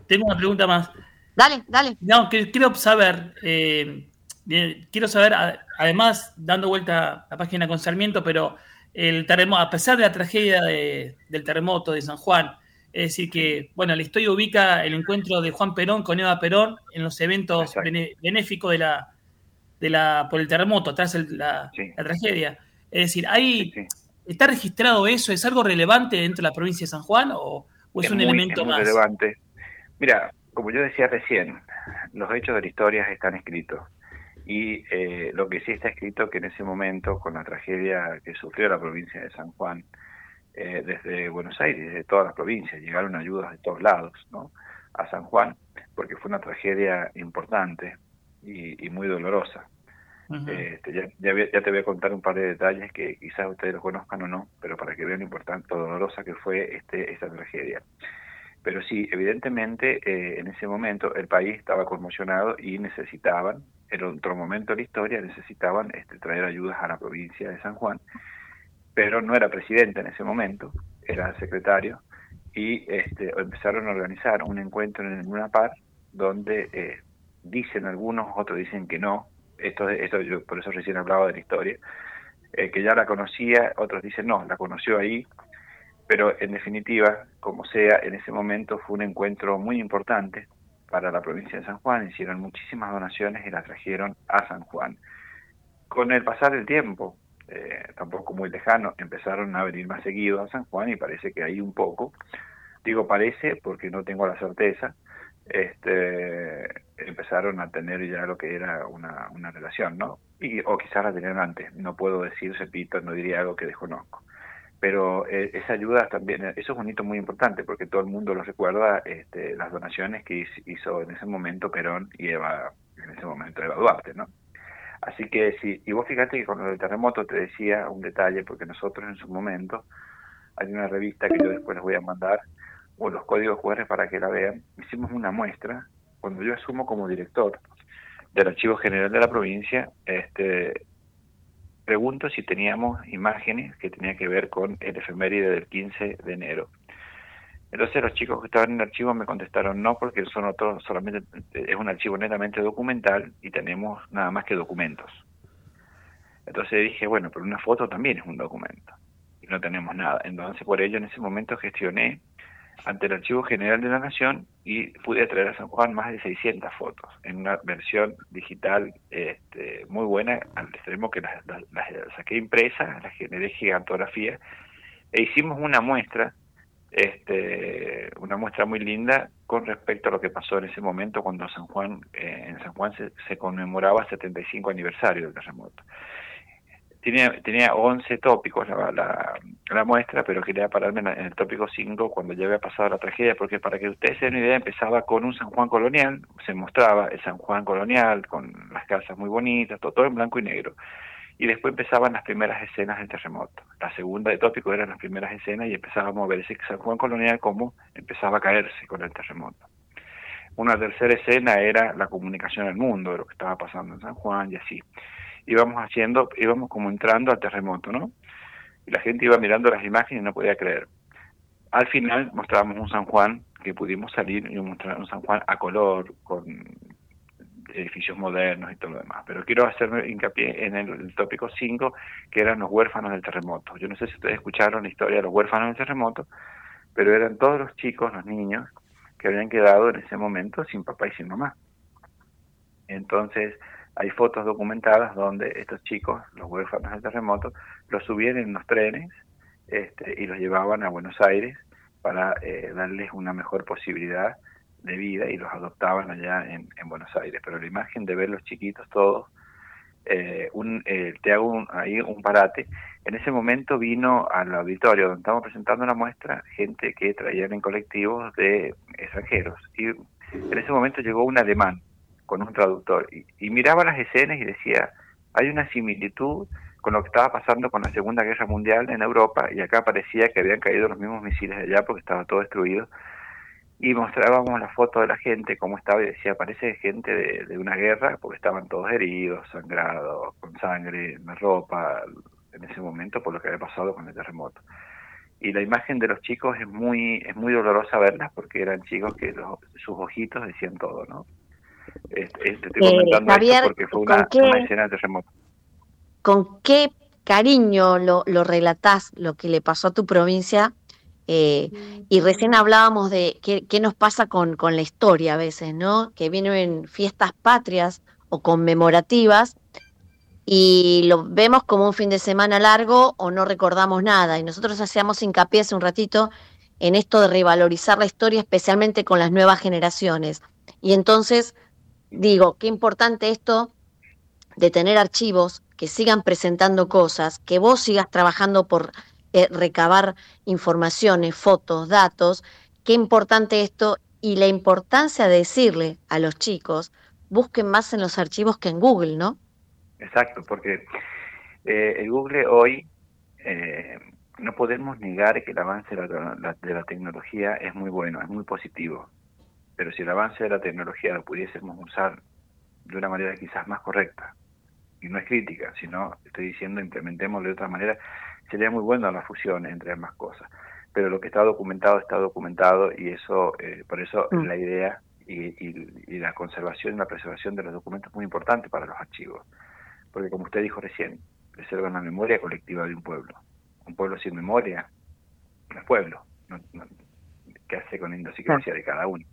tengo una pregunta más. Dale, dale. No, que quiero saber, eh, quiero saber, además, dando vuelta a la página con Sarmiento, pero el terremoto, a pesar de la tragedia de- del terremoto de San Juan, es decir, que, bueno, la historia ubica el encuentro de Juan Perón con Eva Perón en los eventos benéficos de la, de la, por el terremoto, tras el- la, la tragedia. Es decir, ¿hay, ¿está registrado eso? ¿Es algo relevante dentro de la provincia de San Juan o, o es, un muy- elemento es muy más? relevante. Mira, como yo decía recién, los hechos de la historia están escritos. Y eh, lo que sí está escrito que en ese momento, con la tragedia que sufrió la provincia de San Juan, eh, desde Buenos Aires, desde todas las provincias, llegaron ayudas de todos lados ¿no? a San Juan, porque fue una tragedia importante y, y muy dolorosa. Este, ya, ya ya te voy a contar un par de detalles que quizás ustedes lo conozcan o no, pero para que vean lo importante, lo dolorosa que fue este, esta tragedia. Pero sí, evidentemente eh, en ese momento el país estaba conmocionado y necesitaban, en otro momento de la historia, necesitaban este, traer ayudas a la provincia de San Juan, pero no era presidente en ese momento, era secretario, y este, empezaron a organizar un encuentro en una par donde eh, dicen algunos, otros dicen que no, esto, esto yo por eso recién hablaba de la historia, eh, que ya la conocía, otros dicen no, la conoció ahí, pero en definitiva, como sea, en ese momento fue un encuentro muy importante para la provincia de San Juan, hicieron muchísimas donaciones y las trajeron a San Juan. Con el pasar del tiempo, eh, tampoco muy lejano, empezaron a venir más seguido a San Juan y parece que ahí un poco, digo parece porque no tengo la certeza, este, empezaron a tener ya lo que era una, una relación, ¿no? Y, o quizás la tenían antes, no puedo decir, repito, no diría algo que desconozco. Pero eh, esa ayuda también, eso es un hito muy importante porque todo el mundo lo recuerda, este, las donaciones que hiz- hizo en ese momento Perón y Eva, en ese momento Eva Duarte, ¿no? Así que sí, y vos fíjate que con del terremoto te decía un detalle, porque nosotros en su momento, hay una revista que yo después les voy a mandar, o los códigos QR para que la vean, hicimos una muestra, cuando yo asumo como director del Archivo General de la provincia, este, pregunto si teníamos imágenes que tenía que ver con el efeméride del 15 de enero. Entonces los chicos que estaban en el archivo me contestaron no, porque son otros, solamente es un archivo netamente documental y tenemos nada más que documentos. Entonces dije, bueno, pero una foto también es un documento y no tenemos nada. Entonces por ello en ese momento gestioné ante el Archivo General de la Nación y pude traer a San Juan más de 600 fotos en una versión digital este, muy buena, al extremo que las, las- las saqué impresas, las generé gigantografía e hicimos una muestra, este, una muestra muy linda con respecto a lo que pasó en ese momento cuando San Juan, eh, en San Juan se, se conmemoraba el 75 aniversario del terremoto tenía, tenía 11 tópicos la, la, muestra, pero quería pararme en, el tópico 5 cuando ya había pasado la tragedia, porque para que ustedes se den una idea, empezaba con un San Juan colonial, se mostraba el San Juan colonial, con las casas muy bonitas, todo en blanco y negro. Y después empezaban las primeras escenas del terremoto. La segunda de tópico eran las primeras escenas y empezábamos a ver ese San Juan colonial cómo empezaba a caerse con el terremoto. Una tercera escena era la comunicación al mundo, de lo que estaba pasando en San Juan y así íbamos haciendo, íbamos como entrando al terremoto, ¿no? Y la gente iba mirando las imágenes y no podía creer. Al final mostrábamos un San Juan que pudimos salir y mostrar un San Juan a color, con edificios modernos y todo lo demás. Pero quiero hacer hincapié en el, tópico 5, que eran los huérfanos del terremoto. Yo no sé si ustedes escucharon la historia de los huérfanos del terremoto, pero eran todos los chicos, los niños, que habían quedado en ese momento sin papá y sin mamá. Entonces, hay fotos documentadas donde estos chicos, los huérfanos del terremoto, los subían en los trenes este, y los llevaban a Buenos Aires para eh, darles una mejor posibilidad de vida y los adoptaban allá en, en Buenos Aires. Pero la imagen de ver los chiquitos todos, eh, un, eh, te hago un- ahí un parate. En ese momento vino al auditorio donde estábamos presentando la muestra gente que traían en colectivos de extranjeros. Y en ese momento llegó un alemán con un traductor y, y miraba las escenas y decía, hay una similitud con lo que estaba pasando con la Segunda Guerra Mundial en Europa y acá parecía que habían caído los mismos misiles allá porque estaba todo destruido y mostrábamos la foto de la gente, cómo estaba, y decía, parece gente de, de una guerra, porque estaban todos heridos, sangrados, con sangre en la ropa, en ese momento, por lo que había pasado con el terremoto. Y la imagen de los chicos es muy es muy dolorosa verlas, porque eran chicos que los- sus ojitos decían todo, ¿no? Este, este, estoy Eh, comentando Javier, porque fue ¿con una, qué- una escena de terremoto. con qué cariño lo, lo relatás, lo que le pasó a tu provincia. Eh, y recién hablábamos de qué, qué nos pasa con, con la historia a veces, ¿no? Que vienen fiestas patrias o conmemorativas y lo vemos como un fin de semana largo o no recordamos nada. Y nosotros hacíamos hincapié hace un ratito en esto de revalorizar la historia, especialmente con las nuevas generaciones. Y entonces, digo, qué importante esto de tener archivos que sigan presentando cosas, que vos sigas trabajando por eh, recabar informaciones, fotos, datos, qué importante esto y la importancia de decirle a los chicos, busquen más en los archivos que en Google, ¿no? Exacto, porque eh, el Google hoy eh, no podemos negar que el avance de la, la- de la tecnología es muy bueno, es muy positivo. Pero si el avance de la tecnología lo pudiésemos usar de una manera quizás más correcta, y no es crítica, sino estoy diciendo implementémoslo de otra manera, sería muy bueno la fusión entre ambas cosas. Pero lo que está documentado está documentado y eso, eh, por eso Mm. la idea y, y- y la conservación y la preservación de los documentos es muy importante para los archivos. Porque como usted dijo recién, preservan la memoria colectiva de un pueblo. Un pueblo sin memoria no es pueblo. No, no- ¿Qué hace con la idiosincrasia de cada uno?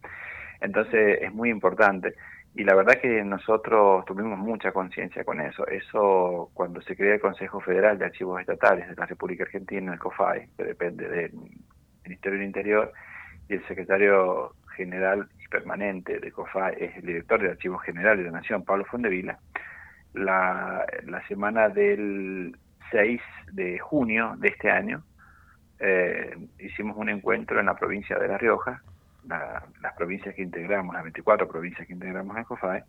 Entonces es muy importante. Y la verdad que nosotros tuvimos mucha conciencia con eso. Eso cuando se crea el Consejo Federal de Archivos Estatales de la República Argentina, el COFAI, que depende del Ministerio del Interior, y el secretario general y permanente de COFAI es el director de Archivos Generales de la Nación, Pablo Fondevila, la, la semana del 6 de junio de este año eh, hicimos un encuentro en la provincia de La Rioja, la- las provincias que integramos, las 24 provincias que integramos en COFAE,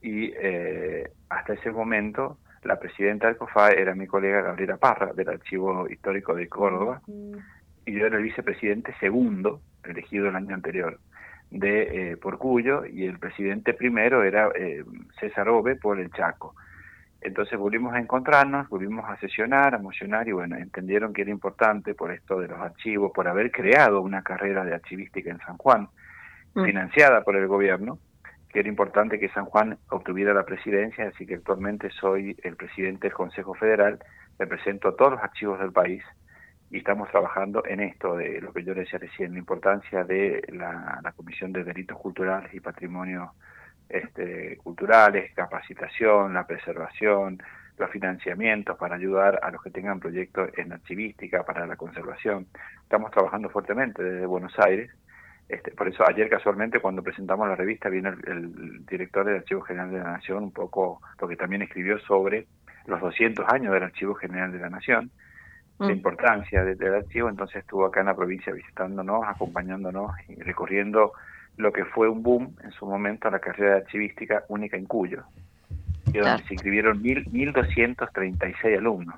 y eh, hasta ese momento la presidenta del COFAE era mi colega Gabriela Parra, del Archivo Histórico de Córdoba, y yo era el vicepresidente segundo, elegido el año anterior, de eh, por Cuyo, y el presidente primero era eh, César Ove por el Chaco. Entonces volvimos a encontrarnos, volvimos a sesionar, a mocionar y bueno, entendieron que era importante por esto de los archivos, por haber creado una carrera de archivística en San Juan, Mm. financiada por el gobierno, que era importante que San Juan obtuviera la presidencia, así que actualmente soy el presidente del Consejo Federal, represento a todos los archivos del país y estamos trabajando en esto de lo que yo decía recién, la importancia de la, la Comisión de Delitos Culturales y Patrimonio este, culturales, capacitación, la preservación, los financiamientos para ayudar a los que tengan proyectos en archivística, para la conservación. Estamos trabajando fuertemente desde Buenos Aires. Este, por eso ayer casualmente cuando presentamos la revista vino el, el director del Archivo General de la Nación un poco lo que también escribió sobre los 200 años del Archivo General de la Nación, la importancia de- del archivo, entonces estuvo acá en la provincia visitándonos, acompañándonos y recorriendo lo que fue un boom en su momento la carrera de archivística única en Cuyo, donde Claro. se inscribieron mil, 1.236 alumnos.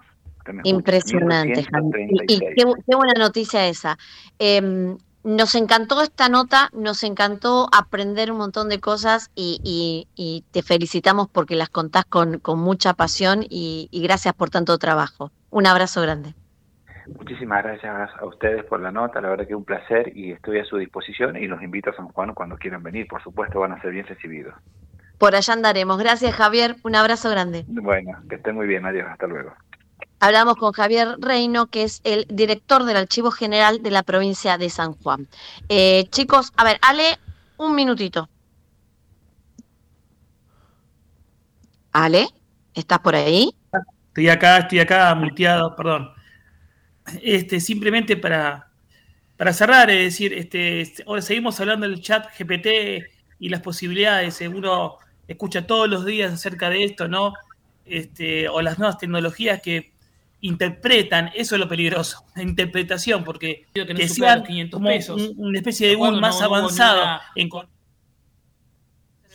Impresionante. Y, y 1236. qué, bu- qué buena noticia esa. Em, nos encantó esta nota, nos encantó aprender un montón de cosas y, y- y te felicitamos porque las contás con, con mucha pasión y, y gracias por tanto trabajo. Un abrazo grande. Muchísimas gracias a ustedes por la nota, la verdad que un placer y estoy a su disposición y los invito a San Juan cuando quieran venir, por supuesto van a ser bien recibidos. Por allá andaremos. Gracias, Javier. Un abrazo grande. Bueno, que estén muy bien, adiós, hasta luego. Hablamos con Javier Reino, que es el director del Archivo General de la provincia de San Juan. Eh, chicos, a ver, Ale, un minutito. Ale, ¿estás por ahí? Estoy acá, estoy acá muteado, perdón. Este, simplemente para, para cerrar, es decir, este, ahora seguimos hablando del chat GPT y las posibilidades. eh, Uno escucha todos los días acerca de esto, ¿no? Este, o las nuevas tecnologías que interpretan, eso es lo peligroso, la interpretación, porque Que no que supera sean los 500 como pesos. un- una especie de boom más No avanzado en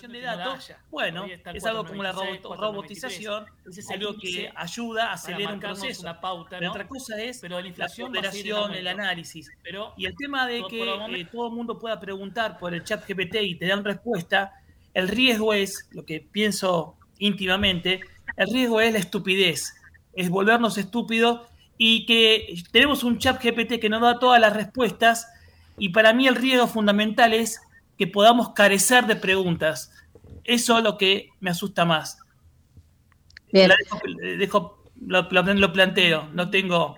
de datos, bueno, es algo como la 496, robo- robotización, Ese es algo que ayuda, acelera un marcarnos proceso. una pauta, Pero ¿no? otra cosa es Pero la inflación a en ponderación, el análisis. Pero, y el tema de que el eh, todo el mundo pueda preguntar por el chat GPT y te dan respuesta, el riesgo es, lo que pienso íntimamente, el riesgo es la estupidez, es volvernos estúpidos y que tenemos un chat GPT que nos da todas las respuestas y para mí el riesgo fundamental es que podamos carecer de preguntas. Eso es lo que me asusta más. Bien. La dejo, dejo- lo, lo- lo planteo, no tengo,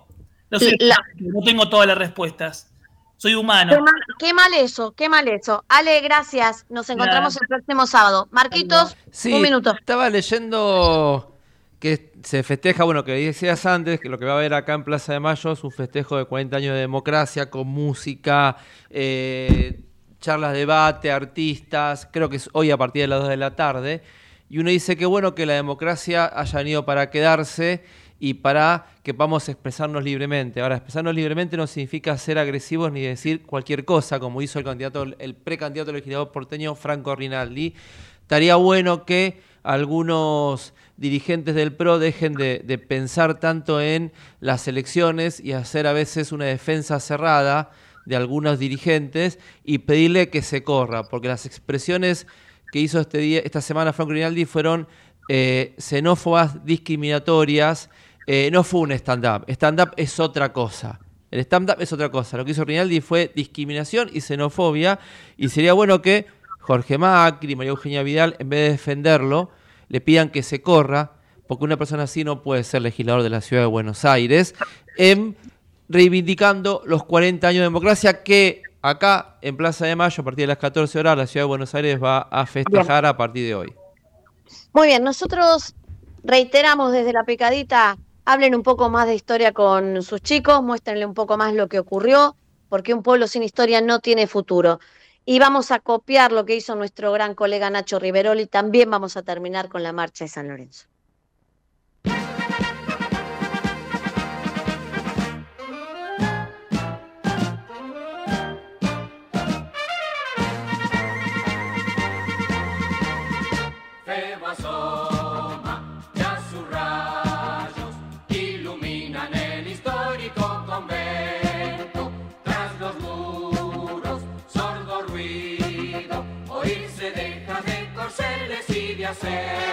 no, soy- La- no tengo todas las respuestas. Soy humano. Qué mal, qué mal eso, qué mal eso. Ale, gracias. Nos encontramos el próximo sábado. Marquitos, Sí, un minuto. estaba leyendo que se festeja, bueno, que decías antes, que lo que va a haber acá en Plaza de Mayo es un festejo de 40 años de democracia, con música, eh, charlas, debate, artistas, creo que es hoy a partir de las 2 de la tarde, y uno dice que bueno que la democracia haya venido para quedarse y para que podamos expresarnos libremente. Ahora, expresarnos libremente no significa ser agresivos ni decir cualquier cosa, como hizo el candidato, el precandidato legislador porteño Franco Rinaldi. Estaría bueno que algunos dirigentes del PRO dejen de, de pensar tanto en las elecciones y hacer a veces una defensa cerrada de algunos dirigentes y pedirle que se corra, porque las expresiones que hizo este día, esta semana Franco Rinaldi fueron eh, xenófobas, discriminatorias, eh, no fue un stand-up, stand-up es otra cosa. El stand-up es otra cosa. Lo que hizo Rinaldi fue discriminación y xenofobia. Y sería bueno que Jorge Macri, María Eugenia Vidal, en vez de defenderlo, le pidan que se corra, porque una persona así no puede ser legislador de la ciudad de Buenos Aires, reivindicando los 40 años de democracia que acá en Plaza de Mayo, a partir de las 14 horas, la ciudad de Buenos Aires va a festejar a partir de hoy. Muy bien, nosotros reiteramos desde la picadita, hablen un poco más de historia con sus chicos, muéstrenle un poco más lo que ocurrió, porque un pueblo sin historia no tiene futuro. Y vamos a copiar lo que hizo nuestro gran colega Nacho Riveroli, también vamos a terminar con la marcha de San Lorenzo. Ruido,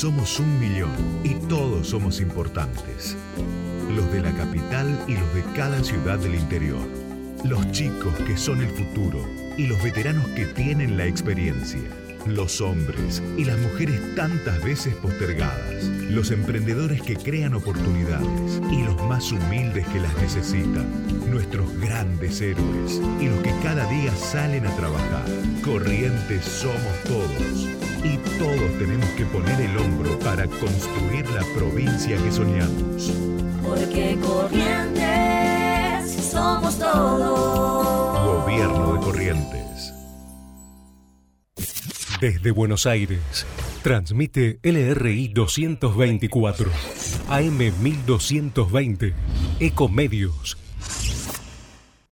Somos un millón y todos somos importantes. Los de la capital y los de cada ciudad del interior. Los chicos que son el futuro y los veteranos que tienen la experiencia. Los hombres y las mujeres tantas veces postergadas. Los emprendedores que crean oportunidades y los más humildes que las necesitan. Nuestros grandes héroes y los que cada día salen a trabajar. Corrientes somos todos. Y todos tenemos que poner el hombro para construir la provincia que soñamos. Porque corrientes somos todos. Gobierno de Corrientes. Desde Buenos Aires, transmite LRI 224, AM 1220, Ecomedios